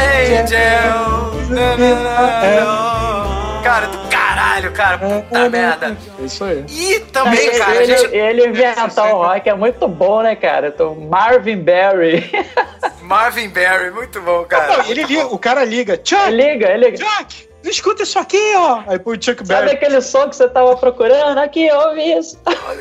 Angel. Na, na, na. Cara, do caralho, cara. Puta merda. É isso aí. E também, cara, a ele, gente. ele inventar o rock é muito bom, né, cara? Então, Marvin Berry. Marvin Barry, muito bom, cara. Não, ele liga, o cara liga. Chuck! liga, ele liga. Chuck! Escuta isso aqui, ó. Aí põe o Chuck Berry. Sabe aquele som que você tava procurando? Aqui, ouve isso.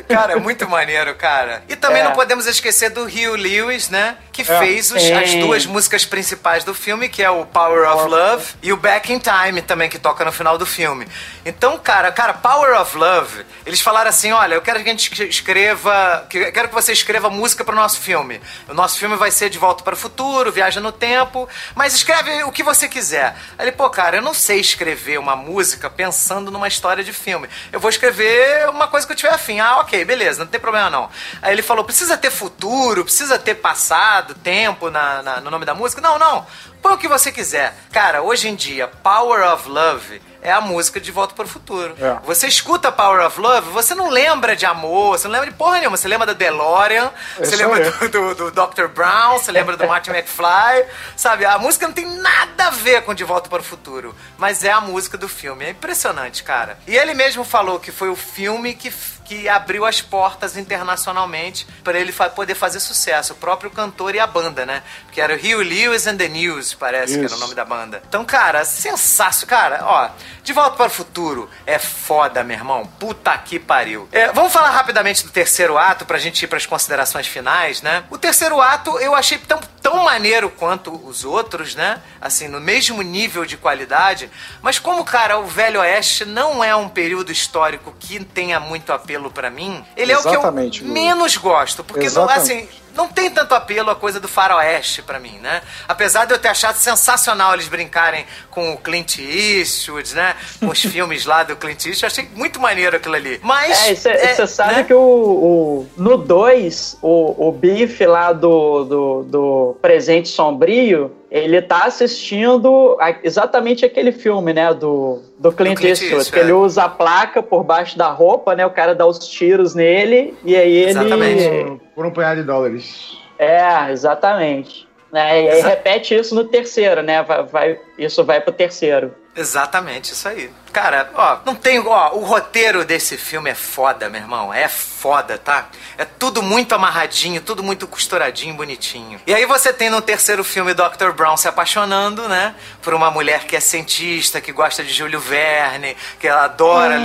Cara, é muito maneiro, cara. E também É. não podemos esquecer do Hugh Lewis, né? Que É. fez os- as duas músicas principais do filme, que é o Power of Love e o Back in Time também, que toca no final do filme. Então, cara, cara, Power of Love, eles falaram assim, olha, eu quero que a gente escreva, que- eu quero que você escreva música pro nosso filme. O nosso filme vai ser De Volta para o Futuro, Viaja no Tempo, mas escreve o que você quiser. Aí ele, pô, cara, eu não sei escrever uma música pensando numa história de filme. Eu vou escrever uma coisa que eu tiver afim. Ah, ok, beleza, não tem problema não. Aí ele falou, precisa ter futuro, precisa ter passado, tempo na, na- no nome da música? Não, não. Põe o que você quiser. Cara, hoje em dia, Power of Love é a música de Volta para o Futuro. É. Você escuta Power of Love, você não lembra de amor, você não lembra de porra nenhuma. Você lembra da DeLorean, você lembra do, do, do Dr. Brown, você lembra do Martin McFly, sabe? A música não tem nada a ver com De Volta para o Futuro, mas é a música do filme. É impressionante, cara. E ele mesmo falou que foi o filme que, que abriu as portas internacionalmente para ele fa- poder fazer sucesso. O próprio cantor e a banda, né? Que era o Hugh Lewis and the News, parece que era o Isso. nome da banda. Então, cara, sensacional. Cara, ó, De Volta para o Futuro é foda, meu irmão. Puta que pariu. É, vamos falar rapidamente do terceiro ato pra gente ir pras considerações finais, né? O terceiro ato eu achei tão, tão maneiro quanto os outros, né? Assim, no mesmo nível de qualidade. Mas como, cara, o Velho Oeste não é um período histórico que tenha muito apelo pra mim, ele Exatamente, é o que eu menos gosto. Porque, não, assim, não tem tanto apelo a coisa do faroeste pra mim, né? Apesar de eu ter achado sensacional eles brincarem com o Clint Eastwood, né? Com os filmes lá do Clint Eastwood, eu achei muito maneiro aquilo ali. Mas... É, você é, sabe né? que o, o- no 2, o, o bife lá do, do, do Presente Sombrio, ele tá assistindo a- exatamente aquele filme, né? Do, do Clint, Clint Eastwood. Eastwood, que ele é. usa a placa por baixo da roupa, né? O cara dá os tiros nele e aí ele. Exatamente. Por, por um punhado de dólares. É, exatamente. Né? E aí Exa- repete isso no terceiro, né? Vai, vai- isso vai pro terceiro. Exatamente, isso aí. Cara, ó, não tem. Ó, o roteiro desse filme é foda, meu irmão. É foda, tá? É tudo muito amarradinho, tudo muito costuradinho, bonitinho. E aí você tem no terceiro filme Dr. Brown se apaixonando, né? Por uma mulher que é cientista, que gosta de Júlio Verne, que ela adora Ah,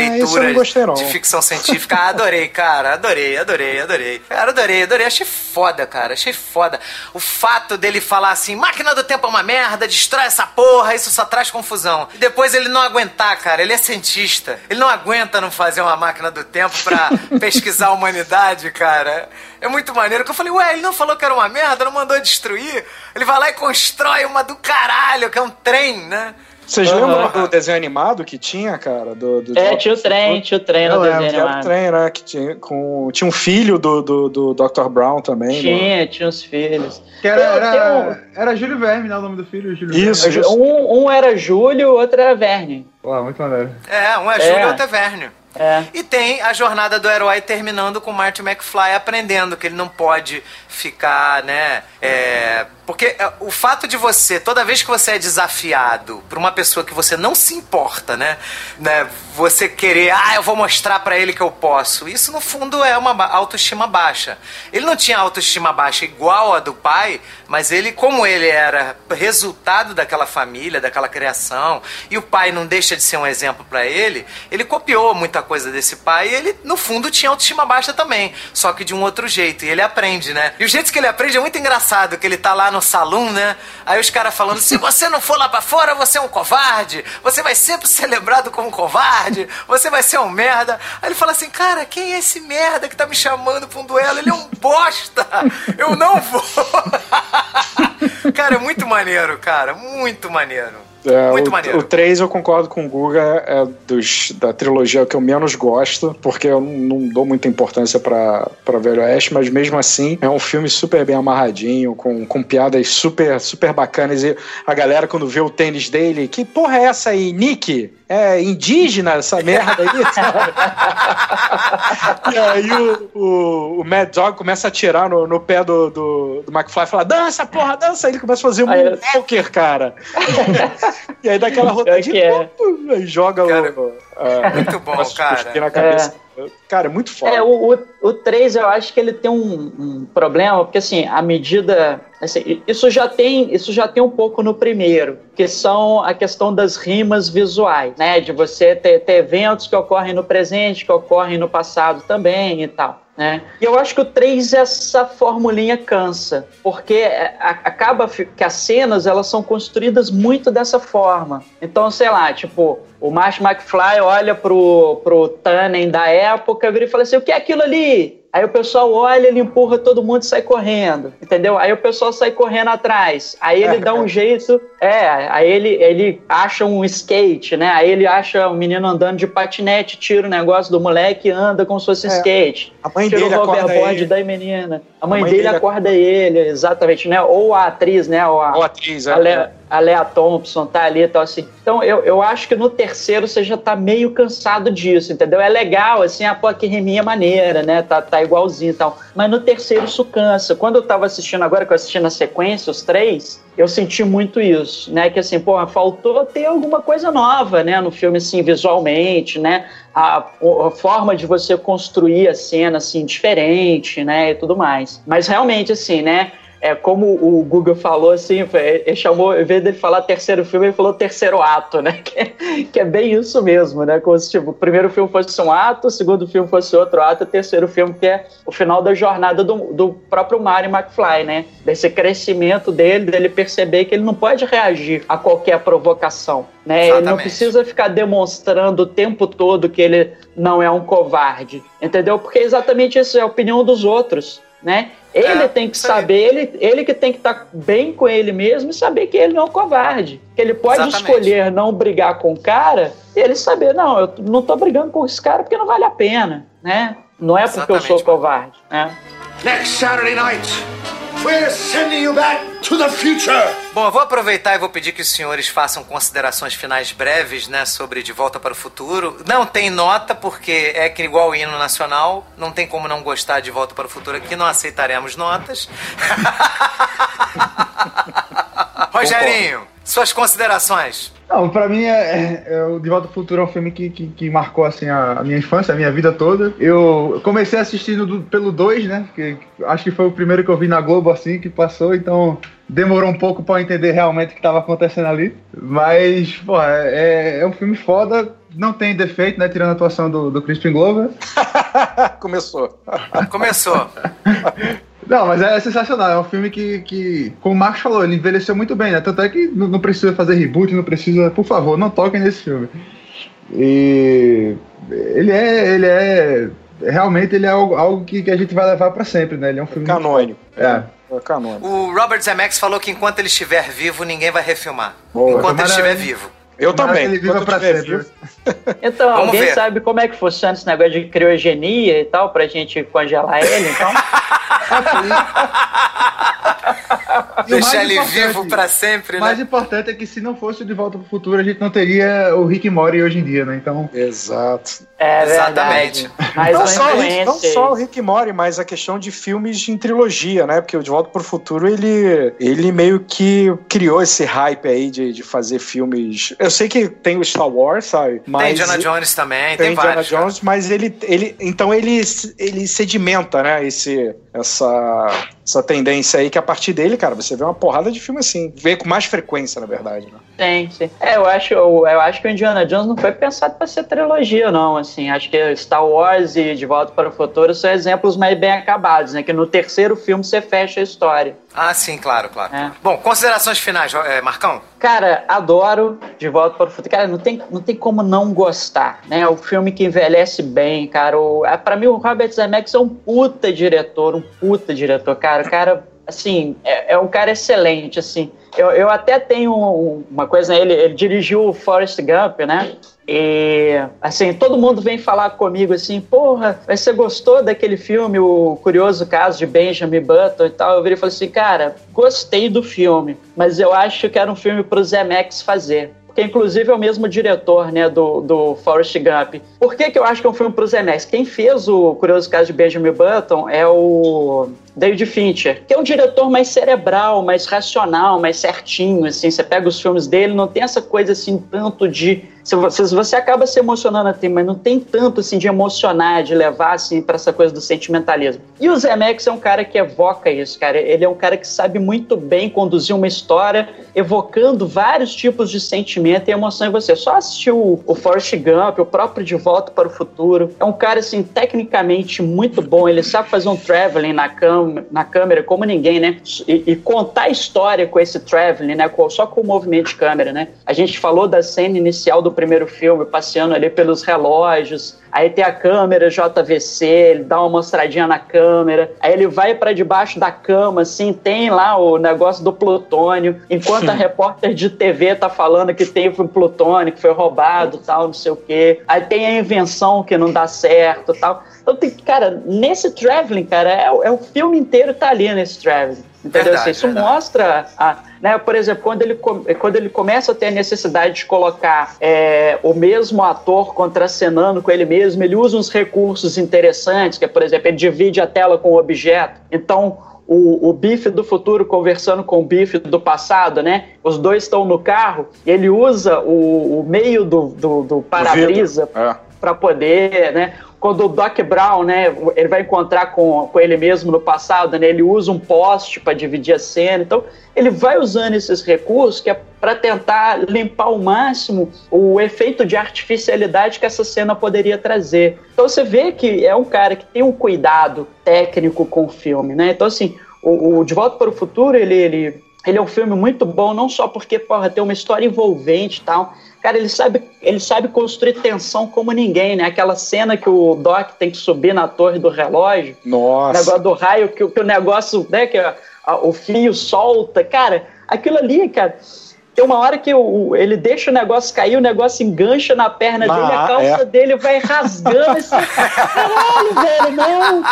gostei, não. de ficção científica. Ah, adorei, cara. Adorei, adorei, adorei. Cara, adorei, adorei. Achei foda, cara. Achei foda. O fato dele falar assim: máquina do tempo é uma merda, destrói essa porra, isso só traz confusão. E depois ele não aguentar, cara. Ele é cientista. Ele não aguenta não fazer uma máquina do tempo pra pesquisar a humanidade, cara. É muito maneiro. Que eu falei, ué, ele não falou que era uma merda, não mandou destruir. Ele vai lá e constrói uma do caralho, que é um trem, né? Vocês Aham. lembram do desenho animado que tinha, cara? Do, do É, tinha o trem, tinha o trem no desenho Que era o animado. trem, né? Que tinha, com, tinha um filho do, do, do Dr. Brown também. né? Tinha, tinha os filhos. Que era, tem era, era Júlio Verme, né? O nome do filho, Júlio Isso. Verme. Um, um era Júlio, o outro era Verne. Pô, muito maneiro. É, um é É. Júlio e outro é Verne. É. E tem a jornada do herói terminando com Marty McFly aprendendo que ele não pode ficar, né? é, porque é, o fato de você, toda vez que você é desafiado por uma pessoa que você não se importa, né? né você querer, ah, eu vou mostrar pra ele que eu posso. Isso no fundo é uma autoestima baixa. Ele não tinha autoestima baixa igual a do pai, mas ele, como ele era resultado daquela família, daquela criação, e o pai não deixa de ser um exemplo pra ele, ele copiou muita coisa desse pai ele, no fundo, tinha autoestima baixa também, só que de um outro jeito. E ele aprende, né? E o jeito que ele aprende é muito engraçado, que ele tá lá no salão, né? Aí os caras falando, se você não for lá pra fora, você é um covarde, você vai sempre ser lembrado como um covarde, você vai ser um merda. Aí ele fala assim, cara, quem é esse merda que tá me chamando pra um duelo? Ele é um bosta! Eu não vou! cara, é muito maneiro, cara, muito maneiro. É, muito o, maneiro. O 3 eu concordo com o Guga, é dos, da trilogia que eu menos gosto, porque eu não, dou muita importância pra, pra Velho Oeste, mas mesmo assim é um filme super bem amarradinho, com, com piadas super, super bacanas. E a galera, quando vê o tênis dele, que porra é essa aí, Nick? É indígena essa merda aí? e aí o, o, o Mad Dog começa a atirar no, no pé do, do, do McFly e fala: dança, porra, dança! Aí ele começa a fazer um Walker, cara. e aí dá aquela rodadinha, que é. pum, aí joga Cara, o. a- Muito bom, cara. na cabeça. Cara, é muito foda. É, o, o, o 3 eu acho que ele tem um, um problema, porque assim, a medida. Assim, isso já tem isso já tem um pouco no primeiro, que são a questão das rimas visuais, né? De você ter, ter eventos que ocorrem no presente, que ocorrem no passado também e tal. Né? E eu acho que o 3, essa formulinha cansa, porque é, acaba que as cenas elas são construídas muito dessa forma. Então, sei lá, tipo, o Marsh McFly olha pro, pro Tannen da época e fala assim: o que é aquilo ali? Aí o pessoal olha, ele empurra todo mundo e sai correndo, entendeu? Aí o pessoal sai correndo atrás. Aí ele dá um jeito, é, aí ele, ele acha um skate, né? Aí ele acha o um menino andando de patinete, tira o negócio do moleque e anda como se fosse é. skate. A mãe tira dele o hoverboard da menina. A mãe, a mãe dele, dele acorda ele, exatamente, né? Ou a atriz, né? Ou a, Ou a atriz, é. A, a Lea Thompson tá ali e tal, assim. Então, eu, eu acho que no terceiro você já tá meio cansado disso, entendeu? É legal, assim, a pô, que reminha maneira, né? Tá, tá igualzinho e tal. Mas no terceiro isso cansa. Quando eu tava assistindo agora, que eu assisti na sequência, os três, eu senti muito isso, né? Que assim, pô, faltou ter alguma coisa nova, né? No filme, assim, visualmente, né? A, a, forma de você construir a cena, assim, diferente, né? E tudo mais. Mas realmente, assim, né? É como o Google falou assim, ele chamou, em vez dele falar terceiro filme, ele falou terceiro ato, né? Que é, que é bem isso mesmo, né? Como se tipo, o primeiro filme fosse um ato, o segundo filme fosse outro ato, o terceiro filme que é o final da jornada do, do próprio Mario McFly, né? Desse crescimento dele, dele perceber que ele não pode reagir a qualquer provocação. Né? Ele não precisa ficar demonstrando o tempo todo que ele não é um covarde, entendeu? Porque exatamente isso é a opinião dos outros né? Ele é, tem que saber, ele, ele que tem que estar tá bem com ele mesmo e saber que ele não é um covarde. Que ele pode Exatamente. escolher não brigar com o cara e ele saber, não, eu não tô brigando com esse cara porque não vale a pena, né? Não é porque Exatamente, eu sou covarde, né? Next Saturday night, we're sending you back to the future. Bom, eu vou aproveitar e vou pedir que os senhores façam considerações finais breves, né, sobre De Volta para o Futuro. Não tem nota, porque é que igual o hino nacional, não tem como não gostar de Volta para o Futuro aqui, não aceitaremos notas. Rogerinho, suas considerações. Não, pra mim, é, é, é, o De Volta ao Futuro é um filme que, que, que marcou assim, a, a, minha infância, a minha vida toda. Eu comecei assistindo pelo 2, né? Que, acho que foi o primeiro que eu vi na Globo, assim, que passou, então demorou um pouco para entender realmente o que estava acontecendo ali. Mas, pô, é, é um filme foda, não tem defeito, né? Tirando a atuação do, do Crispin Glover. Começou. Começou. Não, mas é sensacional. É um filme que, que, como o Marcos falou, ele envelheceu muito bem, né? Tanto é que não, não precisa fazer reboot, não precisa. Por favor, não toquem nesse filme. E ele é, ele é realmente ele é algo, algo que, que a gente vai levar para sempre, né? Ele é um filme canônico. É. é canônico. O Robert Zemeckis falou que enquanto ele estiver vivo, ninguém vai refilmar. Boa. Enquanto ele estiver vivo. Eu também. Ele viva pra sempre. Então, Vamos alguém ver. sabe como é que funciona esse negócio de criogenia e tal, pra gente congelar ele, então? Deixar ele vivo para sempre, né? O mais importante é que se não fosse o De Volta pro Futuro, a gente não teria o Rick Mori hoje em dia, né? Então... Exato. É Exatamente. Mas não, só, Rick, não só o Rick Mori, mas a questão de filmes em trilogia, né? Porque o De Volta pro Futuro, ele, ele meio que criou esse hype aí de, de fazer filmes... Eu sei que tem o Star Wars, sabe? Mas tem Indiana Jones também, tem, tem Indiana vários, Jones, cara. mas ele, ele... Então ele, ele sedimenta, né? Esse, essa essa tendência aí que a partir dele, cara, você vê uma porrada de filme assim. Vê com mais frequência, na verdade, né? Tem, sim. É, eu acho, eu, eu acho que o Indiana Jones não foi pensado para ser trilogia, não, assim. Acho que Star Wars e De Volta para o Futuro são exemplos mais bem acabados, né? Que no terceiro filme você fecha a história. Ah, sim, claro, claro. É. Bom, considerações finais, é, Marcão? Cara, adoro De Volta para o Futuro. Cara, não tem, não tem como não gostar, né? É o filme que envelhece bem, cara. O, é, para mim, o Robert Zemeckis é um puta diretor, um puta diretor, cara. O cara, assim, é, é um cara excelente, assim. Eu, eu até tenho uma coisa, né? ele, ele dirigiu o Forrest Gump, né? E, assim, todo mundo vem falar comigo assim, porra, você gostou daquele filme, O Curioso Caso de Benjamin Button e tal? Eu virei e falei assim, cara, gostei do filme, mas eu acho que era um filme pro Zemeckis fazer que inclusive é o mesmo diretor, né, do, do Forrest Gump. Por que, que eu acho que é um filme pro Zemeckis? Quem fez o Curioso Caso de Benjamin Button é o David Fincher, que é um diretor mais cerebral, mais racional, mais certinho, assim, você pega os filmes dele, não tem essa coisa assim tanto de se você, você acaba se emocionando assim, mas não tem tanto assim de emocionar, de levar assim para essa coisa do sentimentalismo. E o Zemeckis é um cara que evoca isso, cara. Ele é um cara que sabe muito bem conduzir uma história, evocando vários tipos de sentimento e emoção em você. Só assistiu o Forrest Gump, o próprio De Volta para o Futuro. É um cara assim tecnicamente muito bom. Ele sabe fazer um traveling na, na câmera como ninguém, né? E, e contar a história com esse traveling, né? Só com o movimento de câmera, né? A gente falou da cena inicial do primeiro filme, passeando ali pelos relógios. Aí tem a câmera JVC, ele dá uma mostradinha na câmera. Aí ele vai para debaixo da cama, assim, tem lá o negócio do plutônio. Enquanto a repórter de TV tá falando que tem um plutônio, que foi roubado, tal, não sei o quê. Aí tem a invenção que não dá certo, tal. Então, tem, cara, nesse traveling, cara, é, é o filme inteiro tá ali nesse traveling. Entendeu? Verdade, Isso verdade. mostra, a, né, por exemplo, quando ele, quando ele começa a ter a necessidade de colocar é, o mesmo ator contracenando com ele mesmo, ele usa uns recursos interessantes, que é, por exemplo, ele divide a tela com o objeto. Então, o, o bife do futuro conversando com o bife do passado, né? Os dois estão no carro e ele usa o, o meio do, do, do para-brisa é. para poder, né? Quando o Doc Brown, né, ele vai encontrar com, com ele mesmo no passado, né, ele usa um poste para dividir a cena. Então, ele vai usando esses recursos que é para tentar limpar ao máximo o efeito de artificialidade que essa cena poderia trazer. Então, você vê que é um cara que tem um cuidado técnico com o filme, né? Então, assim, o, o De Volta para o Futuro, ele, ele, ele é um filme muito bom, não só porque, porra, tem uma história envolvente e tal, Cara, ele sabe, ele sabe construir tensão como ninguém, né? Aquela cena que o Doc tem que subir na torre do relógio. Nossa. O negócio do raio, que, que o negócio, né? Que a, a, o fio solta. Cara, aquilo ali, cara tem uma hora que o, ele deixa o negócio cair, o negócio engancha na perna ah, dele, a calça é. dele vai rasgando assim. Caralho, velho, não!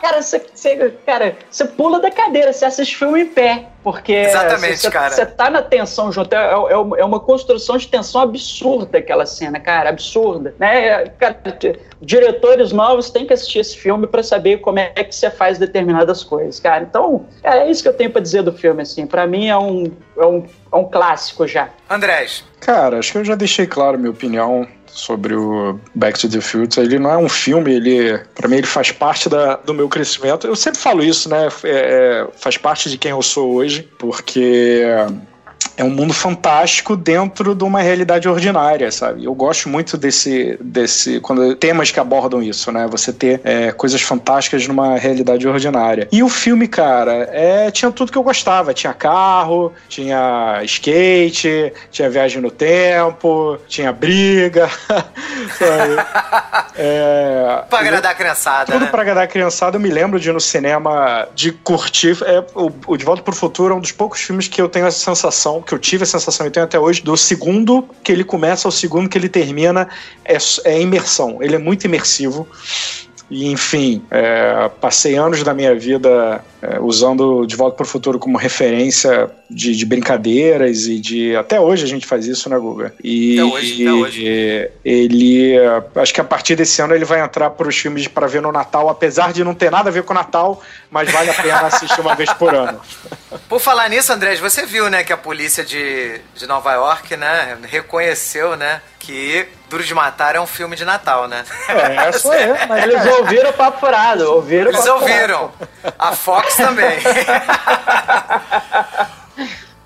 Cara, você, você, cara, você pula da cadeira, você assiste filme em pé. Porque Exatamente, você, cara. você tá na tensão junto. É, é, é, uma construção de tensão absurda aquela cena, cara, absurda. Né? Cara, diretores novos têm que assistir esse filme para saber como é que você faz determinadas coisas, cara. Então, é isso que eu tenho para dizer do filme, assim. Para mim é um, é, um, é um clássico já. Andrés. Cara, acho que eu já deixei claro minha opinião sobre o Back to the Future. Ele não é um filme, ele, para mim, ele faz parte da, do meu crescimento. Eu sempre falo isso, né? É, é, faz parte de quem eu sou hoje, porque é um mundo fantástico dentro de uma realidade ordinária, sabe? Eu gosto muito desse, desse quando temas que abordam isso, né? Você ter é, coisas fantásticas numa realidade ordinária. E o filme, cara, é, tinha tudo que eu gostava. Tinha carro, tinha skate, tinha viagem no tempo, tinha briga. é, pra agradar a criançada. Tudo né? pra agradar a criançada. Eu me lembro de ir no cinema de curtir. É, o, o De Volta pro Futuro é um dos poucos filmes que eu tenho essa sensação que eu tive a sensação e tenho até hoje, do segundo que ele começa ao segundo que ele termina, é, é imersão. Ele é muito imersivo. E, enfim, é, passei anos da minha vida é, usando De Volta para o Futuro como referência de, de, brincadeiras e de. Até hoje a gente faz isso, né, Guga? E, até hoje, até hoje. ele. Acho que a partir desse ano ele vai entrar para os filmes para ver no Natal, apesar de não ter nada a ver com o Natal, mas vale a pena assistir uma vez por ano. Por falar nisso, Andrés, você viu, né, que a polícia de, de Nova York, né, reconheceu, né, que Duro de Matar é um filme de Natal, né? É, isso é. Mas eles ouviram o papo furado, ouviram Eles ouviram. Furado. A Fox também.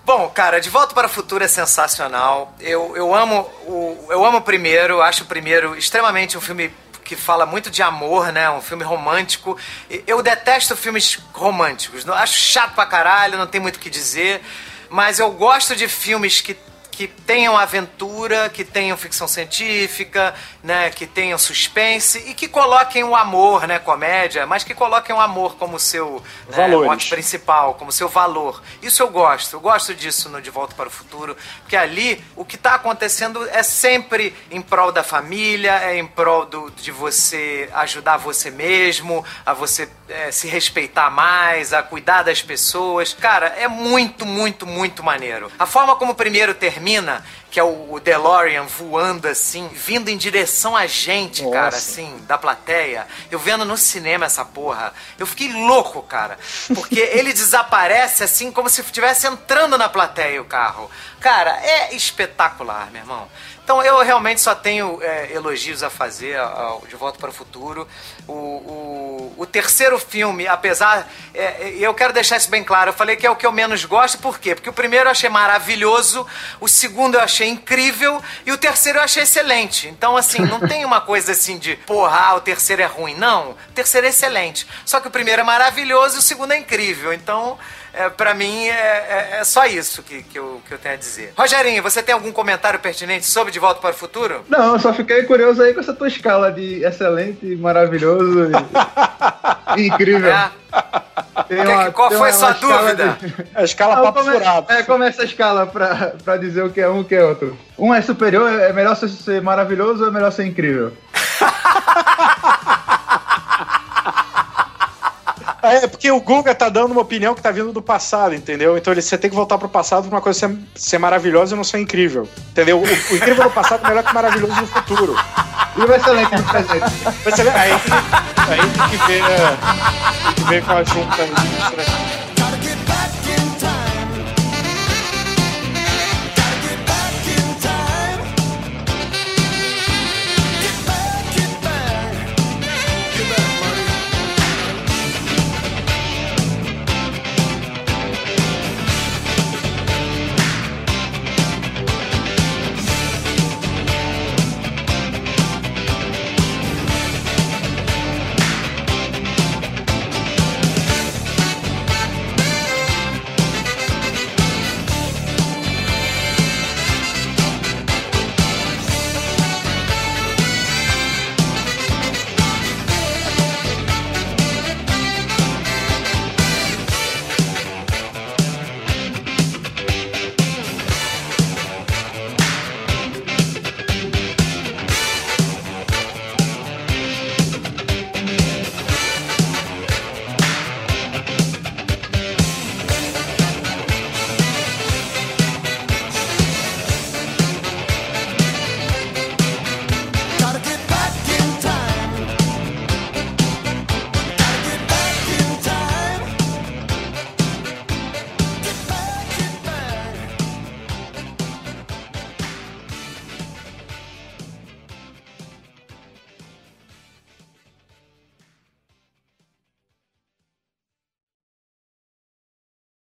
Bom, cara, De Volta para o Futuro é sensacional. Eu, eu amo o eu amo o primeiro, acho o primeiro extremamente um filme que fala muito de amor, né? Um filme romântico. Eu detesto filmes românticos. Acho chato pra caralho, não tem muito o que dizer. Mas eu gosto de filmes que que tenham aventura, que tenham ficção científica, né, que tenham suspense e que coloquem o amor, né, comédia, mas que coloquem o amor como seu né, mote principal, como seu valor. Isso eu gosto, eu gosto disso no De Volta para o Futuro, porque ali o que está acontecendo é sempre em prol da família, é em prol do, de você ajudar você mesmo, a você é, se respeitar mais, a cuidar das pessoas. Cara, é muito, muito, muito maneiro. A forma como o primeiro termina termina que é o, o DeLorean voando assim, vindo em direção a gente, Nossa. cara, assim, da plateia. Eu vendo no cinema essa porra. Eu fiquei louco, cara. Porque ele desaparece assim como se estivesse entrando na plateia o carro. Cara, é espetacular, meu irmão. Então eu realmente só tenho é, elogios a fazer ao De Volta para o Futuro. O, o, o terceiro filme, apesar. é, é, eu quero deixar isso bem claro. Eu falei que é o que eu menos gosto, por quê? Porque o primeiro eu achei maravilhoso, o segundo eu achei incrível e o terceiro eu achei excelente. Então, assim, não tem uma coisa assim de, porra, ah, o terceiro é ruim. Não, o terceiro é excelente. Só que o primeiro é maravilhoso e o segundo é incrível. Então, é, para mim, é, é- é só isso que, que, eu, que eu tenho a dizer. Rogerinho, você tem algum comentário pertinente sobre De Volta para o Futuro? Não, eu só fiquei curioso aí com essa tua escala de excelente, maravilhoso e, e incrível. É. Tem Que- qual foi sua escala dúvida? de- A escala Não, papo como é- furado. É, como é essa escala pra, pra dizer o que é um e o que é outro? Um é superior, é melhor ser, ser maravilhoso ou é melhor ser incrível? É, porque o Guga tá dando uma opinião que tá vindo do passado, entendeu? Então ele, você tem que voltar pro passado pra uma coisa ser, ser maravilhosa e não ser incrível. Entendeu? O, o incrível no passado é melhor que o maravilhoso no futuro. E o excelente no presente? Aí, aí tem que ver. Tem que ver com a junta aí.